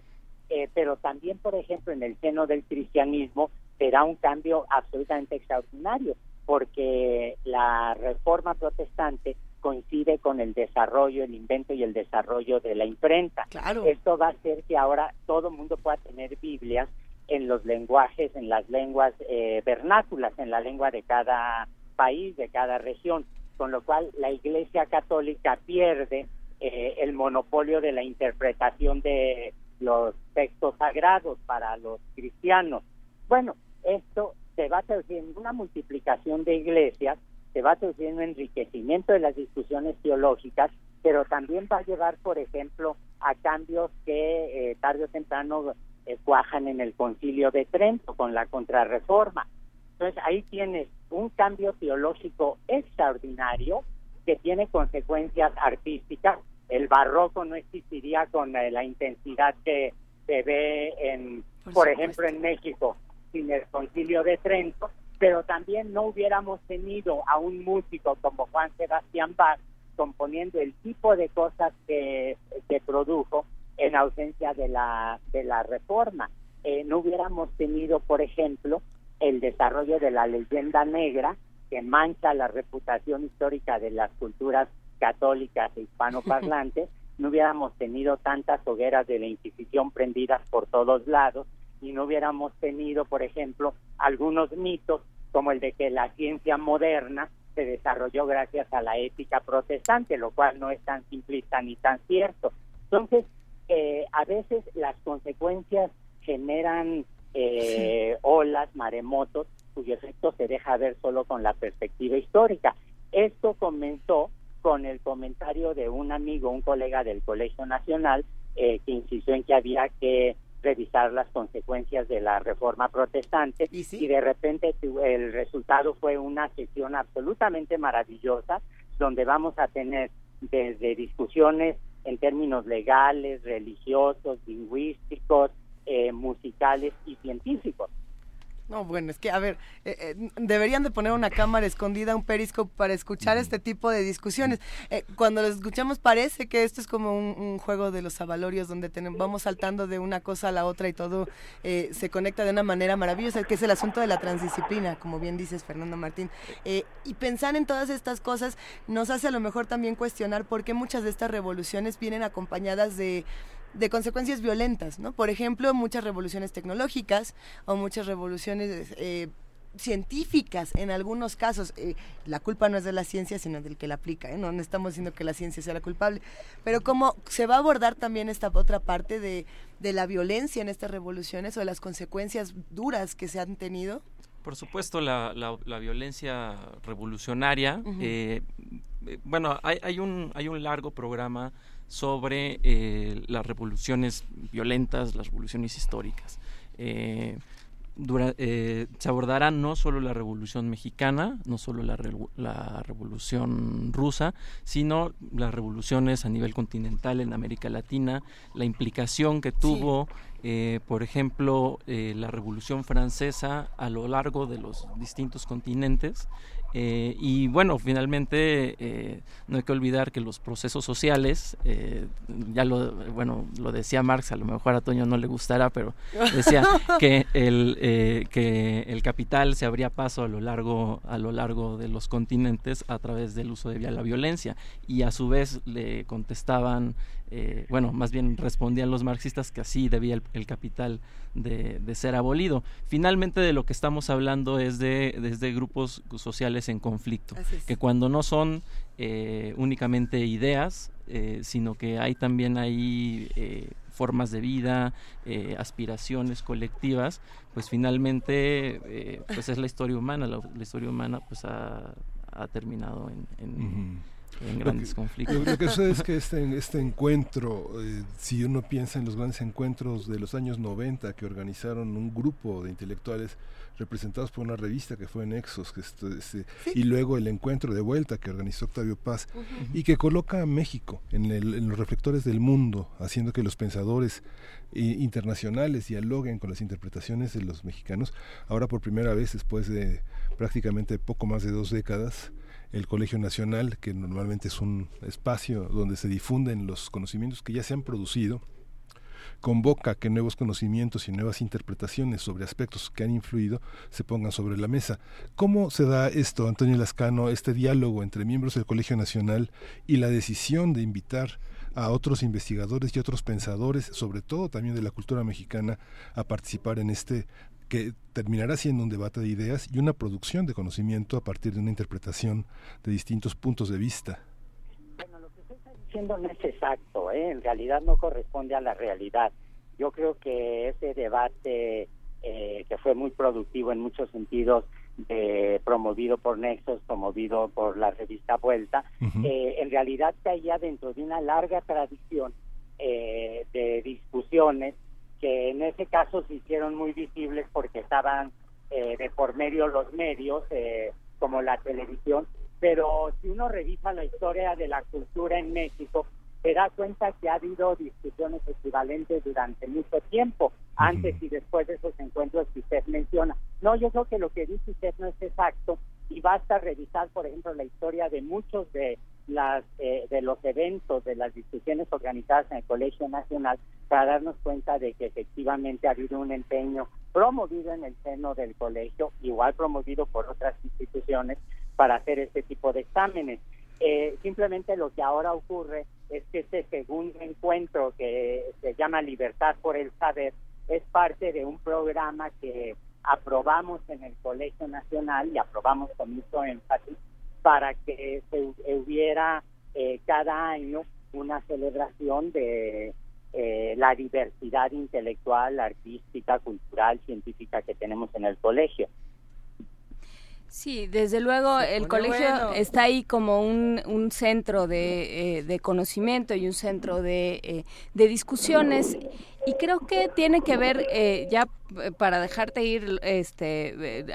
pero también, por ejemplo, en el seno del cristianismo será un cambio absolutamente extraordinario porque la reforma protestante coincide con el desarrollo, el invento y el desarrollo de la imprenta. Esto va a hacer que ahora todo el mundo pueda tener Biblias en los lenguajes, en las lenguas eh, vernáculas, en la lengua de cada país, de cada región, con lo cual la Iglesia Católica pierde eh, el monopolio de la interpretación de los textos sagrados para los cristianos. Bueno, esto se va traduciendo una multiplicación de iglesias, se va traduciendo un enriquecimiento de las discusiones teológicas, pero también va a llevar, por ejemplo, a cambios que eh, tarde o temprano eh, cuajan en el concilio de Trento con la contrarreforma. Entonces ahí tienes un cambio teológico extraordinario que tiene consecuencias artísticas. El barroco no existiría con eh, la intensidad que se ve en por, ejemplo en México, sin el concilio de Trento, pero también no hubiéramos tenido a un músico como Juan Sebastián Bach componiendo el tipo de cosas que, que produjo en ausencia de la, de la reforma. Eh, no hubiéramos tenido, por ejemplo, el desarrollo de la leyenda negra que mancha la reputación histórica de las culturas católicas e hispanoparlantes, no hubiéramos tenido tantas hogueras de la Inquisición prendidas por todos lados y no hubiéramos tenido, por ejemplo, algunos mitos como el de que la ciencia moderna se desarrolló gracias a la ética protestante, lo cual no es tan simplista ni tan cierto. Entonces, eh, a veces las consecuencias generan eh, olas, maremotos, cuyo efecto se deja ver solo con la perspectiva histórica. Esto comenzó con el comentario de un amigo, un colega del Colegio Nacional, eh, que insistió en que había que revisar las consecuencias de la reforma protestante ¿Y, de repente el resultado fue una sesión absolutamente maravillosa donde vamos a tener desde discusiones en términos legales, religiosos, lingüísticos, eh, musicales y científicos. No, bueno, es que, a ver, eh, eh, deberían de poner una cámara escondida, un periscope para escuchar este tipo de discusiones. Eh, cuando lo escuchamos parece que esto es como un, juego de los avalorios donde tenemos, vamos saltando de una cosa a la otra y todo se conecta de una manera maravillosa, que es el asunto de la transdisciplina, como bien dices, Fernando Martín. y pensar en todas estas cosas nos hace a lo mejor también cuestionar por qué muchas de estas revoluciones vienen acompañadas de de consecuencias violentas, ¿no? Por ejemplo, muchas revoluciones tecnológicas o muchas revoluciones eh, científicas en algunos casos. Eh, la culpa no es de la ciencia, sino del que la aplica. ¿eh? No, estamos diciendo que la ciencia sea la culpable. Pero cómo se va a abordar también esta otra parte de, de la violencia en estas revoluciones o de las consecuencias duras que se han tenido. Por supuesto, la, la, violencia revolucionaria. bueno, hay, hay, un, hay un largo programa sobre eh, las revoluciones violentas, las revoluciones históricas. Eh, eh, se abordará no solo la revolución mexicana, no solo la, revolución rusa, sino las revoluciones a nivel continental en América Latina, la implicación que tuvo, por ejemplo, la revolución francesa a lo largo de los distintos continentes eh, y bueno, finalmente eh, no hay que olvidar que los procesos sociales, eh, ya lo, bueno, lo decía Marx, a lo mejor a Toño no le gustará, pero decía que el, que el capital se abría paso a lo largo, a lo largo de los continentes a través del uso de la violencia. Y a su vez le contestaban eh, bueno, más bien respondían los marxistas que así debía el, capital de, ser abolido. Finalmente de lo que estamos hablando es de, desde grupos sociales en conflicto, que cuando no son eh, únicamente ideas, eh, sino que hay también ahí formas de vida, aspiraciones colectivas, pues finalmente pues es la historia humana, la, historia humana pues ha, terminado en en grandes conflictos. Lo que sucede es que este, este encuentro, eh, si uno piensa en los grandes encuentros de los años 90 que organizaron un grupo de intelectuales representados por una revista que fue Nexos, que este, y luego el encuentro de vuelta que organizó Octavio Paz y que coloca a México en, en, los reflectores del mundo, haciendo que los pensadores eh, internacionales dialoguen con las interpretaciones de los mexicanos. Ahora por primera vez, después de prácticamente poco más de dos décadas, el Colegio Nacional, que normalmente es un espacio donde se difunden los conocimientos que ya se han producido, convoca que nuevos conocimientos y nuevas interpretaciones sobre aspectos que han influido se pongan sobre la mesa. ¿Cómo se da esto, Antonio Lascano, este diálogo entre miembros del Colegio Nacional y la decisión de invitar a otros investigadores y otros pensadores, sobre todo también de la cultura mexicana, a participar en este que terminará siendo un debate de ideas y una producción de conocimiento a partir de una interpretación de distintos puntos de vista. Bueno, lo que usted está diciendo no es exacto, ¿eh? en realidad no corresponde a la realidad. Yo creo que ese debate eh, que fue muy productivo en muchos sentidos, promovido por Nexos, promovido por la revista Vuelta, eh, en realidad caía dentro de una larga tradición de discusiones que en ese caso se hicieron muy visibles porque estaban eh, de por medio los medios, eh, como la televisión, pero si uno revisa la historia de la cultura en México, se da cuenta que ha habido discusiones equivalentes durante mucho tiempo, antes y después de esos encuentros que usted menciona. No, yo creo que lo que dice usted no es exacto y basta revisar, por ejemplo, la historia de muchos de las eh, de los eventos, de las discusiones organizadas en el Colegio Nacional para darnos cuenta de que efectivamente ha habido un empeño promovido en el seno del colegio, igual promovido por otras instituciones, para hacer este tipo de exámenes. Eh, simplemente lo que ahora ocurre es que este segundo encuentro que se llama Libertad por el Saber es parte de un programa que aprobamos en el Colegio Nacional y aprobamos con mucho énfasis para que se hubiera eh, cada año una celebración de eh, la diversidad intelectual, artística, cultural, científica que tenemos en el colegio. Sí, desde luego el colegio está ahí como un, un centro de, eh, de, conocimiento y un centro de, eh, de, discusiones y creo que tiene que ver, eh, ya para dejarte ir, este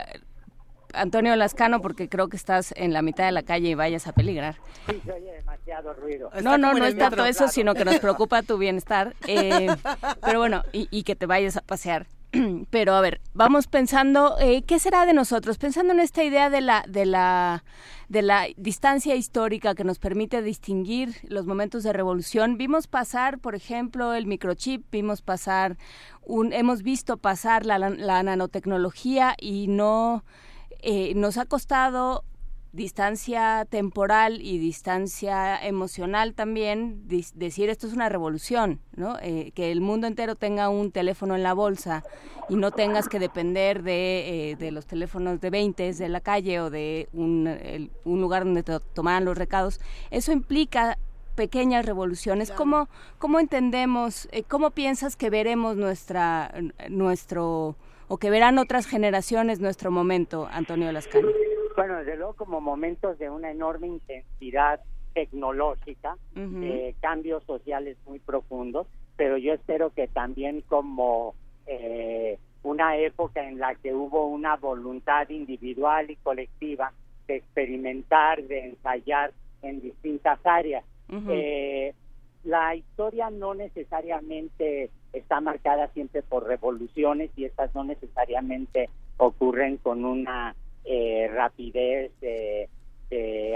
Antonio Lascano, porque creo que estás en la mitad de la calle y vayas a peligrar. Sí, se oye demasiado ruido. No, no, no es tanto eso, sino que nos preocupa tu bienestar. pero bueno, y, y que te vayas a pasear pero a ver, vamos pensando, eh, ¿qué será de nosotros? Pensando en esta idea de la, de la, de la distancia histórica que nos permite distinguir los momentos de revolución, vimos pasar, por ejemplo, el microchip, vimos pasar, un, hemos visto pasar la, la nanotecnología y no eh, nos ha costado distancia temporal y distancia emocional también, decir esto es una revolución, ¿no? Eh, que el mundo entero tenga un teléfono en la bolsa y no tengas que depender de, eh, de los teléfonos de 20 de la calle o de un, un lugar donde te tomaran los recados, eso implica pequeñas revoluciones. ¿Cómo, ¿Cómo entendemos, eh, cómo piensas que veremos nuestra, nuestro, o que verán otras generaciones nuestro momento, Antonio Lascano? Bueno, desde luego como momentos de una enorme intensidad tecnológica, eh, cambios sociales muy profundos, pero yo espero que también como eh, una época en la que hubo una voluntad individual y colectiva de experimentar, de ensayar en distintas áreas. eh, la historia no necesariamente está marcada siempre por revoluciones y estas no necesariamente ocurren con una eh, rapidez de,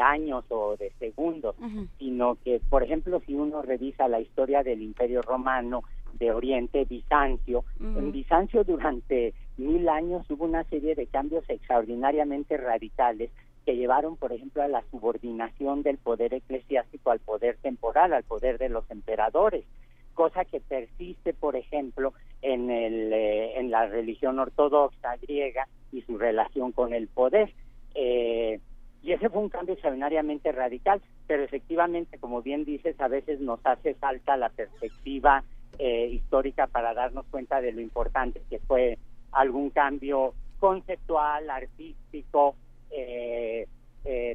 años o de segundos, sino que, por ejemplo, si uno revisa la historia del Imperio Romano de Oriente, Bizancio, en Bizancio durante mil años hubo una serie de cambios extraordinariamente radicales que llevaron, por ejemplo, a la subordinación del poder eclesiástico al poder temporal, al poder de los emperadores cosa que persiste, por ejemplo, en, el, eh, en la religión ortodoxa griega y su relación con el poder. Eh, y ese fue un cambio extraordinariamente radical, pero efectivamente, como bien dices, a veces nos hace falta la perspectiva eh, histórica para darnos cuenta de lo importante que fue algún cambio conceptual, artístico,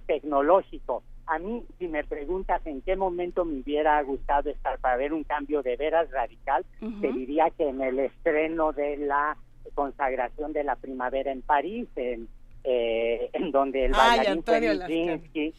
tecnológico a mí, si me preguntas en qué momento me hubiera gustado estar para ver un cambio de veras radical, te diría que en el estreno de la consagración de la primavera en París, en, eh, en donde el bailarín fue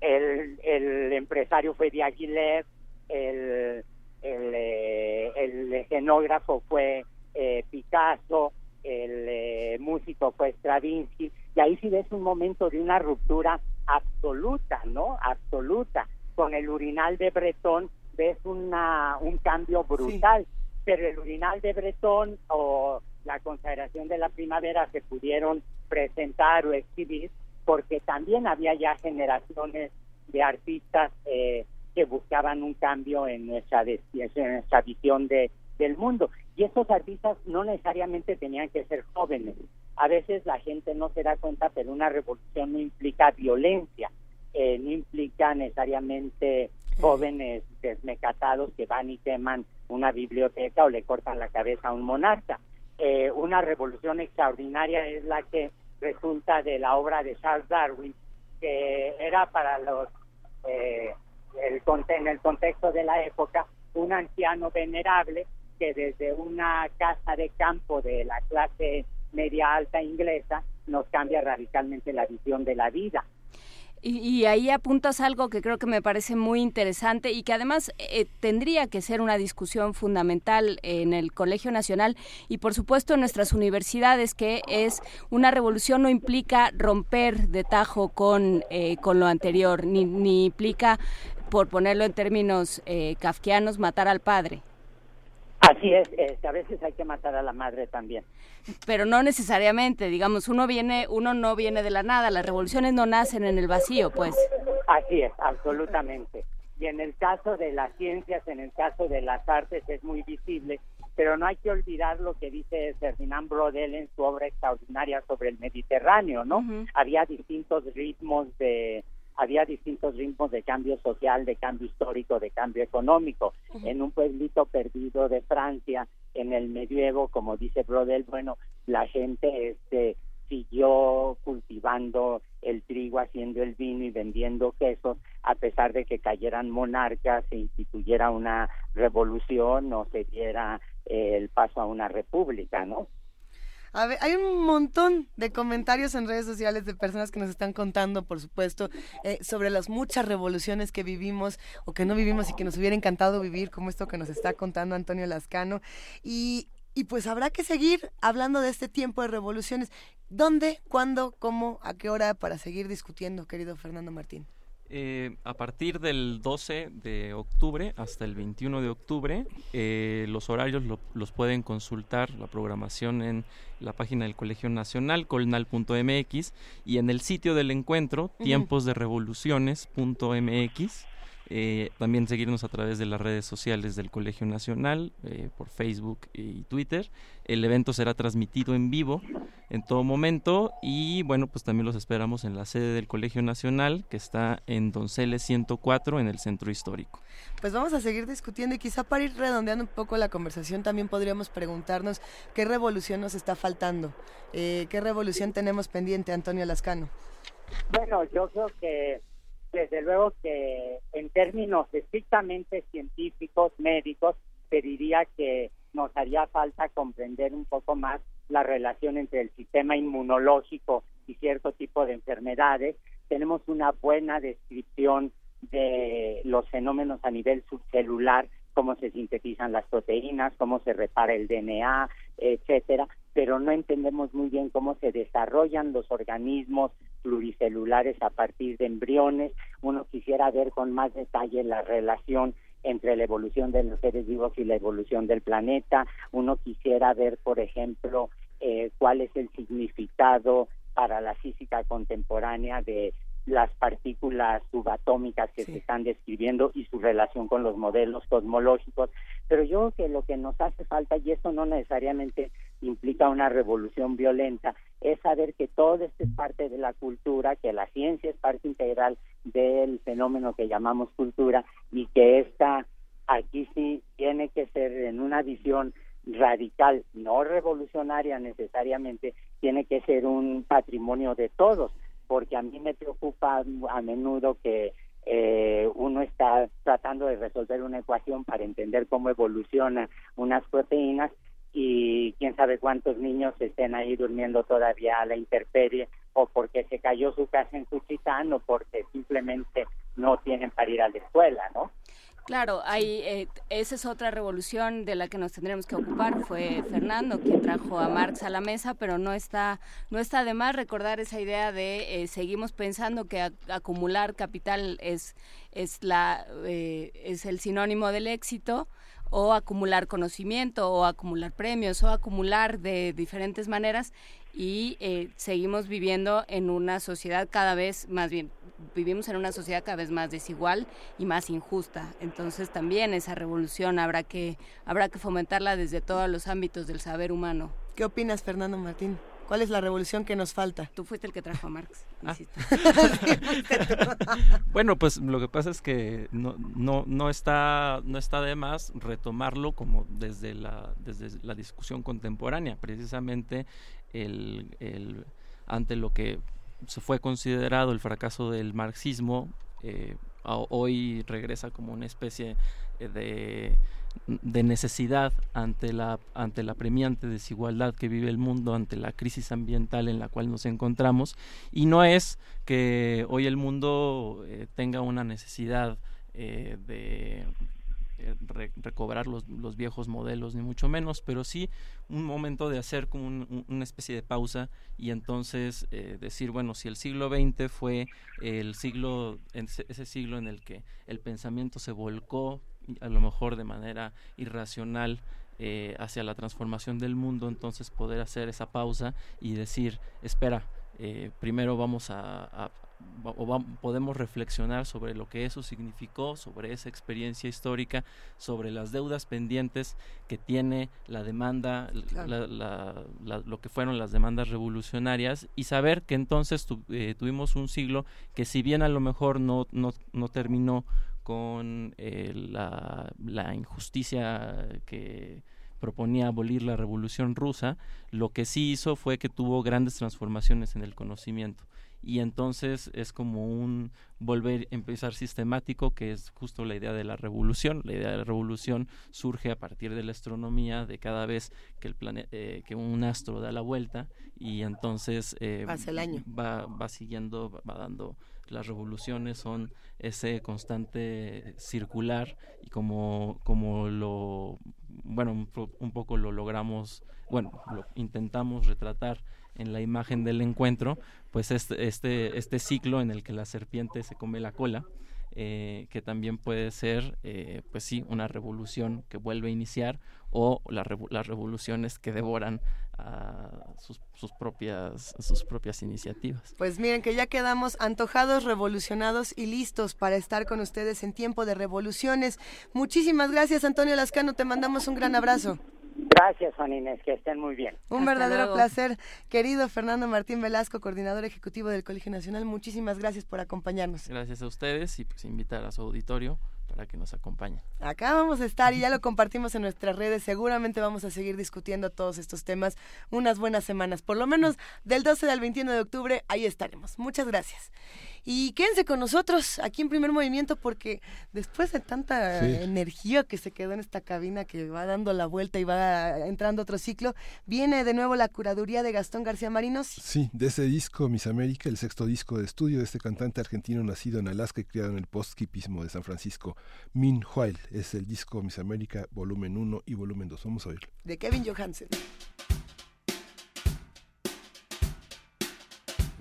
el, el empresario fue Diaghilev, el, el, eh, el escenógrafo fue eh, Picasso, el músico fue Stravinsky, y ahí sí ves un momento de una ruptura absoluta, ¿no? Absoluta. Con el urinal de Bretón ves una, un cambio brutal, pero el urinal de Bretón o la consagración de la primavera se pudieron presentar o exhibir porque también había ya generaciones de artistas eh, que buscaban un cambio en nuestra, en nuestra visión de, del mundo. Y esos artistas no necesariamente tenían que ser jóvenes. A veces la gente no se da cuenta, pero una revolución no implica violencia, eh, no implica necesariamente jóvenes desmecatados que van y queman una biblioteca o le cortan la cabeza a un monarca. Eh, una revolución extraordinaria es la que resulta de la obra de Charles Darwin, que era para los eh, el, en el contexto de la época un anciano venerable que desde una casa de campo de la clase media alta inglesa nos cambia radicalmente la visión de la vida. Y, ahí apuntas algo que creo que me parece muy interesante y que además eh, tendría que ser una discusión fundamental en el Colegio Nacional y por supuesto en nuestras universidades, que es una revolución no implica romper de tajo con, eh, con lo anterior, ni, ni implica, por ponerlo en términos eh, kafkianos, matar al padre. Así es, a veces hay que matar a la madre también. Pero no necesariamente, digamos, uno viene, uno no viene de la nada, las revoluciones no nacen en el vacío, pues. Así es, absolutamente. Y en el caso de las ciencias, en el caso de las artes es muy visible, pero no hay que olvidar lo que dice Ferdinand Brodel en su obra extraordinaria sobre el Mediterráneo, ¿no? Había distintos ritmos de había distintos ritmos de cambio social, de cambio histórico, de cambio económico. En un pueblito perdido de Francia, en el medievo, como dice Brodel, bueno, la gente este, siguió cultivando el trigo, haciendo el vino y vendiendo quesos, a pesar de que cayeran monarcas, se instituyera una revolución o se diera eh, el paso a una república, ¿no? A ver, hay un montón de comentarios en redes sociales de personas que nos están contando, por supuesto, eh, sobre las muchas revoluciones que vivimos o que no vivimos y que nos hubiera encantado vivir, como esto que nos está contando Antonio Lascano. Y, y pues habrá que seguir hablando de este tiempo de revoluciones. ¿Dónde, cuándo, cómo, a qué hora para seguir discutiendo, querido Fernando Martín? Eh, a partir del 12 de octubre hasta el 21 de octubre, eh, los horarios los pueden consultar, la programación en la página del Colegio Nacional, colnal.mx, y en el sitio del encuentro, tiemposderevoluciones.mx. Eh, también seguirnos a través de las redes sociales del Colegio Nacional, eh, por Facebook y Twitter. El evento será transmitido en vivo en todo momento y bueno, pues también los esperamos en la sede del Colegio Nacional que está en Donceles 104 en el centro histórico. Pues vamos a seguir discutiendo y quizá para ir redondeando un poco la conversación también podríamos preguntarnos qué revolución nos está faltando, eh, qué revolución tenemos pendiente, Antonio Lascano. Bueno, yo creo que desde luego que en términos estrictamente científicos, médicos, pediría que nos haría falta comprender un poco más la relación entre el sistema inmunológico y cierto tipo de enfermedades. Tenemos una buena descripción de los fenómenos a nivel subcelular, cómo se sintetizan las proteínas, cómo se repara el DNA, etcétera, pero no entendemos muy bien cómo se desarrollan los organismos pluricelulares a partir de embriones. Uno quisiera ver con más detalle la relación entre la evolución de los seres vivos y la evolución del planeta. Uno quisiera ver, por ejemplo, eh, cuál es el significado para la física contemporánea de las partículas subatómicas que se están describiendo y su relación con los modelos cosmológicos. Pero yo creo que lo que nos hace falta, y esto no necesariamente implica una revolución violenta, es saber que todo esto es parte de la cultura, que la ciencia es parte integral del fenómeno que llamamos cultura y que esta aquí sí tiene que ser en una visión radical, no revolucionaria necesariamente, tiene que ser un patrimonio de todos porque a mí me preocupa a menudo que eh, uno está tratando de resolver una ecuación para entender cómo evolucionan unas proteínas y quién sabe cuántos niños estén ahí durmiendo todavía a la intemperie o porque se cayó su casa en Cuchitán o porque simplemente no tienen para ir a la escuela, ¿no? Claro, hay, eh, esa es otra revolución de la que nos tendremos que ocupar. Fue Fernando quien trajo a Marx a la mesa, pero no está, no está de más recordar esa idea de eh, seguimos pensando que acumular capital es, es, la, eh, es el sinónimo del éxito o acumular conocimiento o acumular premios o acumular de diferentes maneras y seguimos viviendo en una sociedad cada vez más bien vivimos en una sociedad cada vez más desigual y más injusta. Entonces también esa revolución habrá que, habrá que fomentarla desde todos los ámbitos del saber humano. ¿Qué opinas, Fernando Martín? ¿Cuál es la revolución que nos falta? Tú fuiste el que trajo a Marx. Ah. bueno, pues lo que pasa es que no, no, no, está, no está de más retomarlo como desde la, desde la discusión contemporánea, precisamente el, el, ante lo que se fue considerado el fracaso del marxismo, eh, hoy regresa como una especie eh, de, de, necesidad ante la, ante la premiante desigualdad que vive el mundo, ante la crisis ambiental en la cual nos encontramos, y no es que hoy el mundo eh, tenga una necesidad eh, de recobrar los, los, viejos modelos, ni mucho menos, pero sí un momento de hacer como una especie de pausa y entonces eh, decir, bueno, si el siglo XX fue el siglo, ese siglo en el que el pensamiento se volcó, a lo mejor de manera irracional, eh, hacia la transformación del mundo, entonces poder hacer esa pausa y decir, espera, eh, primero vamos a, o podemos reflexionar sobre lo que eso significó, sobre esa experiencia histórica, sobre las deudas pendientes que tiene la demanda, lo que fueron las demandas revolucionarias y saber que entonces eh, tuvimos un siglo que si bien a lo mejor no, no, no terminó con eh, la, la injusticia que proponía abolir la revolución rusa, lo que sí hizo fue que tuvo grandes transformaciones en el conocimiento y entonces es como un volver a empezar sistemático que es justo la idea de la revolución la idea de la revolución surge a partir de la astronomía de cada vez que el eh, que un astro da la vuelta y entonces eh, el año. va va siguiendo va dando las revoluciones son ese constante circular y como como lo bueno un, un poco lo logramos bueno lo intentamos retratar en la imagen del encuentro, pues este, este, este ciclo en el que la serpiente se come la cola, eh, que también puede ser, eh, pues sí, una revolución que vuelve a iniciar o las revoluciones que devoran a sus, sus, propias, sus propias iniciativas. Pues miren que ya quedamos antojados, revolucionados y listos para estar con ustedes en tiempo de revoluciones. Muchísimas gracias, Antonio Lascano, te mandamos un gran abrazo. Gracias, Juan Inés, que estén muy bien. Un verdadero placer, querido Fernando Martín Velasco, coordinador ejecutivo del Colegio Nacional. Muchísimas gracias por acompañarnos. Gracias a ustedes y pues invitar a su auditorio para que nos acompañe. Acá vamos a estar y ya lo compartimos en nuestras redes. Seguramente vamos a seguir discutiendo todos estos temas unas buenas semanas. Por lo menos del 12 al 21 de octubre, ahí estaremos. Muchas gracias. Y quédense con nosotros aquí en primer movimiento porque después de tanta energía que se quedó en esta cabina que va dando la vuelta y va entrando otro ciclo, viene de nuevo la curaduría de Gastón García Marinos. Sí, de ese disco Miss América, el sexto disco de estudio de este cantante argentino nacido en Alaska y criado en el post-kipismo de San Francisco, Min Hual, es el disco Miss América volumen 1 y volumen 2. Vamos a oírlo. De Kevin Johansen.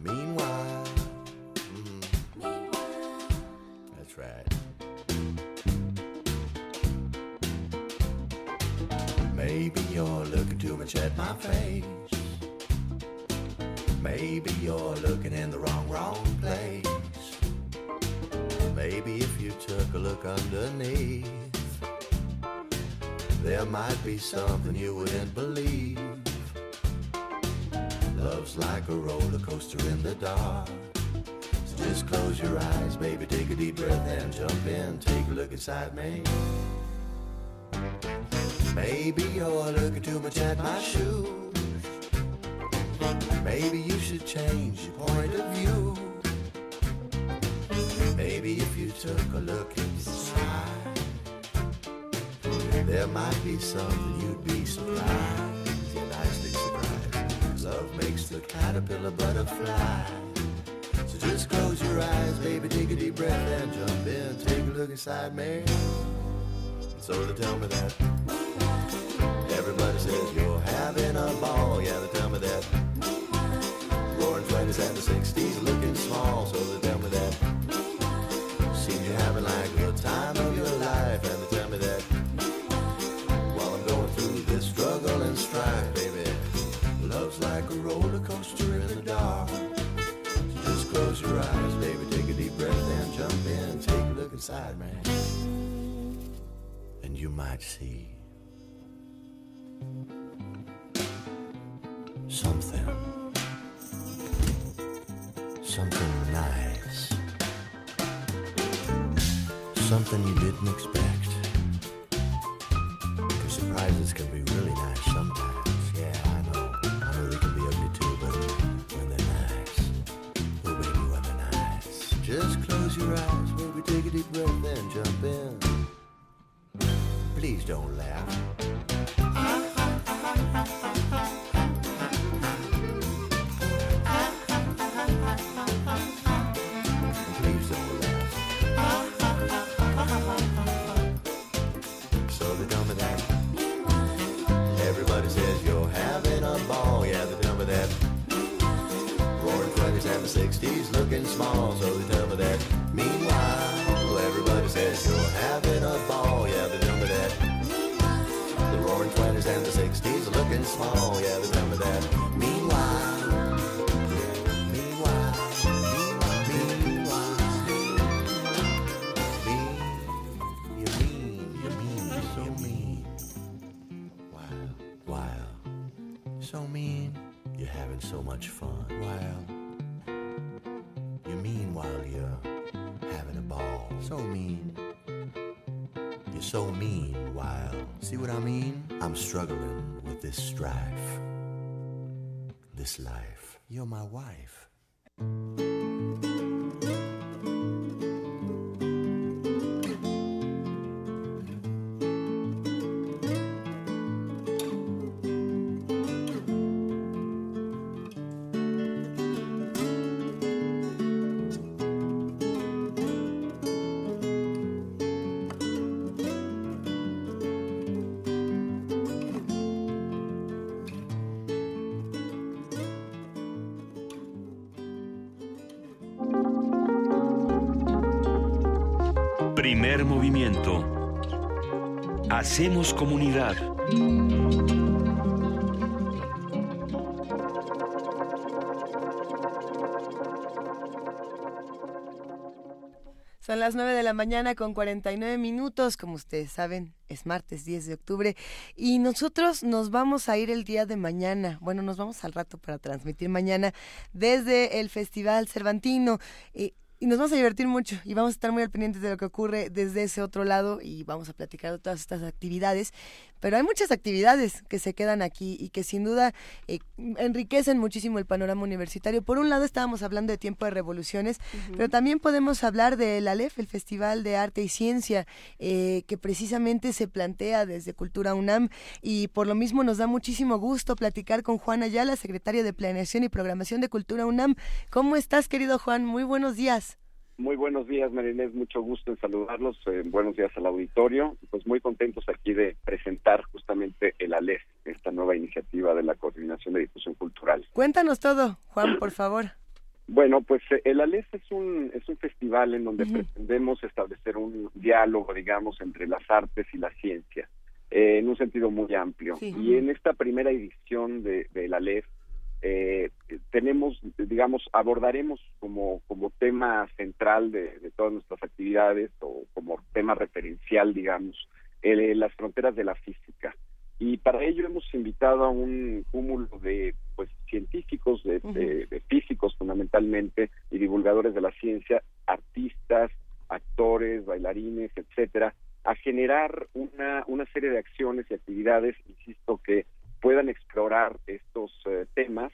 Meanwhile Maybe you're looking too much at my face. Maybe you're looking in the wrong, wrong place. Maybe if you took a look underneath, there might be something you wouldn't believe. Love's like a roller coaster in the dark. Just close your eyes, baby, take a deep breath and jump in. Take a look inside me. Maybe you're looking too much at my shoes. Maybe you should change your point of view. Maybe if you took a look inside, there might be something you'd be surprised. Yeah, nicely surprised. Love makes the caterpillar butterfly. Just close your eyes, baby, take a deep breath and jump in. Take a look inside me. So they tell me that everybody says you're having a ball. Inside, man. And you might see something. Something nice. Something you didn't expect. Because surprises can be really nice sometimes. Yeah, I know. I know they can be ugly too, but when they're nice. Just close your eyes, take a deep breath and jump in. Please don't laugh. Please don't laugh. So they tell me that. Everybody says you're having a ball. Yeah, they tell me that. Roaring 20s and the 60s looking small. So 60s looking small. Yeah, they me that. Meanwhile, meanwhile, meanwhile, you mean, you mean, so mean. Wow, wow, so mean. You're having so much fun. Wow. You mean while you're having a ball. So mean. You're so mean while. See what I mean? I'm struggling with this strife. This life. You're my wife. Hacemos comunidad. Son las 9 de la mañana con 49 minutos, como ustedes saben, es martes 10 de octubre y nosotros nos vamos a ir el día de mañana, bueno, nos vamos al rato para transmitir mañana desde el Festival Cervantino. Eh, y nos vamos a divertir mucho y vamos a estar muy al pendiente de lo que ocurre desde ese otro lado y vamos a platicar de todas estas actividades. Pero hay muchas actividades que se quedan aquí y que sin duda eh, enriquecen muchísimo el panorama universitario. Por un lado estábamos hablando de tiempo de revoluciones, pero también podemos hablar del ALEF, el Festival de Arte y Ciencia, eh, que precisamente se plantea desde Cultura UNAM y por lo mismo nos da muchísimo gusto platicar con Juan Ayala, secretario de Planeación y Programación de Cultura UNAM. ¿Cómo estás, querido Juan? Muy buenos días. Muy buenos días, Marinés. Mucho gusto en saludarlos. Eh, buenos días al auditorio. Pues muy contentos aquí de presentar justamente el ALEF, esta nueva iniciativa de la Coordinación de Difusión Cultural. Cuéntanos todo, Juan, por favor. Bueno, pues eh, el ALEF es un, es un festival en donde pretendemos establecer un diálogo, digamos, entre las artes y la ciencia, eh, en un sentido muy amplio. Sí. Y en esta primera edición de, del ALEF, eh, tenemos, digamos, abordaremos como, como tema central de, de todas nuestras actividades o como tema referencial, digamos, eh, las fronteras de la física. Y para ello hemos invitado a un cúmulo de pues científicos, de, de- de físicos fundamentalmente, y divulgadores de la ciencia, artistas, actores, bailarines, etcétera, a generar una, una serie de acciones y actividades, insisto, que puedan explorar estos eh, temas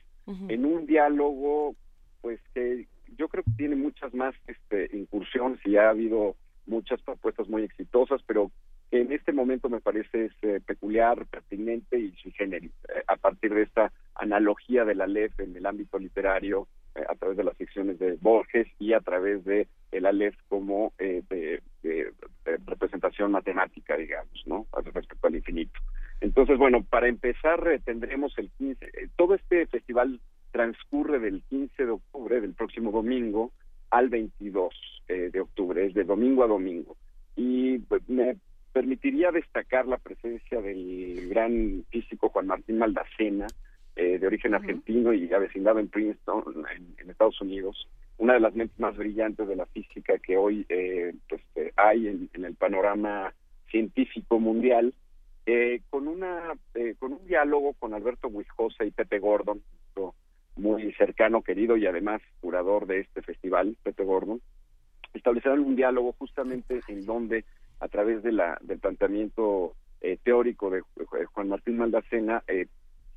en un diálogo pues que yo creo que tiene muchas más este, incursiones y ha habido muchas propuestas muy exitosas, pero que en este momento me parece es, eh, peculiar, pertinente y sui generis, eh, a partir de esta analogía de la LEF en el ámbito literario, eh, a través de las secciones de Borges y a través de el ALEF como eh, de, de- de representación matemática, digamos, ¿no? Respecto al infinito. Entonces, bueno, para empezar eh, tendremos el 15, eh, todo este festival transcurre del 15 de octubre, del próximo domingo, al 22 eh, de octubre, es de domingo a domingo. Y pues, me permitiría destacar la presencia del gran físico Juan Martín Maldacena, eh, de origen argentino y avecindado en Princeton, en, en Estados Unidos, una de las mentes más brillantes de la física que hoy eh, pues, hay en, en el panorama científico mundial, eh, con una eh, con un diálogo con Alberto Huiscosa y Pepe Gordon, muy cercano, querido y además curador de este festival, Pepe Gordon, establecerán un diálogo justamente en donde a través de la del planteamiento eh, teórico de Ju- Juan Martín Maldacena eh,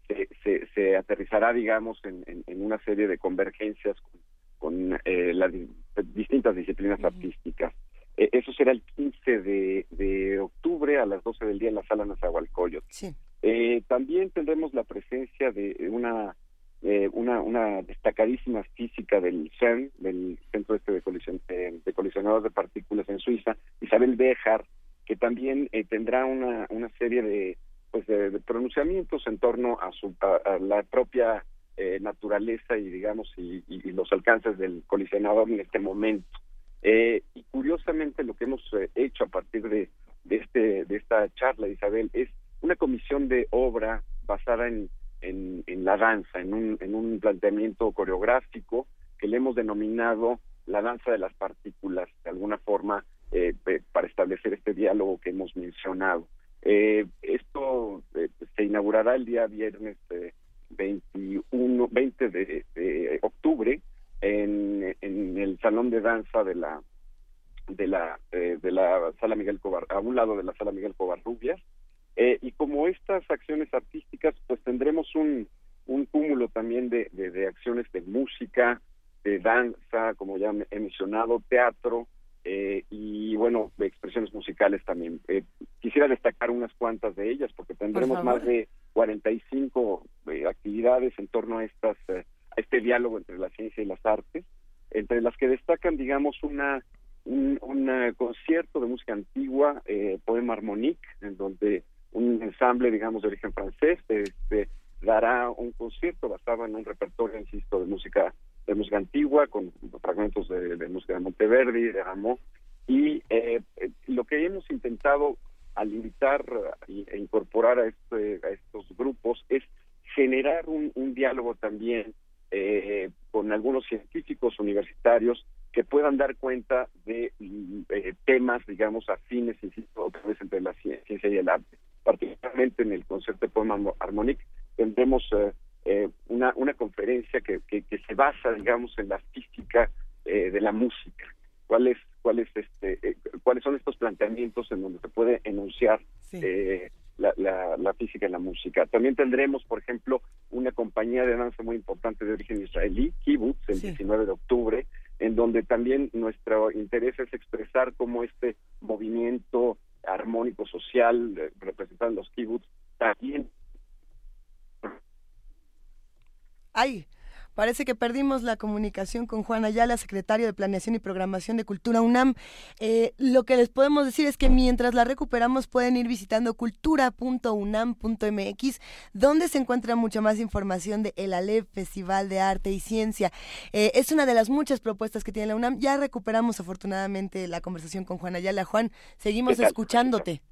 se, se, se aterrizará, digamos, en, en- en una serie de convergencias con, con, eh, las di- distintas disciplinas artísticas. Eh, eso será el 15 de, de octubre a las 12 del día en la sala Nazahualcóyotl. Sí. Eh, también tendremos la presencia de una, eh, una, una destacadísima física del CERN, del Centro este de, colisión, eh, de colisionadores de partículas en Suiza, Isabel Bejar, que también tendrá una, una serie de, pues de, pronunciamientos en torno a, su, a, la propia naturaleza y digamos y, los alcances del colisionador en este momento. Y curiosamente lo que hemos hecho a partir de, de, este, de esta charla, Isabel, es una comisión de obra basada en, en, la danza, en un, en un planteamiento coreográfico que le hemos denominado la danza de las partículas, de alguna forma, eh, para establecer este diálogo que hemos mencionado. Eh, esto eh, se inaugurará el día viernes 21, 20 de, octubre en, en, el salón de danza de la de la de la sala Miguel Cobar, a un lado de la sala Miguel Covarrubias eh, y como estas acciones artísticas, pues tendremos un, un cúmulo también de, de, acciones de música, de danza, como ya he mencionado, teatro eh, y, bueno, de expresiones musicales también. Eh, quisiera destacar unas cuantas de ellas porque tendremos más de 45 actividades en torno a, estas, a este diálogo entre la ciencia y las artes, entre las que destacan, digamos, una un, un concierto de música antigua, Poema Harmonique, en donde un ensamble, digamos, de origen francés, este, dará un concierto basado en un repertorio, insisto, de música de música antigua, con fragmentos de, música de Monteverdi, de Rameau, y eh, eh, lo que hemos intentado al invitar e incorporar a, este, a estos grupos es generar un, diálogo también eh, con algunos científicos universitarios que puedan dar cuenta de temas, digamos, afines, insisto, otra vez entre la ciencia y el arte particularmente en el concierto de poema Harmonic, tendremos eh, eh, una, una conferencia que, que, se basa, digamos, en la física eh, de la música. ¿Cuáles cuál este, cuáles son estos planteamientos en donde se puede enunciar la, la, la, física en la música? También tendremos, por ejemplo, una compañía de danza muy importante de origen israelí, Kibbutz, el 19 de octubre, en donde también nuestro interés es expresar cómo este movimiento armónico social eh, representando los kibbutz también Ay, Parece que perdimos la comunicación con Juan Ayala, secretario de Planeación y Programación de Cultura UNAM. Eh, lo que les podemos decir es que mientras la recuperamos pueden ir visitando cultura.unam.mx, donde se encuentra mucha más información de el ALEP, Festival de Arte y Ciencia. Eh, es una de las muchas propuestas que tiene la UNAM. Ya recuperamos afortunadamente la conversación con Juan Ayala. Juan, seguimos escuchándote.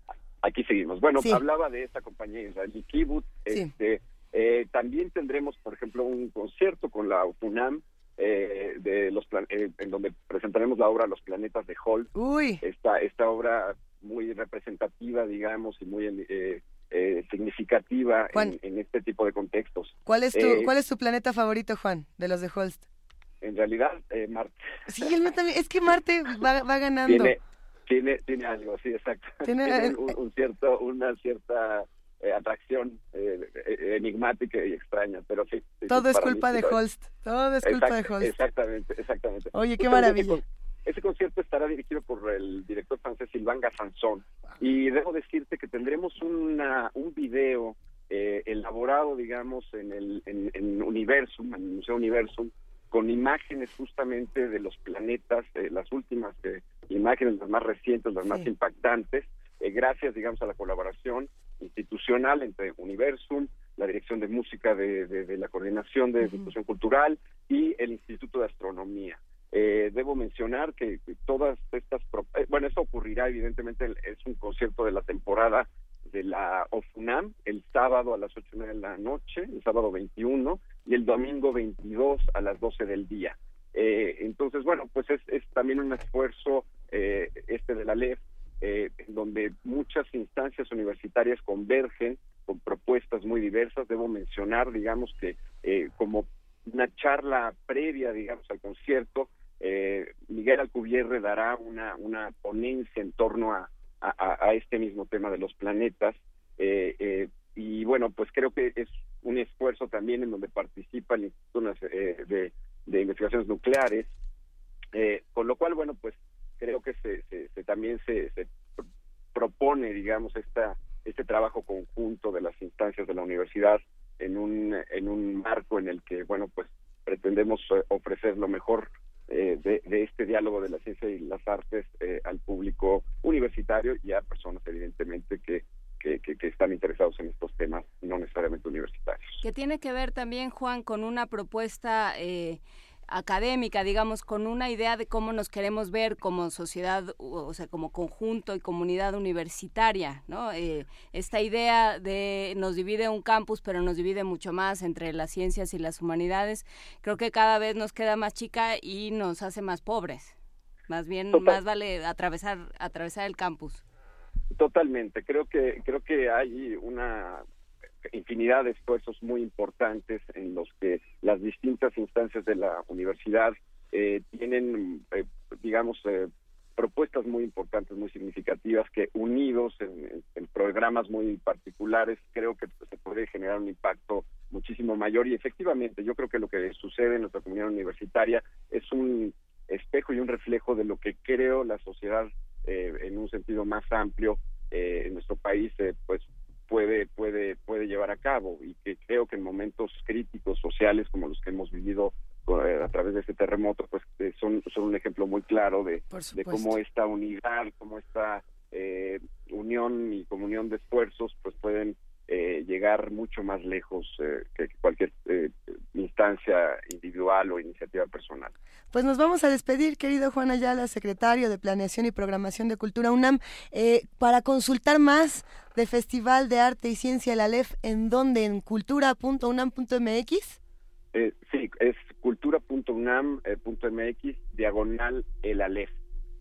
Aquí seguimos. Bueno, hablaba de esta compañía israelí Kibbutz. Este, eh, también tendremos, por ejemplo, un concierto con la UNAM eh, de los eh, en donde presentaremos la obra Los planetas de Hall. Uy. Esta esta obra muy representativa, digamos, y muy significativa en, este tipo de contextos. ¿Cuál es tu cuál es tu planeta favorito, Juan, de los de Holst? En realidad, Marte. Sí, también. Es que Marte va, ganando. Tiene, tiene, algo, sí, exacto. Tiene, un cierto, una cierta eh, atracción eh, eh, enigmática y extraña, pero sí. todo es culpa de Holst, todo es culpa de Holst. Exactamente, exactamente. Oye, qué maravilla. Ese, concierto estará dirigido por el director francés Sylvain Gassanson y debo decirte que tendremos una, un video elaborado, digamos, en el en, Universum, en el Museo Universum, con imágenes justamente de los planetas, las últimas imágenes, las más recientes, las más impactantes, gracias, digamos, a la colaboración institucional entre Universum, la Dirección de Música de, la Coordinación de Difusión Cultural y el Instituto de Astronomía. Eh, debo mencionar que, todas estas, eh, bueno, eso ocurrirá evidentemente, es un concierto de la temporada de la OFUNAM el sábado a las 8 de la noche, el sábado 21 y el domingo 22 a las 12 del día. Eh, entonces, bueno, pues es, es también un esfuerzo este de la LEF eh, donde muchas instancias universitarias convergen con propuestas muy diversas. Debo mencionar, digamos, que eh, como una charla previa, digamos, al concierto, eh, Miguel Alcubierre dará una, una ponencia en torno a, a, este mismo tema de los planetas. y bueno, pues creo que es un esfuerzo también en donde participa el Instituto de, de Investigaciones Nucleares, con lo cual, bueno, pues creo que se, se, también se, propone, digamos, esta, este trabajo conjunto de las instancias de la universidad en un, en un marco en el que, bueno, pues pretendemos eh, ofrecer lo mejor eh, de, este diálogo de la ciencia y las artes eh, al público universitario y a personas, evidentemente, que, que, que, están interesados en estos temas, no necesariamente universitarios. Que tiene que ver también, Juan, con una propuesta eh, académica, digamos, con una idea de cómo nos queremos ver como sociedad, o sea, como conjunto y comunidad universitaria, ¿no? Eh, esta idea de nos divide un campus, pero nos divide mucho más entre las ciencias y las humanidades, creo que cada vez nos queda más chica y nos hace más pobres. Más bien, más vale atravesar, atravesar el campus. Totalmente, creo que creo que hay una infinidad de esfuerzos muy importantes en los que las distintas instancias de la universidad eh, tienen, eh, digamos, eh, propuestas muy importantes, muy significativas, que unidos en, programas muy particulares, creo que se puede generar un impacto muchísimo mayor. Y efectivamente, yo creo que lo que sucede en nuestra comunidad universitaria es un espejo y un reflejo de lo que creo la sociedad en un sentido más amplio en nuestro país pues puede puede puede llevar a cabo y que creo que en momentos críticos sociales como los que hemos vivido eh, a través de este terremoto pues eh, son son un ejemplo muy claro de, de cómo esta unidad cómo esta eh, unión y comunión de esfuerzos pues pueden eh, llegar mucho más lejos eh, que cualquier eh, instancia individual o iniciativa personal. Pues nos vamos a despedir, querido Juan Ayala, secretario de Planeación y Programación de Cultura UNAM, para consultar más del Festival de Arte y Ciencia el ALEF, ¿en dónde? ¿En cultura.unam.mx? sí, es cultura.unam.mx, diagonal el ALEF.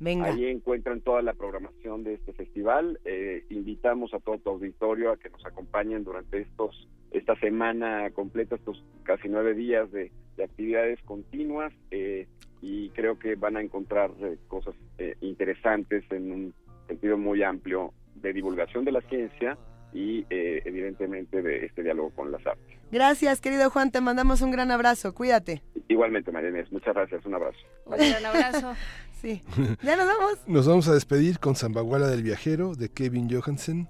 Ahí encuentran toda la programación de este festival. Eh, invitamos a todo tu auditorio a que nos acompañen durante estos esta semana completa, estos casi nueve días de, actividades continuas eh, y creo que van a encontrar eh, cosas interesantes en un sentido muy amplio de divulgación de la ciencia y evidentemente de este diálogo con las artes. Gracias, querido Juan, te mandamos un gran abrazo, cuídate. Igualmente, María muchas gracias, un abrazo. Un gran abrazo. Sí. Ya nos vamos. Nos vamos a despedir con Zambaguala del Viajero de Kevin Johansen.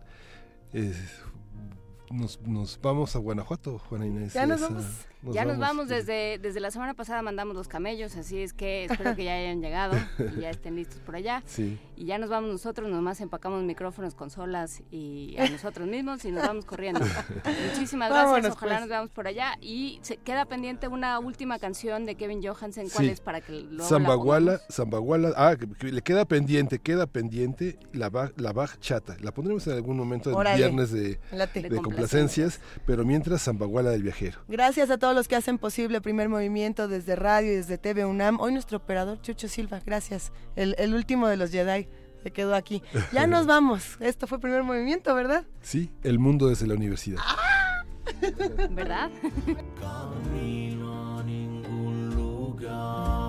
nos, nos, vamos a Guanajuato, Juana Inés. Ya nos vamos ya nos vamos desde, desde la semana pasada mandamos los camellos, así es que espero que ya hayan llegado y ya estén listos por allá. Y ya nos vamos nosotros, nomás empacamos micrófonos, consolas y a nosotros mismos y nos vamos corriendo. Muchísimas gracias, ojalá pues. nos veamos por allá. Y se queda pendiente una última canción de Kevin Johansen, ¿cuál es para que lo Zambaguala, Zambaguala, ah, le queda pendiente, queda pendiente la, la Bach Chata. La pondremos en algún momento el viernes de, de, complacencias, pero mientras Zambaguala del viajero. Gracias a todos los que hacen posible Primer Movimiento desde radio y desde TV UNAM. Hoy nuestro operador Chucho Silva, gracias. El, último de los Jedi se quedó aquí. Ya nos vamos. Esto fue Primer Movimiento, ¿verdad? Sí, el mundo desde la universidad. ¡Ah! ¿Verdad? Camino a ningún lugar.